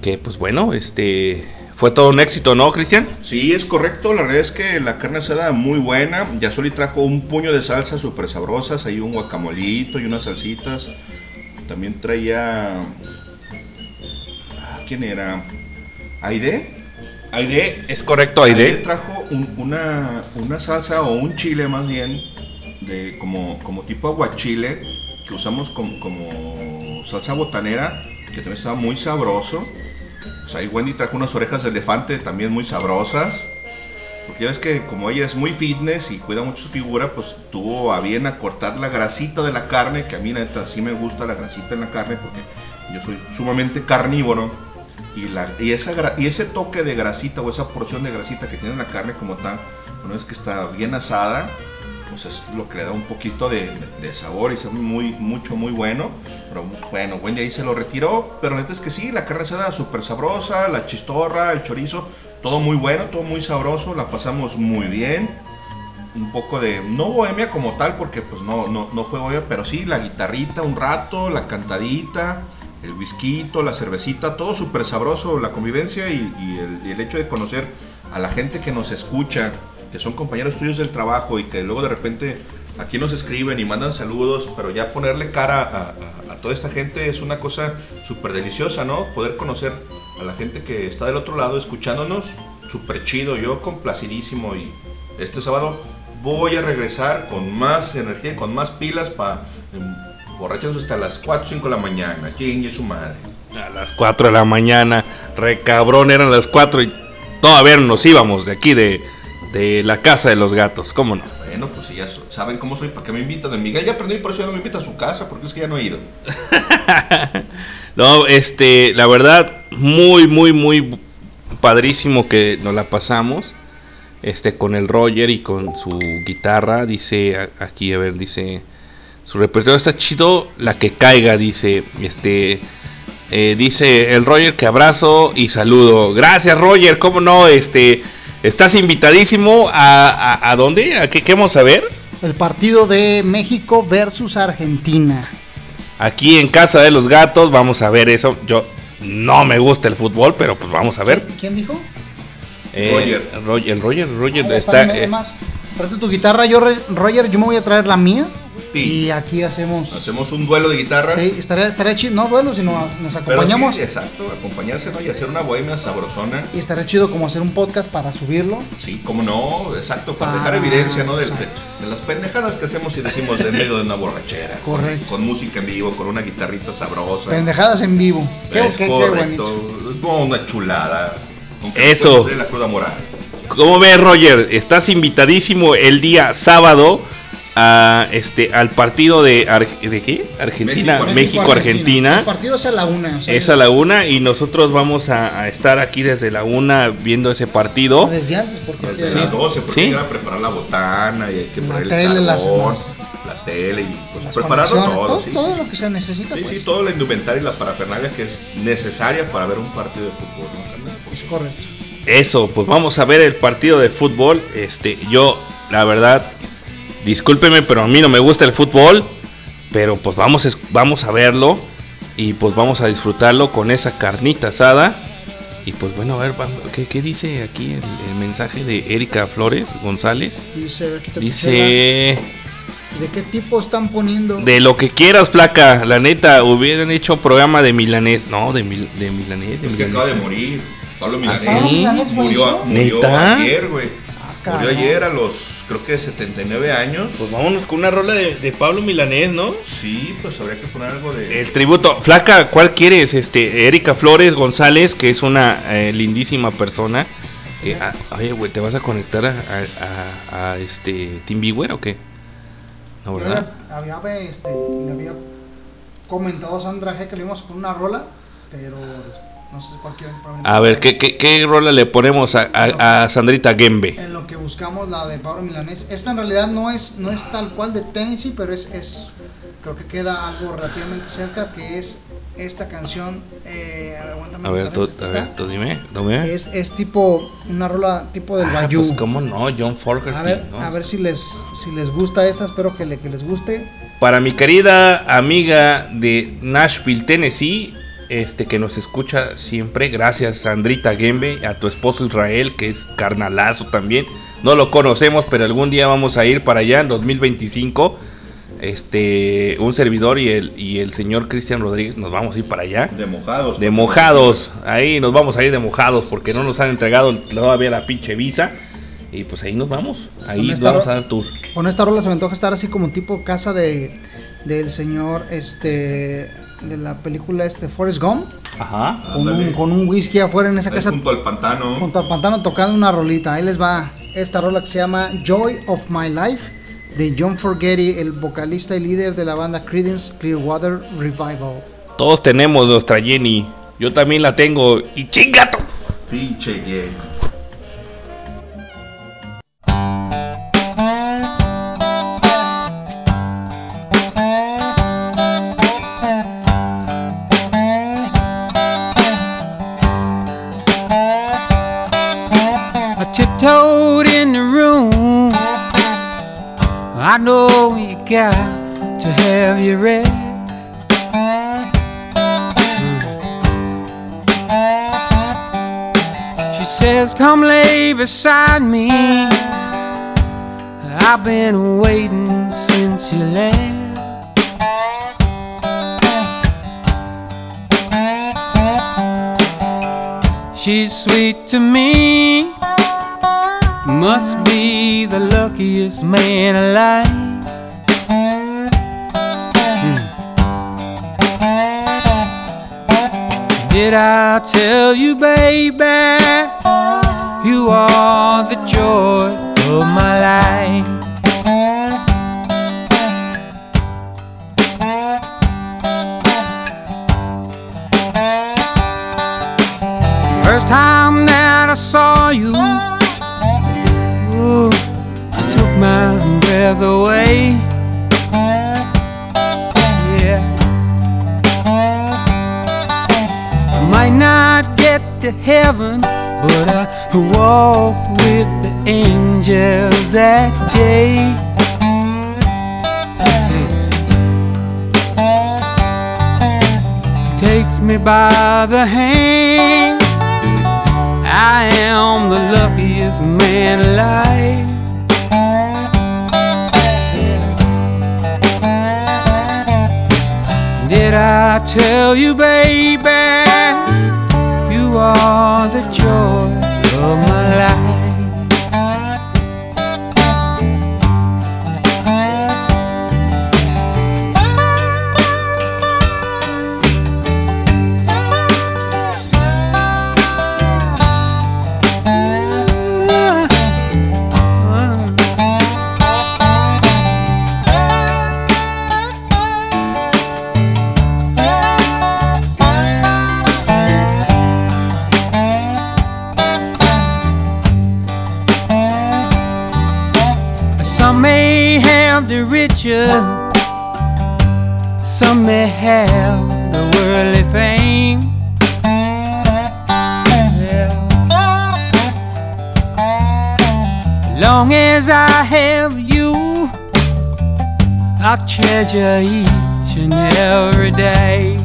Que pues bueno, este fue todo un éxito, ¿no, Cristian? Sí, es correcto. La verdad es que la carne asada muy buena. Yasoli trajo un puño de salsas súper sabrosas. Ahí un guacamolito y unas salsitas. También traía. ah, ¿Quién era? ¿Aide? Aide, es correcto, Aide Aide. trajo un- una, una salsa o un chile más bien. De, como, como tipo aguachile. Que usamos com- como salsa botanera. Que también estaba muy sabroso. O sea, Wendy trajo unas orejas de elefante también muy sabrosas. Porque ya ves que como ella es muy fitness y cuida mucho su figura, pues tuvo a bien a cortar la grasita de la carne, que a mí neta sí me gusta la grasita en la carne porque yo soy sumamente carnívoro. Y, la, y, esa, y ese toque de grasita o esa porción de grasita que tiene la carne como tal, una vez que está bien asada, pues es lo que le da un poquito de, sabor y sabe muy, mucho, muy bueno. Pero bueno, Wendy ahí se lo retiró, pero la neta es que sí, la carne asada súper sabrosa, la chistorra, el chorizo, todo muy bueno, todo muy sabroso, la pasamos muy bien. Un poco de, no bohemia como tal, porque pues no, no, no fue bohemia, pero sí la guitarrita un rato, la cantadita, el whisky, la cervecita, todo súper sabroso, la convivencia y el, y el hecho de conocer a la gente que nos escucha, que son compañeros tuyos del trabajo y que luego de repente aquí nos escriben y mandan saludos, pero ya ponerle cara a, toda esta gente es una cosa súper deliciosa, ¿no? Poder conocer a la gente que está del otro lado escuchándonos, súper chido, yo complacidísimo y este sábado voy a regresar con más energía con más pilas para borracharnos hasta las 4 o 5 de la mañana, chingue su madre. A las 4 de la mañana, re cabrón, eran las 4 y todavía no nos íbamos de aquí de, de la casa de los gatos, ¿cómo no? Bueno, pues si ya saben cómo soy, ¿para qué me invitan? De Miguel ya aprendí, por eso ya no me invita a su casa, porque es que ya no he ido. No, este, la verdad, muy, muy, muy padrísimo que nos la pasamos. Este, con el Roger y con su guitarra. Dice aquí, a ver, dice. Su repertorio está chido, la que caiga, dice. Este. eh, dice el Roger que abrazo y saludo. Gracias, Roger, cómo no, este. Estás invitadísimo a, a, ¿a dónde? ¿A qué, qué vamos a ver? El partido de México versus Argentina. Aquí en Casa de los Gatos vamos a ver eso. Yo no me gusta el fútbol, pero pues vamos a ver. ¿Quién- ¿Quién dijo? Eh, Roger. Roger, el Roger, Roger Ah, está. está, eh, más. Trate tu guitarra, yo, Roger, yo me voy a traer la mía. Sí. Y aquí hacemos. Hacemos un duelo de guitarras. Sí, estaría, estaría chido, no duelo, sino nos Pero acompañamos. sí, exacto, acompañarse ¿no? y hacer una bohemia sabrosona. Y estaría chido como hacer un podcast para subirlo. Sí, cómo no, exacto, para Para- dejar evidencia, ¿no? De, de- de las pendejadas que hacemos y decimos de medio de una borrachera. Correcto. Con, música en vivo, con una guitarrita sabrosa. Pendejadas en vivo. Qué, Es qué- qué correcto. bonito. Es como una chulada. Eso. dé la cruda moral. ¿Cómo ves, Roger? Estás invitadísimo el día sábado a este al partido de Ar- ¿de qué? Argentina, México, México, Argentina. El partido es a la una. o sea, Es a la una y nosotros vamos a, a estar aquí desde la una viendo ese partido. Desde antes, porque Desde Sí. las 12, porque Sí. hay que ir a preparar la botana y hay que La poner tele, el las- carbón, las- la tele y pues las prepararlo todo. todo, sí, todo sí, lo que se necesita. Sí, pues, sí, todo la indumentaria y la parafernalia que es necesaria para ver un partido de fútbol. Es correcto. Eso, pues vamos a ver el partido de fútbol. Este, yo, la verdad, discúlpeme, pero a mí no me gusta el fútbol. Pero pues vamos, vamos a verlo y pues vamos a disfrutarlo con esa carnita asada. Y pues bueno, a ver, ¿qué, qué dice aquí el, el mensaje de Erika Flores González? Dice. ¿De qué tipo están poniendo? de lo que quieras, flaca, la neta, hubieran hecho programa de milanés. No, de, mil, de milanés. De Es que acaba de milanés. morir. Pablo Milanés ¿Ah, sí? Milanés murió, falleció? murió ¿Neta? ayer, güey. Ah, Murió ayer a los creo que de 79 años. Pues vámonos con una rola de, de Pablo Milanés, ¿no? Sí, pues habría que poner algo de. El tributo. Flaca, ¿cuál quieres? Este, Erika Flores González, que es una eh, lindísima persona. ah, oye, güey, ¿te vas a conectar a, a- a- a, este TeamViewer o qué? No, ¿verdad? le había, este, le había comentado a Sandra G que le íbamos a poner una rola, pero des- no sé cuál quieren poner. A ver, ¿qué, qué, qué rola le ponemos a, a- a Sandrita Gembe? En lo que buscamos la de Pablo Milanés. Esta en realidad no es, no es tal cual de Tennessee, pero es, es creo que queda algo relativamente cerca, que es esta canción. Eh, a ver, tú, a ver, tú dime, dime. Es, es tipo una rola tipo del Ah, Bayou. pues cómo no, John Fogerty. a ver, ¿no? a ver si les si les gusta esta, espero que, le, que les guste. Para mi querida amiga de Nashville, Tennessee, este que nos escucha siempre, gracias Sandrita Gembe, a tu esposo Israel, que es carnalazo también. No lo conocemos, pero algún día vamos a ir para allá en 2025. Este, un servidor y el, y el señor Cristian Rodríguez nos vamos a ir para allá. De mojados. De mojados, ahí nos vamos a ir de mojados porque no nos han entregado todavía la pinche visa. Y pues ahí nos vamos, ahí vamos a dar tour. Con esta rola se me antoja estar así como tipo casa de del señor este de la película este Forrest Gump Ajá. con un, con un whisky afuera en esa Ahí casa junto al pantano. junto al pantano tocando una rolita. Ahí les va esta rola que se llama Joy of My Life de John Forgetty, el vocalista y líder de la banda Creedence Clearwater Revival. Todos tenemos nuestra Jenny. Yo también la tengo. Y chingato. Pinche gay. I know you got to have your rest. She says, Come lay beside me. I've been waiting since you left. She's sweet to me. Must be the luckiest man alive. Hmm. Did I tell you, baby, you are the joy of my life? First time that I saw you, my breath away. Yeah. I might not get to heaven, but I walked with the angels that day. Takes me by the hand. I am the luckiest man alive. Did I tell you, baby, you are the I'll each and every day.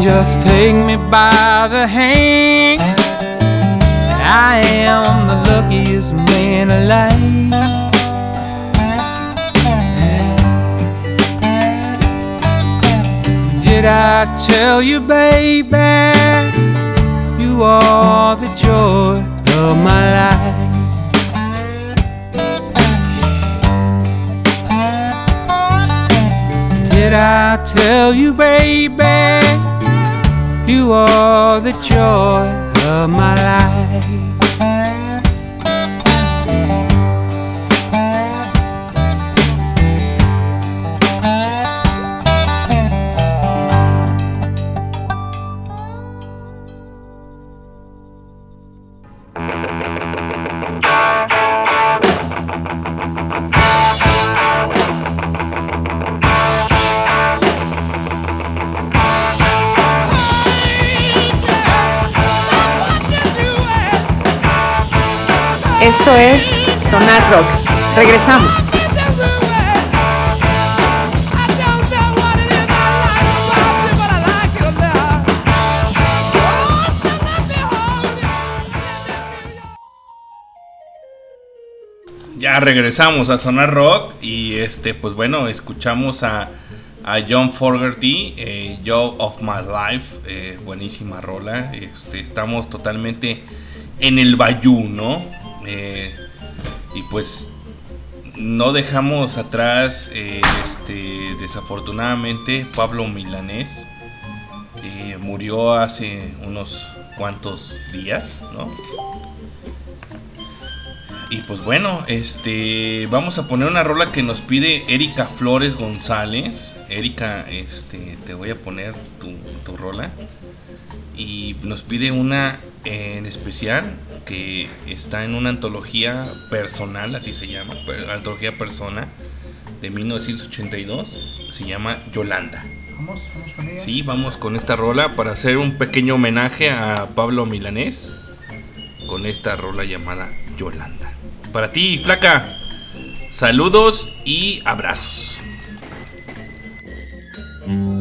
Just take me by the hand. I am the luckiest man alive. Did I tell you, baby, You are the joy of my life. I tell you, baby? You are the joy Esto es Sonar Rock. Regresamos. Ya regresamos a Sonar Rock y este pues bueno, escuchamos a, John Fogerty, eh, Joy of My Life, eh, buenísima rola. Este, estamos totalmente en el Bayou, ¿no? Eh, y pues no dejamos atrás, eh, este, desafortunadamente, Pablo Milanés eh, murió hace unos cuantos días, ¿no? Y pues bueno, este vamos a poner una rola que nos pide Erika Flores González. Erika, este te voy a poner tu, tu rola. Y nos pide una en especial que está en una antología personal, así se llama, antología persona de 1982, se llama Yolanda. Vamos, vamos con ella. Sí, vamos con esta rola para hacer un pequeño homenaje a Pablo Milanés con esta rola llamada Yolanda. Para ti, flaca, saludos y abrazos. Esto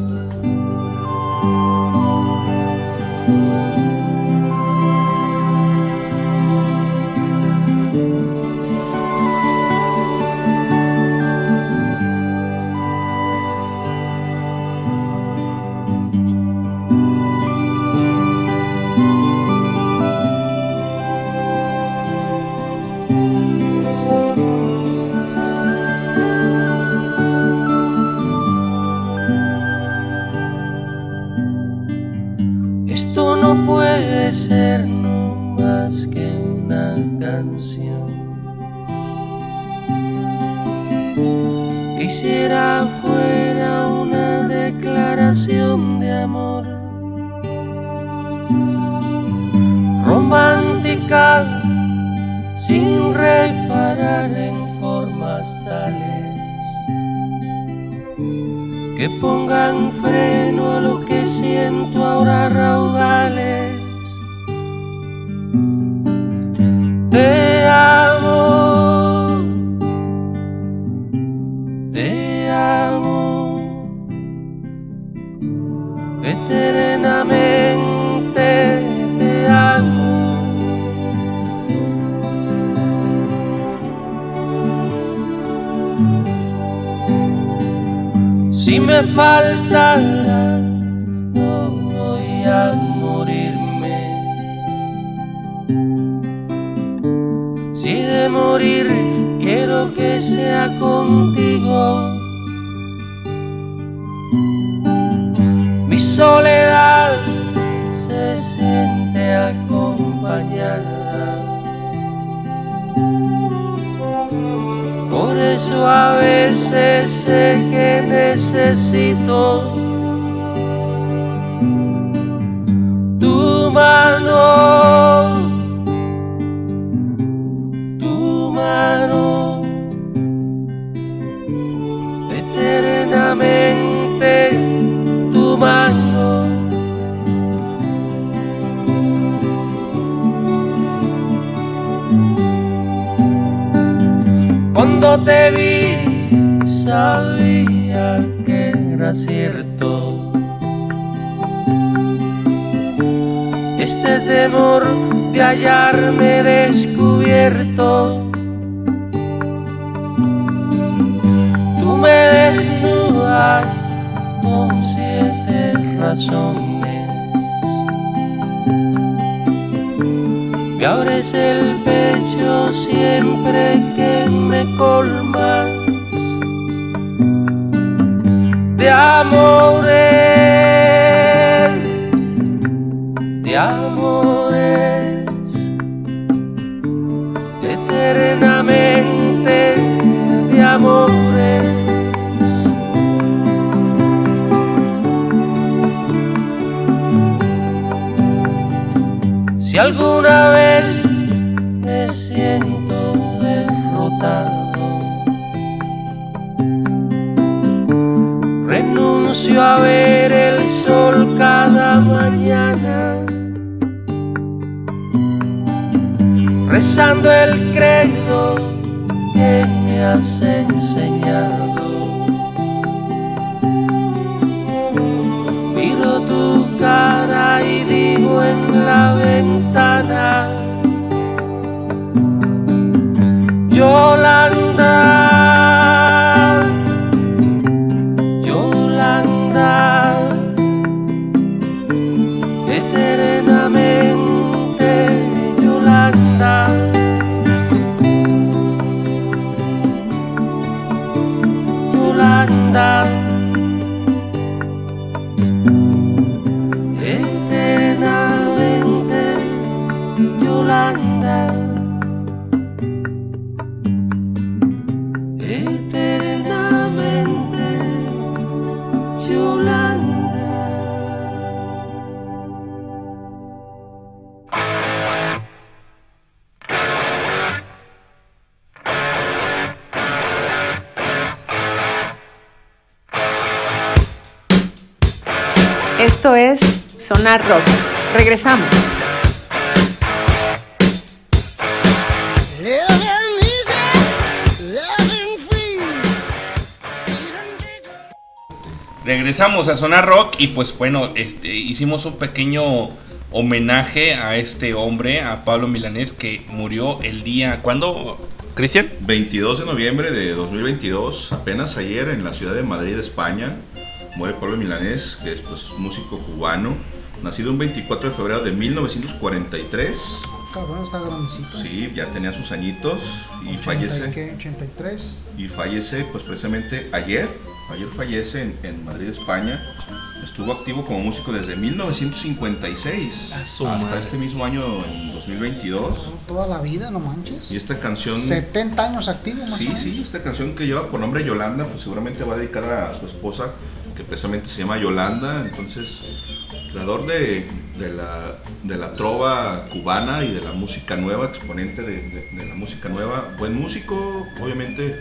de Rock. Regresamos. Regresamos a Sonar Rock y pues bueno, este hicimos un pequeño homenaje a este hombre, a Pablo Milanés, que murió el día. ¿Cuándo, Cristian? 22 de noviembre de 2022, apenas ayer en la ciudad de Madrid, España, muere Pablo Milanés, que es pues, músico cubano, nacido un 24 de febrero de 1943. Cabrón, está grandecito. Sí, ya tenía sus añitos y 80 fallece. y qué, 83. Y fallece pues precisamente ayer, ayer fallece en, en Madrid, España. Estuvo activo como músico desde 1956 A su hasta madre. este mismo año en 2022. Toda la vida, no manches. Y esta canción 70 años activo más o Sí, menos. sí, esta canción que lleva por nombre Yolanda, pues seguramente va dedicada a su esposa, que precisamente se llama Yolanda. Entonces, creador de, de la, de la trova cubana y de la música nueva, exponente de, la música nueva, buen músico, obviamente,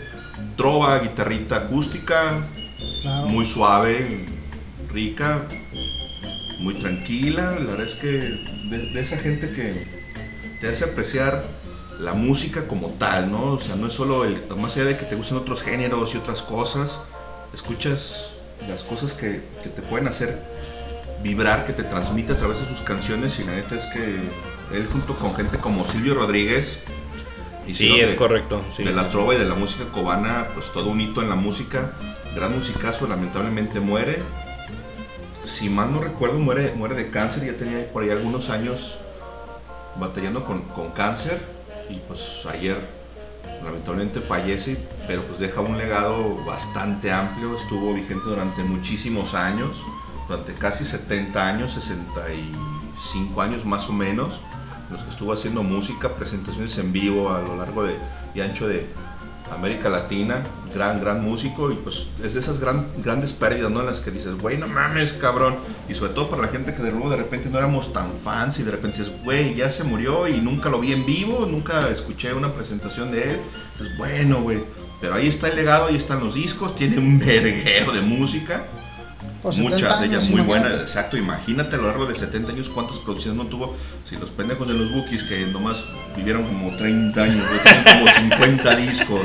trova, guitarrita acústica, Claro. muy suave, rica, muy tranquila. La verdad es que de, esa gente que te hace apreciar la música como tal, ¿no? O sea, no es solo el, más allá de que te gusten otros géneros y otras cosas, escuchas las cosas que, que te pueden hacer vibrar, que te transmite a través de sus canciones y la neta es que él junto con gente como Silvio Rodríguez Sí, es de- correcto. sí. de la trova y de la música cubana, pues todo un hito en la música. Gran musicazo, lamentablemente muere. Si mal no recuerdo, muere, muere de cáncer. Ya tenía por ahí algunos años batallando con, con cáncer. Y pues ayer lamentablemente fallece, pero pues deja un legado bastante amplio. Estuvo vigente durante muchísimos años, durante casi 70 años, 65 años más o menos, en los que estuvo haciendo música, presentaciones en vivo a lo largo de, y ancho de América Latina, gran, gran músico, y pues es de esas gran, grandes pérdidas, ¿no? En las que dices, güey, no mames, cabrón, y sobre todo para la gente que de luego de repente no éramos tan fans, y de repente dices, güey, ya se murió y nunca lo vi en vivo, nunca escuché una presentación de él, dices, bueno, güey, pero ahí está el legado, ahí están los discos, tiene un verguero de música, 70 muchas de ellas años, muy imagínate. buenas, exacto, imagínate a lo largo de 70 años cuántas producciones no tuvo, si los pendejos de los Bookies que nomás vivieron como 30 años, güey, como 50 discos.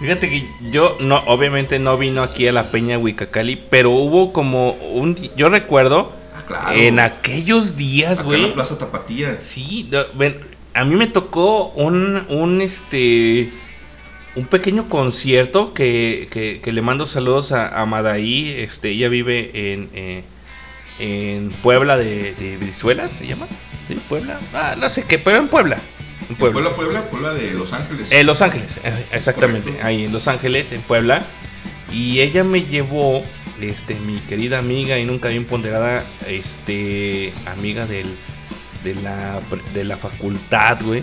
Fíjate que yo no, obviamente no vino aquí a la Peña Huicacali, pero hubo como un, yo recuerdo Ah, claro. en aquellos días, Acá en la güey. Plaza Tapatía. Sí, ven, a mí me tocó un, un este, un pequeño concierto que, que, que le mando saludos a, a Madaí, este, ella vive en, eh, en Puebla de, de Brizuela, se llama. ¿Sí, Puebla? Ah, no sé qué, pero en Puebla. En Puebla. Puebla, Puebla, Puebla de Los Ángeles. En Los Ángeles, eh, exactamente, Correcto. ahí en Los Ángeles, en Puebla. Y ella me llevó, este, mi querida amiga y nunca bien ponderada, este, amiga del, de, la, de la facultad, güey,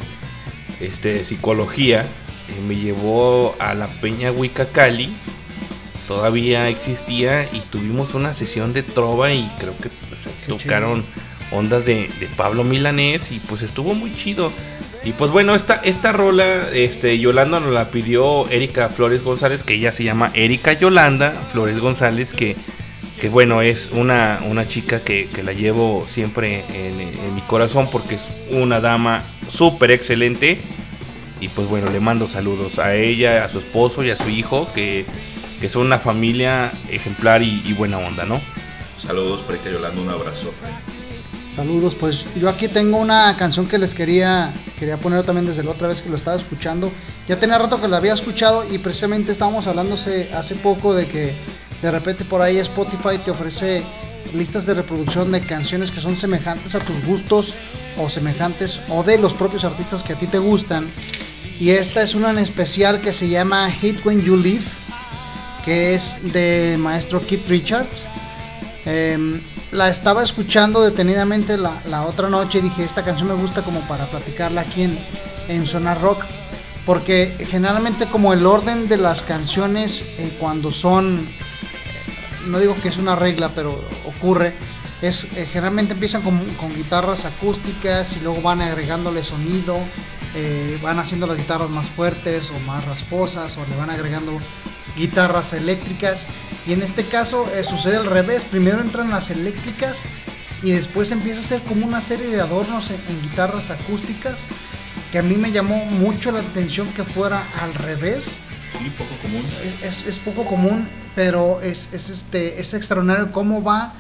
este, de psicología, eh, me llevó a la Peña Huicacali, todavía existía, y tuvimos una sesión de trova y creo que pues, tocaron ondas de, de Pablo Milanés y pues estuvo muy chido. Y pues bueno, esta, esta rola, este, Yolanda nos la pidió Erika Flores González, que ella se llama Erika Yolanda Flores González, que, que bueno, es una, una chica que, que la llevo siempre en, en mi corazón porque es una dama súper excelente. Y pues bueno, le mando saludos a ella, a su esposo y a su hijo, que, que son una familia ejemplar y, y buena onda, ¿no? Saludos para que Yolanda, un abrazo. Saludos, pues yo aquí tengo una canción que les quería quería poner también desde la otra vez que lo estaba escuchando. Ya tenía rato que la había escuchado y precisamente estábamos hablando hace, hace poco de que de repente por ahí Spotify te ofrece listas de reproducción de canciones que son semejantes a tus gustos o semejantes o de los propios artistas que a ti te gustan. Y esta es una en especial que se llama Hit When You Leave, que es del maestro Keith Richards. Em, la estaba escuchando detenidamente la, otra noche y dije, esta canción me gusta como para platicarla aquí en, en Zona Rock. Porque generalmente como el orden de las canciones eh, cuando son, eh, no digo que es una regla, pero ocurre, es eh, generalmente empiezan con, con guitarras acústicas y luego van agregándole sonido, eh, van haciendo las guitarras más fuertes o más rasposas o le van agregando guitarras eléctricas y en este caso eh, sucede al revés primero entran las eléctricas y después empieza a ser como una serie de adornos en, en guitarras acústicas que a mí me llamó mucho la atención que fuera al revés Sí, poco común. es, es poco común, pero es, es, este, es extraordinario cómo va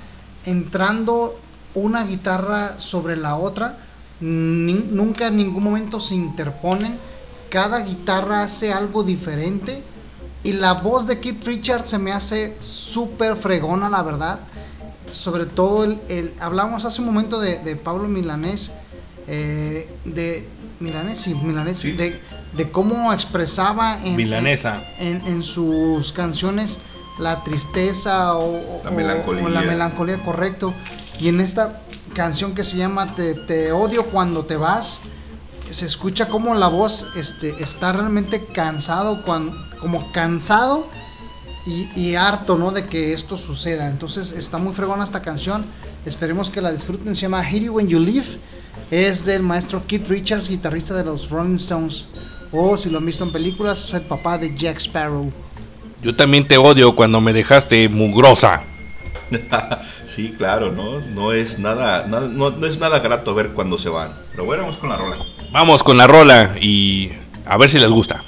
entrando una guitarra sobre la otra. Ni- nunca en ningún momento se interponen. Cada guitarra hace algo diferente. Y la voz de Keith Richards se me hace súper fregona, la verdad. Sobre todo, el, el- hablamos hace un momento de, de Pablo Milanés. eh, de Milanés, sí, Milanés, Sí. De, de cómo expresaba en, Milanesa. en, en sus canciones la tristeza o, La o- melancolía. o la melancolía, correcto. Y en esta canción que se llama Te, te odio cuando te vas, se escucha como la voz este, está realmente cansado, cuan- como cansado y, y harto ¿no? de que esto suceda. Entonces está muy fregona esta canción. Esperemos que la disfruten. Se llama Hit You When You Leave. Es del maestro Keith Richards, guitarrista de los Rolling Stones. O si lo han visto en películas, es el papá de Jack Sparrow. Yo también te odio cuando me dejaste mugrosa. sí, claro, ¿no? No es nada, no, no es nada grato ver cuando se van. Pero bueno, vamos con la rola. Vamos con la rola y a ver si les gusta.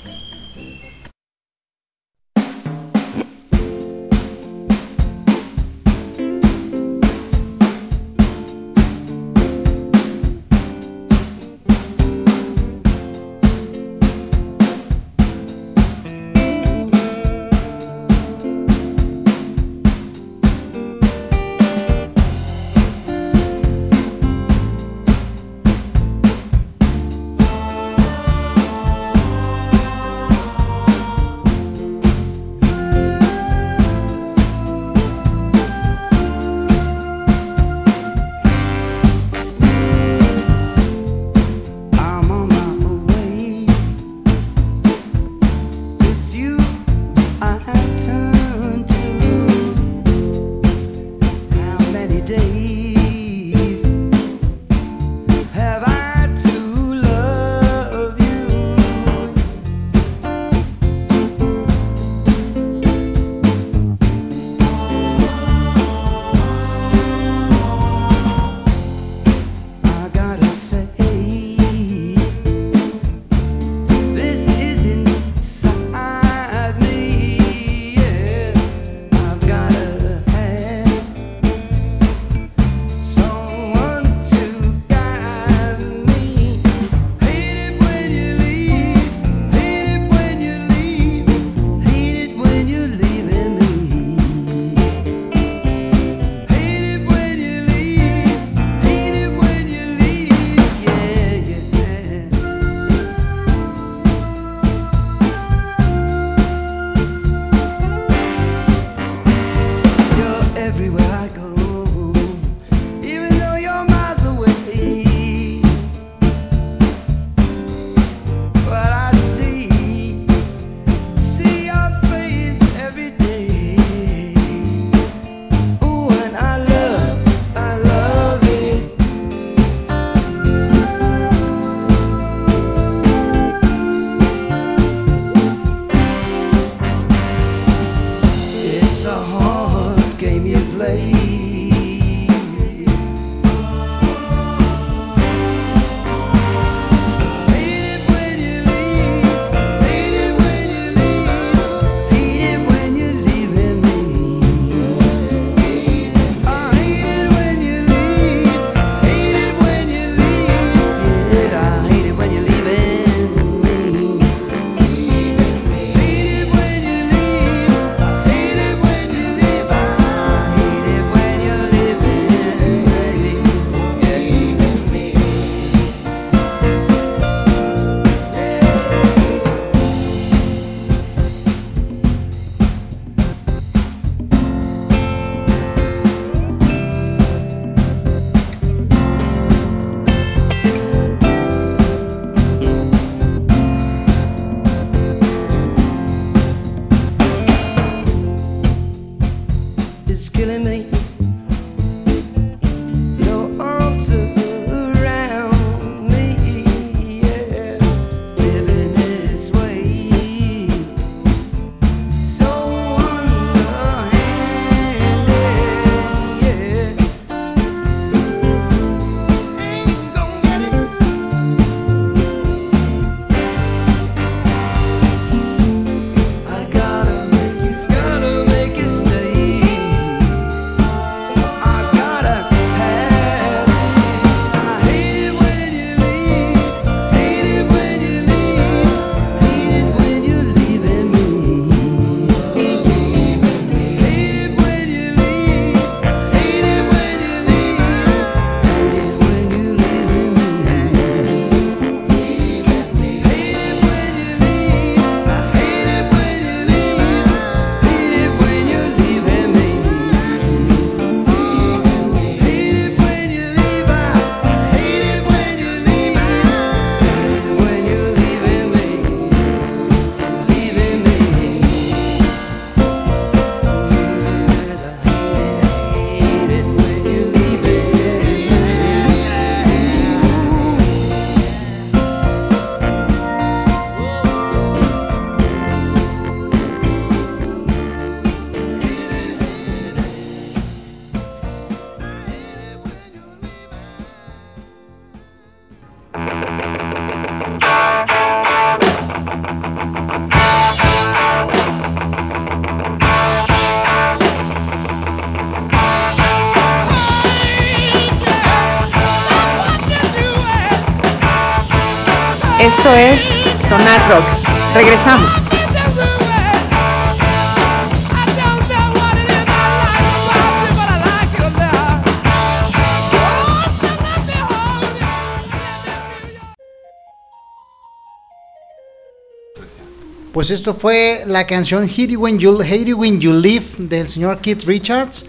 Pues esto fue la canción Hate When You, Hate When You Leave del señor Keith Richards.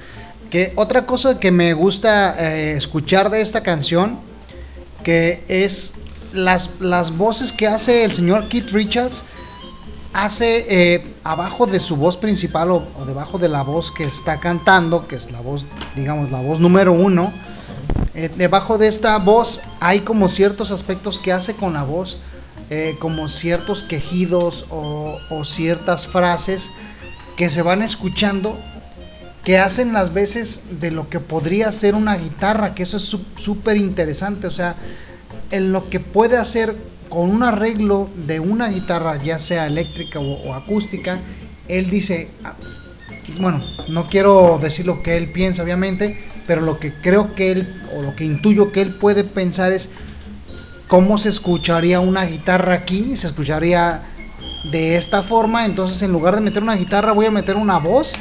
Que otra cosa que me gusta eh, escuchar de esta canción, que es las, las voces que hace el señor Keith Richards, hace eh, abajo de su voz principal o, o debajo de la voz que está cantando, que es la voz, digamos, la voz número uno, eh, debajo de esta voz hay como ciertos aspectos que hace con la voz, eh, como ciertos quejidos o, ciertas frases que se van escuchando que hacen las veces de lo que podría ser una guitarra, que eso es súper interesante, o sea, en lo que puede hacer con un arreglo de una guitarra, ya sea eléctrica o, o acústica, él dice, ah, bueno, no quiero decir lo que él piensa, obviamente, pero lo que creo que él, o lo que intuyo que él puede pensar es cómo se escucharía una guitarra aquí, se escucharía de esta forma, entonces en lugar de meter una guitarra voy a meter una voz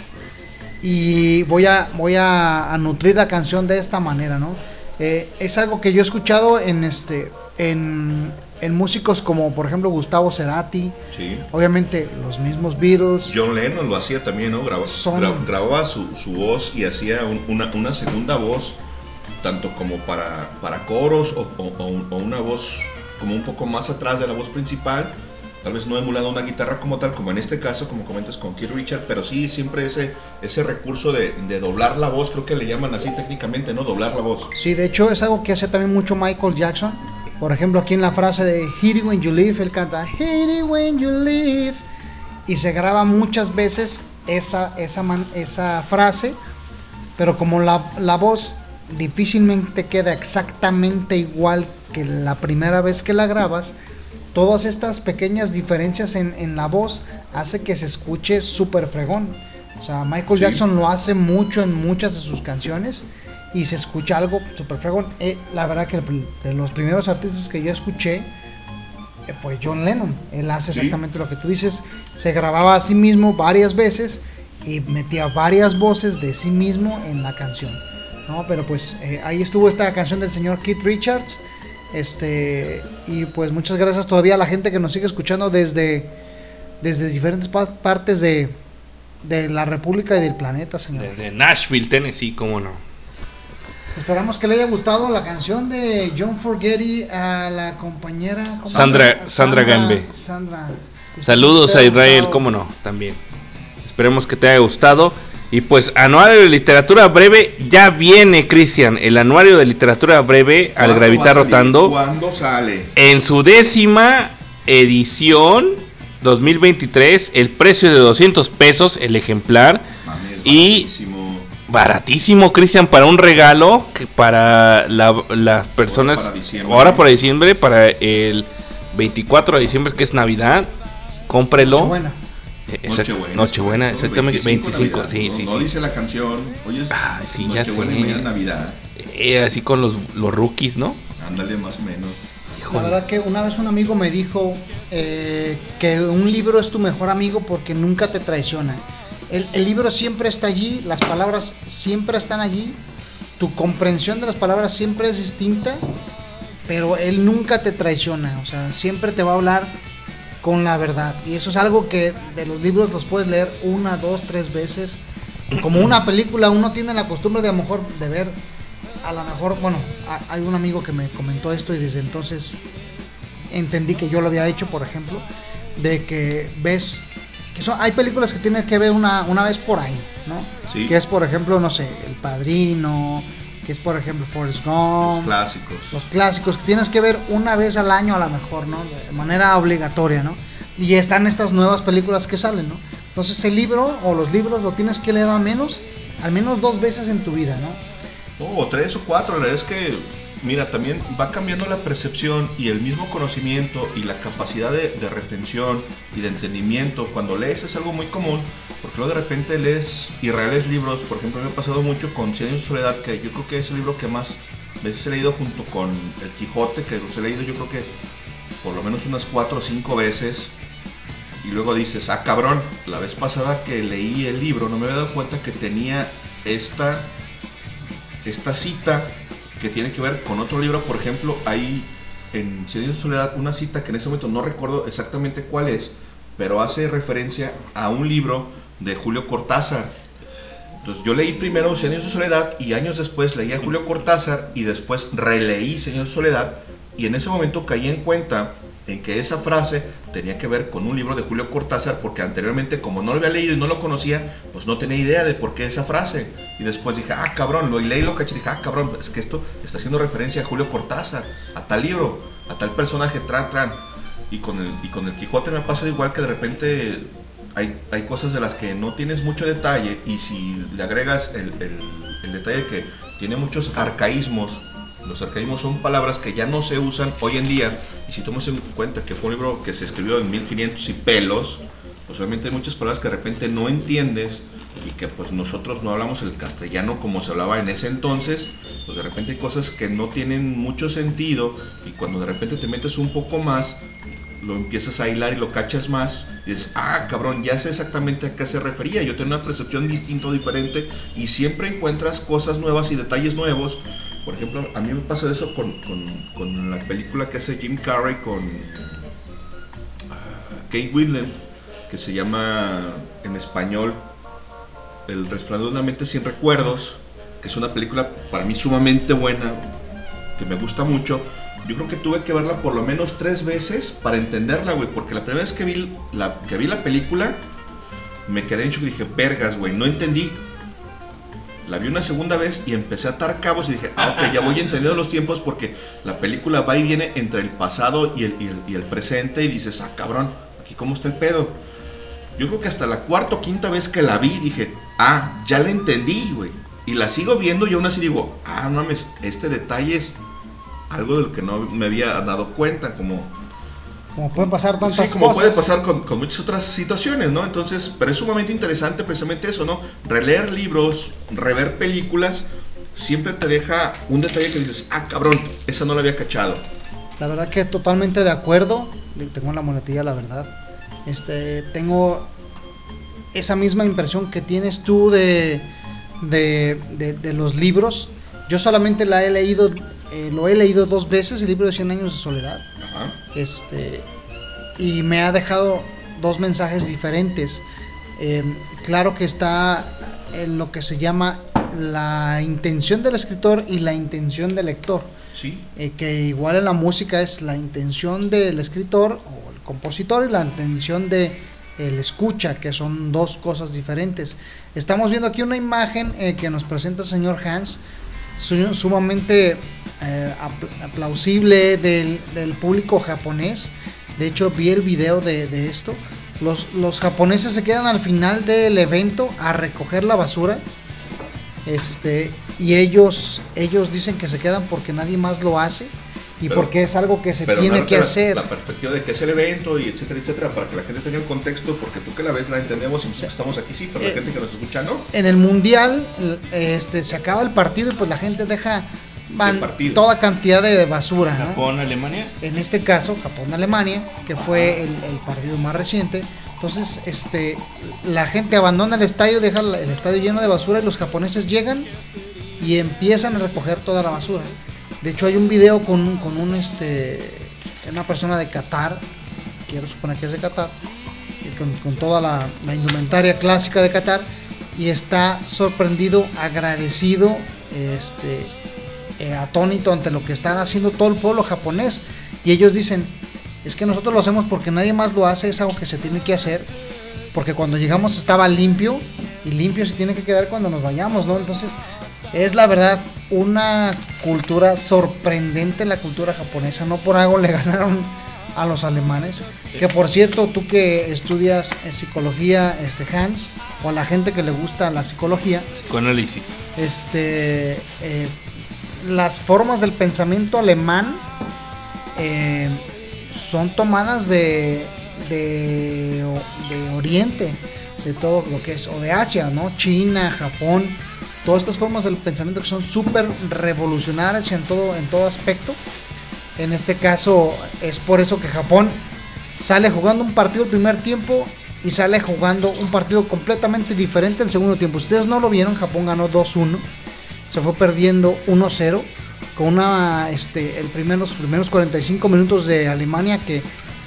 y voy a, voy a, a nutrir la canción de esta manera, ¿no? Eh, es algo que yo he escuchado en este en, en músicos como por ejemplo Gustavo Cerati, Sí. obviamente los mismos Beatles, John Lennon lo hacía también, ¿no? Graba- Son- gra- grababa su, su voz y hacía un- una, una segunda voz, tanto como para, para coros o, o- o un- o una voz como un poco más atrás de la voz principal, tal vez no emulando una guitarra como tal, como en este caso, como comentas con Keith Richard, pero sí siempre ese, ese recurso de, de doblar la voz, creo que le llaman así técnicamente, ¿no? Doblar la voz. Sí, de hecho es algo que hace también mucho Michael Jackson. Por ejemplo, aquí en la frase de Hit it when you leave, él canta Hit it when you leave. Y se graba muchas veces esa, esa, man- esa frase, pero como la, la voz difícilmente queda exactamente igual que la primera vez que la grabas, todas estas pequeñas diferencias en, en la voz hace que se escuche súper fregón. O sea, Michael Sí. Jackson lo hace mucho en muchas de sus canciones y se escucha algo súper fregón. Eh, la verdad que el- de los primeros artistas que yo escuché eh, fue John Lennon. Él hace Sí. exactamente lo que tú dices. Se grababa a sí mismo varias veces y metía varias voces de sí mismo en la canción. ¿No? Pero pues eh, ahí estuvo esta canción del señor Keith Richards. Este, y pues muchas gracias todavía a la gente que nos sigue escuchando desde, desde diferentes pa- partes de, de la República y del planeta, señor. Desde Nashville, Tennessee, cómo no. Esperamos que le haya gustado la canción de John Forgetti a la compañera ¿cómo se Sandra-? Sandra Gambe. Sandra. Saludos a Israel, cómo no, también. Esperemos que te haya gustado. Y pues, anuario de literatura breve, ya viene, Cristian, el anuario de literatura breve al ¿Cuándo va a gravitar rotando. ¿Cuándo sale? En su décima edición 2023, el precio de 200 pesos el ejemplar. Mames, Y baratísimo. baratísimo, Cristian, para un regalo que para la- las personas. para diciembre. ahora para diciembre, para el 24 de diciembre, que es Navidad. Cómprelo. Buena. Eh, Nochebuena. Nochebuena, ¿no? exactamente. 25, Navidad, sí, no, sí, no sí. dice la canción. Oye, Ay, sí, ya Nochebuena sé. Navidad. Eh, así con los, los rookies, ¿no? Ándale más o menos. La Híjole. verdad que una vez un amigo me dijo eh, que un libro es tu mejor amigo porque nunca te traiciona. El, el libro siempre está allí, las palabras siempre están allí, tu comprensión de las palabras siempre es distinta, pero él nunca te traiciona, o sea, siempre te va a hablar con la verdad. Y eso es algo que de los libros los puedes leer una, dos, tres veces. Como una película, uno tiene la costumbre de a lo mejor de ver, a lo mejor, bueno, a- hay un amigo que me comentó esto y desde entonces entendí que yo lo había hecho, por ejemplo, de que ves que son, hay películas que tienes que ver una, una vez por año, ¿no? Sí. Que es, por ejemplo, no sé, El Padrino, que es, por ejemplo, Forrest Los Gump, clásicos. los clásicos que tienes que ver una vez al año a lo mejor, ¿no? De manera obligatoria, ¿no? Y están estas nuevas películas que salen, ¿no? Entonces el libro o los libros lo tienes que leer al menos, al menos dos veces en tu vida, ¿no? No, o tres o cuatro, la verdad es que, mira, también va cambiando la percepción y el mismo conocimiento y la capacidad de, retención y de entendimiento. Cuando lees es algo muy común, porque luego de repente lees y relees libros, por ejemplo, me ha pasado mucho con Cien de soledad, que yo creo que es el libro que más veces he leído junto con El Quijote, que los he leído yo creo que por lo menos unas cuatro o cinco veces y luego dices, ah cabrón, la vez pasada que leí el libro no me había dado cuenta que tenía esta, esta cita que tiene que ver con otro libro, por ejemplo, hay en Silencio y Soledad una cita que en ese momento no recuerdo exactamente cuál es, pero hace referencia a un libro de Julio Cortázar. Entonces yo leí primero Silencio y Soledad y años después leí a Julio Cortázar y después releí Silencio y Soledad y en ese momento caí en cuenta en que esa frase tenía que ver con un libro de Julio Cortázar porque anteriormente como no lo había leído y no lo conocía, pues no tenía idea de por qué esa frase. Y después dije, ah, cabrón, lo leí lo caché, dije, ah, cabrón, es que esto está haciendo referencia a Julio Cortázar, a tal libro, a tal personaje, tran, tran. Y con el, y con el Quijote me pasa igual que de repente hay, hay cosas de las que no tienes mucho detalle y si le agregas el, el, el detalle que tiene muchos arcaísmos los arcaísmos son palabras que ya no se usan hoy en día. Y si tomas en cuenta que fue un libro que se escribió en 1500 y pelos, pues obviamente hay muchas palabras que de repente no entiendes y que pues nosotros no hablamos el castellano como se hablaba en ese entonces, pues de repente hay cosas que no tienen mucho sentido y cuando de repente te metes un poco más, lo empiezas a hilar y lo cachas más y dices, ah, cabrón, ya sé exactamente a qué se refería, yo tengo una percepción distinta o diferente y siempre encuentras cosas nuevas y detalles nuevos por ejemplo, a mí me pasa eso con, con, con la película que hace Jim Carrey con uh, Kate Winslet, que se llama en español El resplandor de una mente sin recuerdos, que es una película para mí sumamente buena, que me gusta mucho. Yo creo que tuve que verla por lo menos tres veces para entenderla, güey, porque la primera vez que vi la, que vi la película me quedé en shock y dije, vergas, güey, no entendí la vi una segunda vez y empecé a atar cabos y dije, ah, ok, ya voy entendiendo los tiempos porque la película va y viene entre el pasado y el, y el, y el presente y dices, ah, cabrón, aquí cómo está el pedo. Yo creo que hasta la cuarta o quinta vez que la vi dije, ah, ya la entendí, güey. Y la sigo viendo y aún así digo, ah, no mames, este detalle es algo de lo que no me había dado cuenta, como como pueden pasar tantas sí, como cosas. puede pasar con, con, muchas otras situaciones, ¿no? Entonces, pero es sumamente interesante precisamente eso, ¿no? Releer libros, rever películas, siempre te deja un detalle que dices, ah, cabrón, esa no la había cachado. La verdad que totalmente de acuerdo, tengo la monetilla, la verdad. Este, tengo esa misma impresión que tienes tú de, de, de, de los libros. Yo solamente la he leído eh, lo he leído dos veces, el libro de 100 años de soledad. Ajá. Este, y me ha dejado dos mensajes diferentes. Eh, claro que está en lo que se llama la intención del escritor y la intención del lector. Sí. Eh, que igual en la música es la intención del escritor o el compositor y la intención de el escucha, que son dos cosas diferentes. Estamos viendo aquí una imagen eh, que nos presenta el señor Hans, sumamente eh, aplausible del, del, público japonés. De hecho, vi el video de, de, esto. Los, los japoneses se quedan al final del evento a recoger la basura. Este, y ellos, ellos dicen que se quedan porque nadie más lo hace y pero, porque es algo que se tiene que la, hacer. La perspectiva de que es el evento y etcétera, etcétera, para que la gente tenga el contexto, porque tú que la ves la entendemos y sí. estamos aquí, sí, pero eh, la gente que nos escucha no. En el mundial, este, se acaba el partido y pues la gente deja van toda cantidad de basura. Japón, ¿no? Alemania. En este caso, Japón, Alemania, que fue el, el, partido más reciente. Entonces, este, la gente abandona el estadio, deja el estadio lleno de basura y los japoneses llegan y empiezan a recoger toda la basura. De hecho, hay un video con, con un, este, una persona de Qatar, quiero suponer que es de Qatar, con, con toda la, la indumentaria clásica de Qatar y está sorprendido, agradecido, este, eh, atónito ante lo que están haciendo todo el pueblo japonés. Y ellos dicen es que nosotros lo hacemos porque nadie más lo hace es algo que se tiene que hacer porque cuando llegamos estaba limpio y limpio se tiene que quedar cuando nos vayamos no entonces es la verdad una cultura sorprendente la cultura japonesa. No por algo le ganaron a los alemanes que por cierto tú que estudias psicología este Hans o a la gente que le gusta la psicología psicoanálisis. este eh, las formas del pensamiento alemán eh, son tomadas de, de, de, Oriente, de todo lo que es, o de Asia, ¿no? China, Japón, todas estas formas del pensamiento que son súper revolucionarias en todo, en todo aspecto. En este caso es por eso que Japón sale jugando un partido el primer tiempo y sale jugando un partido completamente diferente el segundo tiempo. Ustedes no lo vieron, Japón ganó 2-1, se fue perdiendo 1-0 con una este el primer, los primeros 45 minutos de Alemania que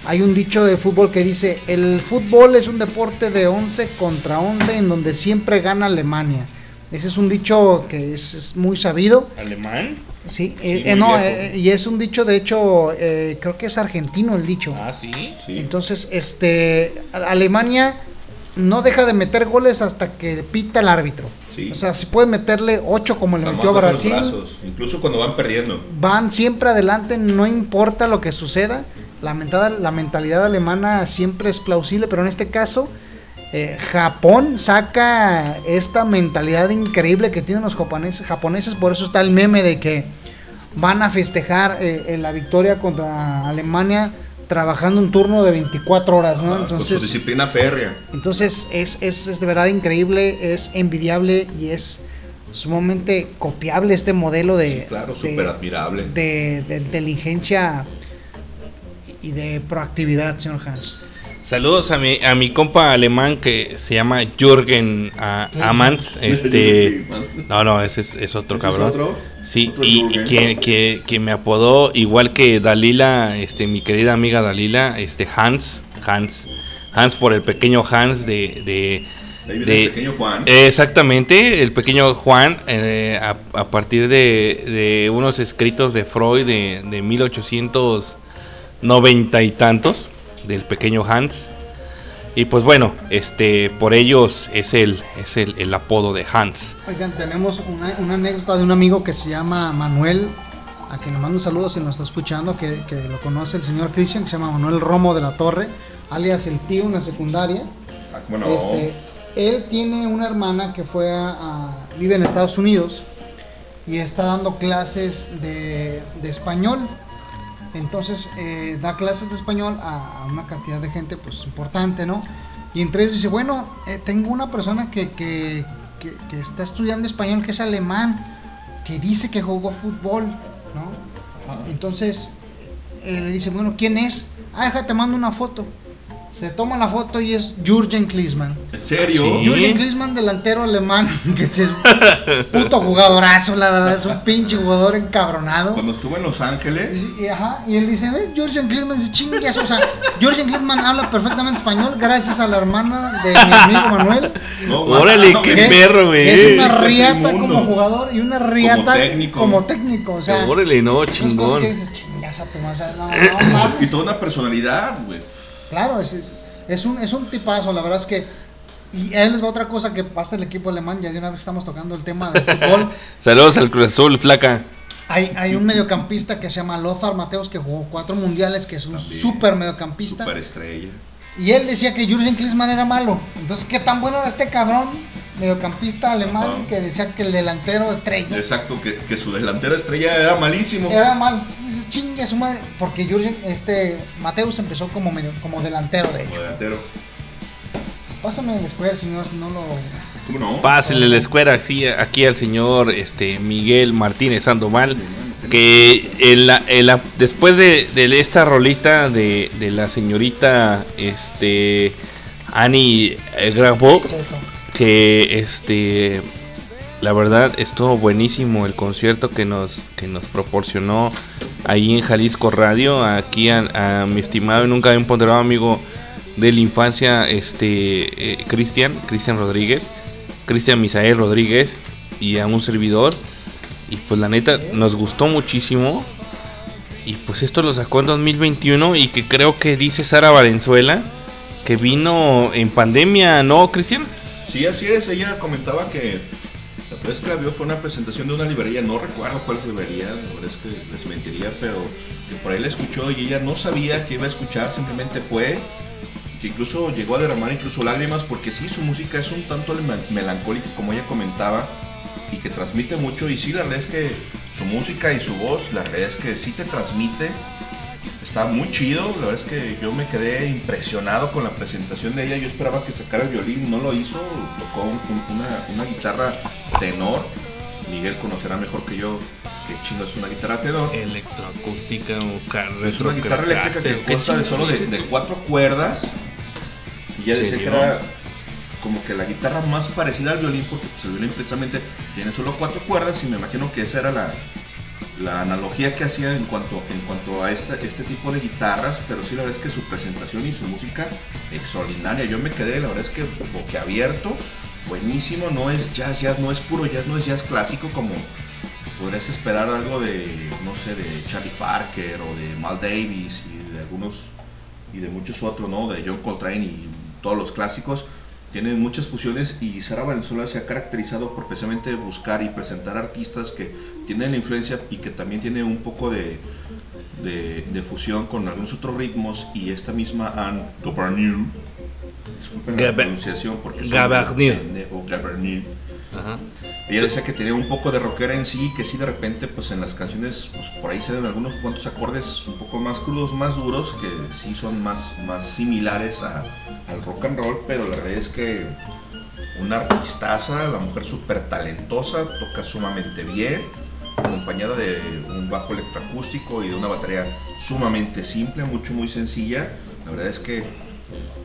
hay un dicho de fútbol que dice, el fútbol es un deporte de 11 contra 11 en donde siempre gana Alemania. Ese es un dicho que es, es muy sabido. ¿Alemán? Sí, Sí, eh, eh, no, eh, y es un dicho, de hecho, eh, creo que es argentino el dicho. Ah, sí. Entonces, este, Alemania no deja de meter goles hasta que pita el árbitro. Sí. O sea, si puede meterle 8 como le Nada metió a Brasil, brazos, incluso cuando van perdiendo. van siempre adelante, no importa lo que suceda. La, mentada- la mentalidad alemana siempre es plausible, pero en este caso, eh, Japón saca esta mentalidad increíble que tienen los japoneses, japoneses, por eso está el meme de que van a festejar eh, eh, la victoria contra Alemania trabajando un turno de 24 horas, ¿no? Ah, con su Entonces, disciplina férrea. entonces es, es, es de verdad increíble, es envidiable y es sumamente copiable este modelo de, Claro, de- súper admirable. de, de inteligencia y de proactividad, señor Hans. Saludos a mi, a mi compa alemán que se llama Jürgen ah, Amans. Este, no, no, ese es, es otro ¿Ese es cabrón. otro? Sí, Otro y, que, que, que me apodó igual que Dalila, este, mi querida amiga Dalila, este Hans, Hans, Hans por el pequeño Hans de, de, De ahí viene de- el pequeño Juan. Eh, exactamente, el pequeño Juan, eh, a, a partir de, de unos escritos de Freud de, de 1890 y tantos, del pequeño Hans. Y pues bueno, este por ellos es el, es el, el apodo de Hans. Oigan, tenemos una, una anécdota de un amigo que se llama Manuel, a quien le mando un saludo si nos está escuchando, que, que lo conoce el señor Cristian, que se llama Manuel Romo de la Torre, alias el tío en la secundaria. Ah, cómo no. Este, él tiene una hermana que fue a, a- vive en Estados Unidos y está dando clases de, de español. Entonces eh, da clases de español a, a una cantidad de gente pues importante, ¿no? Y entre ellos dice, bueno, eh, tengo una persona que, que, que- que está estudiando español, que es alemán, que dice que jugó fútbol, ¿no? Entonces eh, le dice, bueno, ¿quién es? Ah, déjate, mando una foto. Se toma la foto y es Jürgen Klinsmann. ¿En serio? Sí. Jürgen Klinsmann, delantero alemán, que es un puto jugadorazo, la verdad, es un pinche jugador encabronado. Cuando estuvo en Los Ángeles, Y, y- ajá, y él dice, ve, Jürgen Klinsmann dice, chingas, o sea, Jürgen Klinsmann habla perfectamente español gracias a la hermana de mi amigo Manuel. no, Órale, qué perro, güey. Es una riata como jugador y una riata técnico. como técnico, o sea, Órale, no, esas cosas chingón. que dices, chingas a tu madre, o sea, no, no mames. y toda una personalidad, güey. Claro, es, es un, es un tipazo, la verdad es que. Y a él les va otra cosa que pasa el equipo alemán, ya de una vez estamos tocando el tema del fútbol. Saludos al Cruz Azul, flaca. Hay, hay un mediocampista que se llama Lothar Mateos que jugó cuatro mundiales, que es un También. super mediocampista. Superestrella. Y él decía que Jürgen Klinsmann era malo. Entonces, ¿qué tan bueno era este cabrón mediocampista alemán Ajá. que decía que el delantero estrella Exacto, que, que su delantera estrella era malísimo. era malo? Entonces dices, chingue su madre. Porque Jürgen, este, Mateus empezó como, medio, como delantero, de Como hecho. delantero. Pásame el square, señor, si no lo. ¿Cómo no? Pásele la escuela aquí, aquí al señor este Miguel Martínez Sandoval. Que en la- en la- después de, de esta rolita de, de la señorita este Annie eh, Grabo, que este la verdad estuvo buenísimo el concierto que nos que nos proporcionó ahí en Jalisco Radio aquí a, mi estimado y nunca bien ponderado amigo de la infancia este eh, Cristian Cristian Rodríguez Cristian Misael Rodríguez y a un servidor y pues la neta nos gustó muchísimo y pues esto lo sacó en 2021 y que creo que dice Sara Valenzuela que vino en pandemia, ¿no, Cristian? Sí, así es. Ella comentaba que la vez que la vio fue una presentación de una librería. No recuerdo cuál librería, la verdad es que les mentiría, pero que por ahí la escuchó y ella no sabía que iba a escuchar, simplemente fue. Que incluso llegó a derramar incluso lágrimas porque sí, su música es un tanto me- melancólica como ella comentaba y que transmite mucho y sí, la verdad es que su música y su voz, la verdad es que sí te transmite Está muy chido, la verdad es que yo me quedé impresionado con la presentación de ella. Yo esperaba que sacara el violín, no lo hizo, tocó un- un- una, una guitarra tenor. Miguel conocerá mejor que yo ¿Qué chingo es una guitarra tenor? Electroacústica o car Es una guitarra eléctrica que retrocaster. ¿Qué consta de solo de, cuatro cuerdas. Y ya decía que era como que la guitarra más parecida al violín, porque pues, el violín precisamente tiene solo cuatro cuerdas y me imagino que esa era la, la analogía que hacía en cuanto, en cuanto a esta, este tipo de guitarras, pero sí la verdad es que su presentación y su música extraordinaria. Yo me quedé, la verdad es que boquiabierto, buenísimo, no es jazz, jazz, no es puro jazz, no es jazz clásico como podrías esperar algo de, no sé, de Charlie Parker o de Mal Davis y de algunos y de muchos otros, ¿no? De John Coltrane y todos los clásicos. Tienen muchas fusiones y Sara Valenzuela se ha caracterizado por precisamente buscar y presentar artistas que tienen la influencia y que también tienen un poco de, de, de fusión con algunos otros ritmos y esta misma Anne Gabarneau, disculpen la Gabe- pronunciación porque Gabarneau. pendejo, Gabarneau. Ella decía que tenía un poco de rockera en sí, que sí de repente pues en las canciones pues por ahí salen algunos cuantos acordes un poco más crudos, más duros, que sí son más, más similares a- al rock and roll, pero la verdad es que una artistaza, la mujer súper talentosa, toca sumamente bien, acompañada de un bajo electroacústico y de una batería sumamente simple, mucho muy sencilla. La verdad es que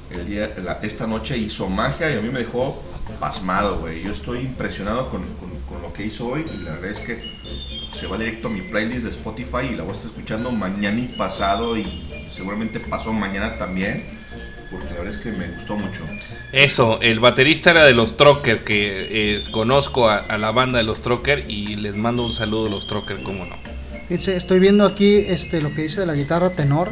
el día, la- esta noche hizo magia y a mí me dejó pasmado, güey. Yo estoy impresionado con, con- con lo que hizo hoy y la verdad es que se va directo a mi playlist de Spotify y la voy a estar escuchando mañana y pasado y seguramente pasó mañana también, porque la verdad es que me gustó mucho. Eso, el baterista era de los Trocker, que eh, conozco a, a la banda de los Trocker y les mando un saludo a los Trocker, cómo no. Estoy viendo aquí este, lo que dice de la guitarra tenor.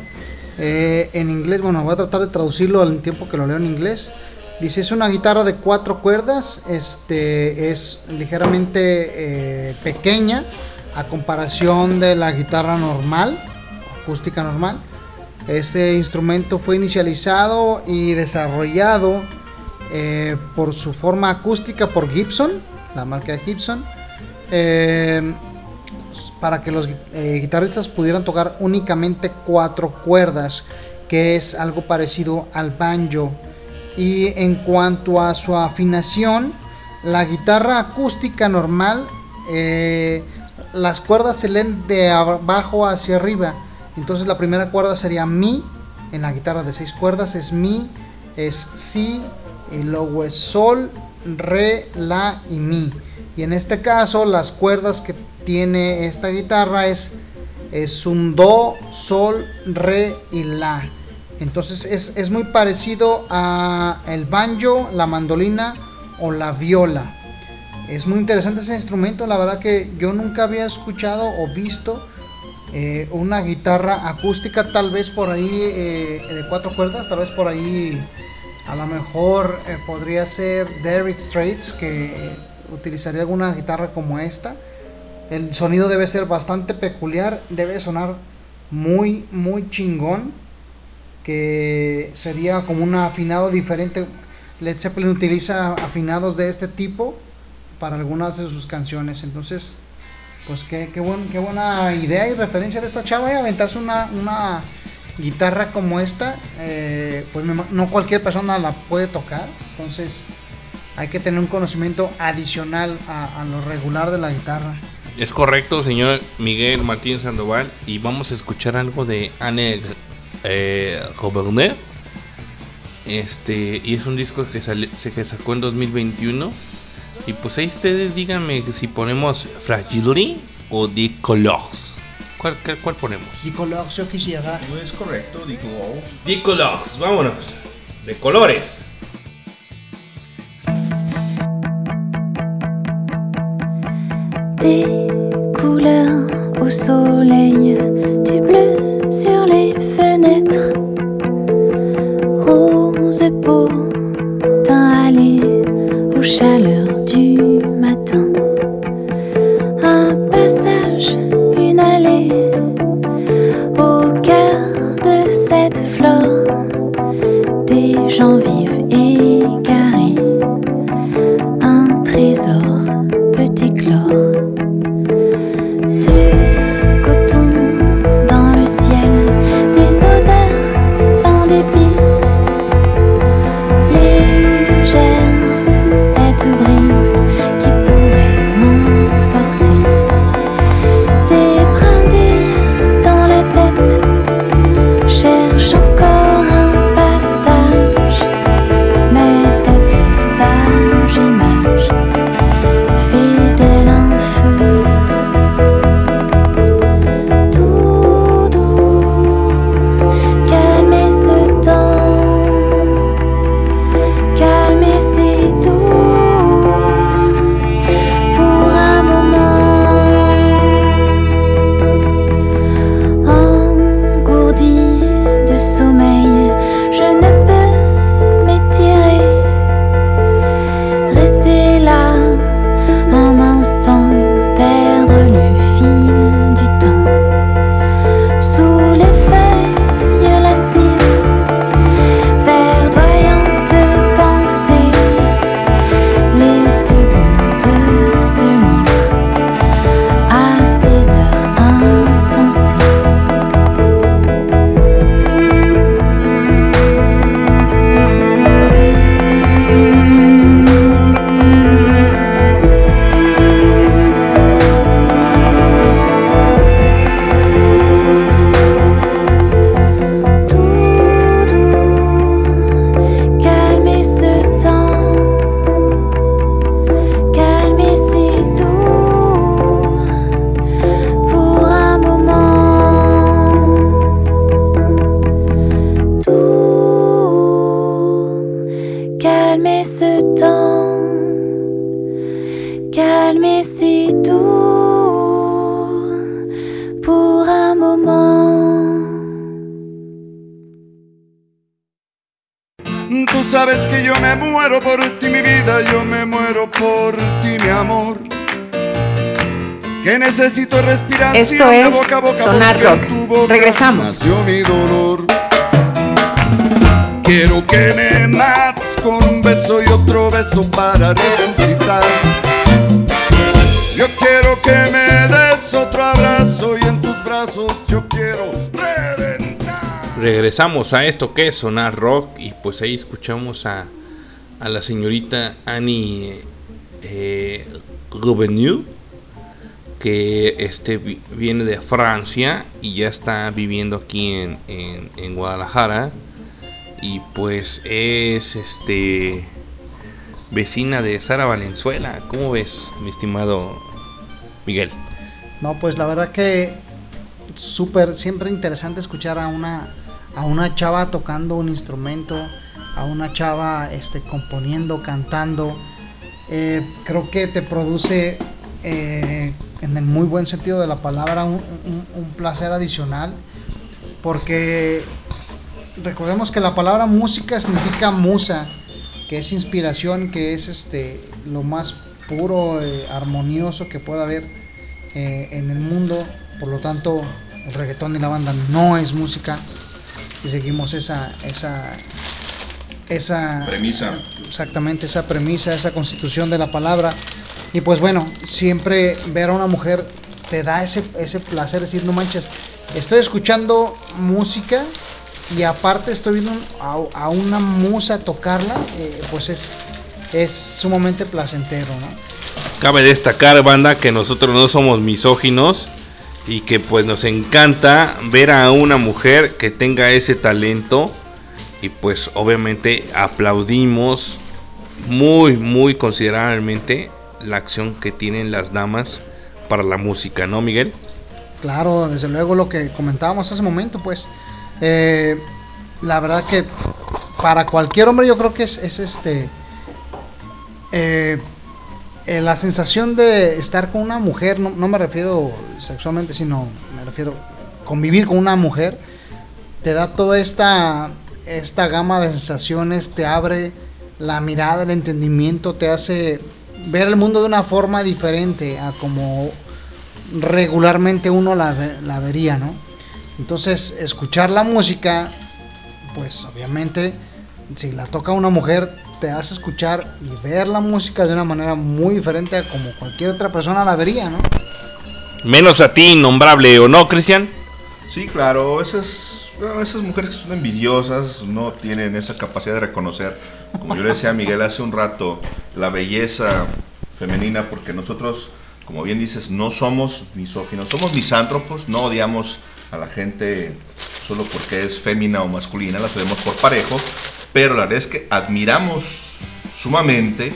Eh, en inglés, bueno, voy a tratar de traducirlo al tiempo que lo leo en inglés. Dice, es una guitarra de cuatro cuerdas, este, es ligeramente eh, pequeña a comparación de la guitarra normal, acústica normal. Este instrumento fue inicializado y desarrollado eh, por su forma acústica por Gibson, la marca Gibson. Eh, para que los guitarristas pudieran tocar únicamente cuatro cuerdas, que es algo parecido al banjo. Y en cuanto a su afinación, la guitarra acústica normal, eh, las cuerdas se leen de abajo hacia arriba. Entonces la primera cuerda sería mi, en la guitarra de seis cuerdas es mi, es si, y luego es sol, re, la y mi. Y en este caso las cuerdas que tiene esta guitarra es, es un do, sol, re y la. Entonces es, es muy parecido a el banjo, la mandolina o la viola. Es muy interesante ese instrumento, la verdad que yo nunca había escuchado o visto eh, una guitarra acústica, tal vez por ahí eh, de cuatro cuerdas, tal vez por ahí a lo mejor eh, podría ser Derek Straits que utilizaría alguna guitarra como esta. El sonido debe ser bastante peculiar, debe sonar muy, muy chingón, que sería como un afinado diferente. Led Zeppelin utiliza afinados de este tipo para algunas de sus canciones, entonces, pues qué, qué, buen- qué buena idea y referencia de esta chava, y aventarse una, una guitarra como esta, eh, pues no cualquier persona la puede tocar, entonces hay que tener un conocimiento adicional a, a lo regular de la guitarra. Es correcto, señor Miguel Martín Sandoval, y vamos a escuchar algo de Anne eh, Goberner. Este, y es un disco que, sale- se que sacó en 2021. Y pues ahí ustedes díganme si ponemos Fragile o The Colors. ¿Cuál, cuál, cuál ponemos? Y color, yo quisiera. No es correcto, digo, oh, The Colors, vámonos. De colores. Des couleurs au soleil, du bleu chaleur. Esto es boca boca Sonar Rock. Regresamos. mi dolor. Quiero que me mates con un beso y otro beso para resucitar. Yo quiero que me des otro abrazo y en tus brazos yo quiero reventar. Regresamos a esto que es Sonar Rock y pues ahí escuchamos a, a la señorita Annie eh, Revenu que este vi- viene de Francia y ya está viviendo aquí en, en- en Guadalajara y pues es este vecina de Sara Valenzuela. ¿Cómo ves, mi estimado Miguel? No, pues la verdad que súper, siempre interesante escuchar a una, a una chava tocando un instrumento, a una chava este, componiendo, cantando. Eh, creo que te produce, eh, en el muy buen sentido de la palabra, un, un- un placer adicional, porque recordemos que la palabra música significa musa, que es inspiración, que es este lo más puro, eh, armonioso que pueda haber eh, en el mundo. Por lo tanto, el reggaetón y la banda no es música. Y seguimos esa esa esa Premisa. exactamente esa premisa, esa constitución de la palabra. Y pues bueno, siempre ver a una mujer te da ese, ese placer, decir, no manches, estoy escuchando música y aparte estoy viendo a, a una musa tocarla, eh, pues es, es sumamente placentero, ¿no? Cabe destacar, banda, que nosotros no somos misóginos y que pues nos encanta ver a una mujer que tenga ese talento y pues obviamente aplaudimos muy muy considerablemente la acción que tienen las damas para la música, ¿no, Miguel? Claro, desde luego lo que comentábamos hace momento, pues eh, la verdad que para cualquier hombre yo creo que es, es este eh, eh, la sensación de estar con una mujer, no, no me refiero sexualmente, sino me refiero convivir con una mujer, te da toda esta esta gama de sensaciones, te abre la mirada, el entendimiento, te hace ver el mundo de una forma diferente a como regularmente uno la, ve- la vería, ¿no? Entonces, escuchar la música, pues obviamente, si la toca una mujer, te hace escuchar y ver la música de una manera muy diferente a como cualquier otra persona la vería, ¿no? Menos a ti, innombrable, ¿o no, Cristian? Sí, claro, esas, esas mujeres que son envidiosas no tienen esa capacidad de reconocer, como yo le decía a Miguel hace un rato, la belleza femenina, porque nosotros, como bien dices, no somos misóginos, somos misántropos, no odiamos a la gente solo porque es fémina o masculina, las odiamos por parejo, pero la verdad es que admiramos sumamente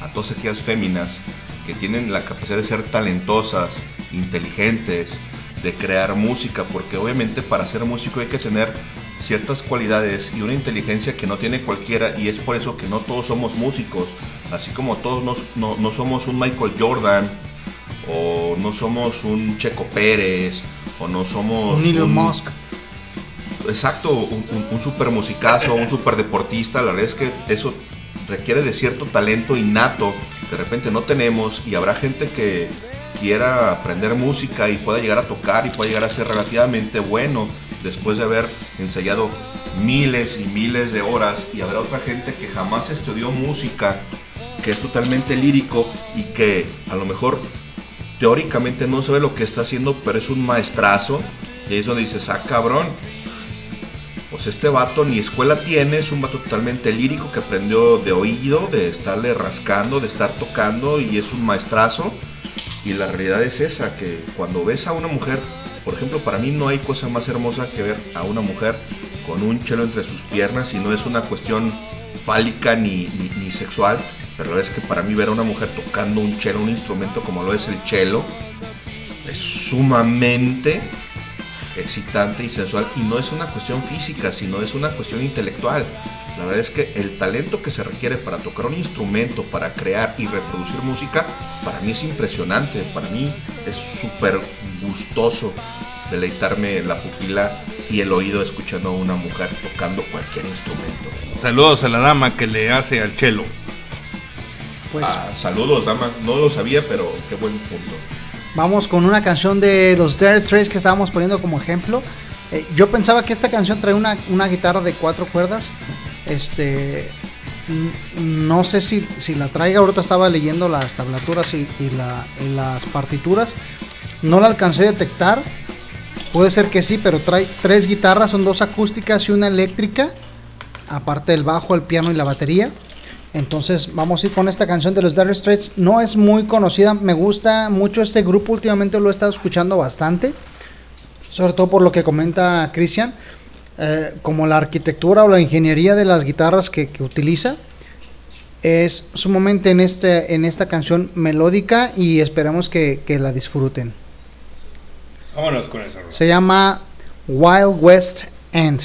a todas aquellas féminas que tienen la capacidad de ser talentosas, inteligentes, de crear música, porque obviamente para ser músico hay que tener ciertas cualidades y una inteligencia que no tiene cualquiera y es por eso que no todos somos músicos, así como todos nos- no, no somos un Michael Jordan o no somos un Checo Pérez o no somos Un Elon Musk. Exacto, un, un, un super musicazo, un super deportista, la verdad es que eso requiere de cierto talento innato, de repente no tenemos y habrá gente que quiera aprender música y pueda llegar a tocar y pueda llegar a ser relativamente bueno después de haber ensayado miles y miles de horas y habrá otra gente que jamás estudió música, que es totalmente lírico y que a lo mejor teóricamente no sabe lo que está haciendo, pero es un maestrazo y ahí es donde dices, ah cabrón, pues este vato ni escuela tiene, es un vato totalmente lírico que aprendió de oído, de estarle rascando, de estar tocando y es un maestrazo. Y la realidad es esa, que cuando ves a una mujer, por ejemplo, para mí no hay cosa más hermosa que ver a una mujer con un chelo entre sus piernas y no es una cuestión fálica ni, ni, sexual, pero la verdad es que para mí ver a una mujer tocando un chelo, un instrumento como lo es el chelo, es sumamente excitante y sensual y no es una cuestión física, sino es una cuestión intelectual. La verdad es que el talento que se requiere para tocar un instrumento, para crear y reproducir música, para mí es impresionante, para mí es súper gustoso deleitarme la pupila y el oído escuchando a una mujer tocando cualquier instrumento. Saludos a la dama que le hace al chelo. Pues Ah, saludos, dama. No lo sabía, pero qué buen punto. vamos con una canción de los Dire Straits que estábamos poniendo como ejemplo. Eh, yo pensaba que esta canción trae una, una guitarra de cuatro cuerdas. Este. No sé si, si la traiga. Ahorita estaba leyendo las tablaturas y, y la- y las partituras. No la alcancé a detectar. Puede ser que sí, pero trae tres guitarras. Son dos acústicas y una eléctrica. Aparte del bajo, el piano y la batería. Entonces vamos a ir con esta canción de los Dire Straits. No es muy conocida, me gusta mucho este grupo, últimamente lo he estado escuchando bastante. Sobre todo por lo que comenta Christian, eh, como la arquitectura o la ingeniería de las guitarras que, que utiliza. Es sumamente en, este, en esta canción melódica y esperamos que, que la disfruten. Vámonos con eso. Se llama Wild West End.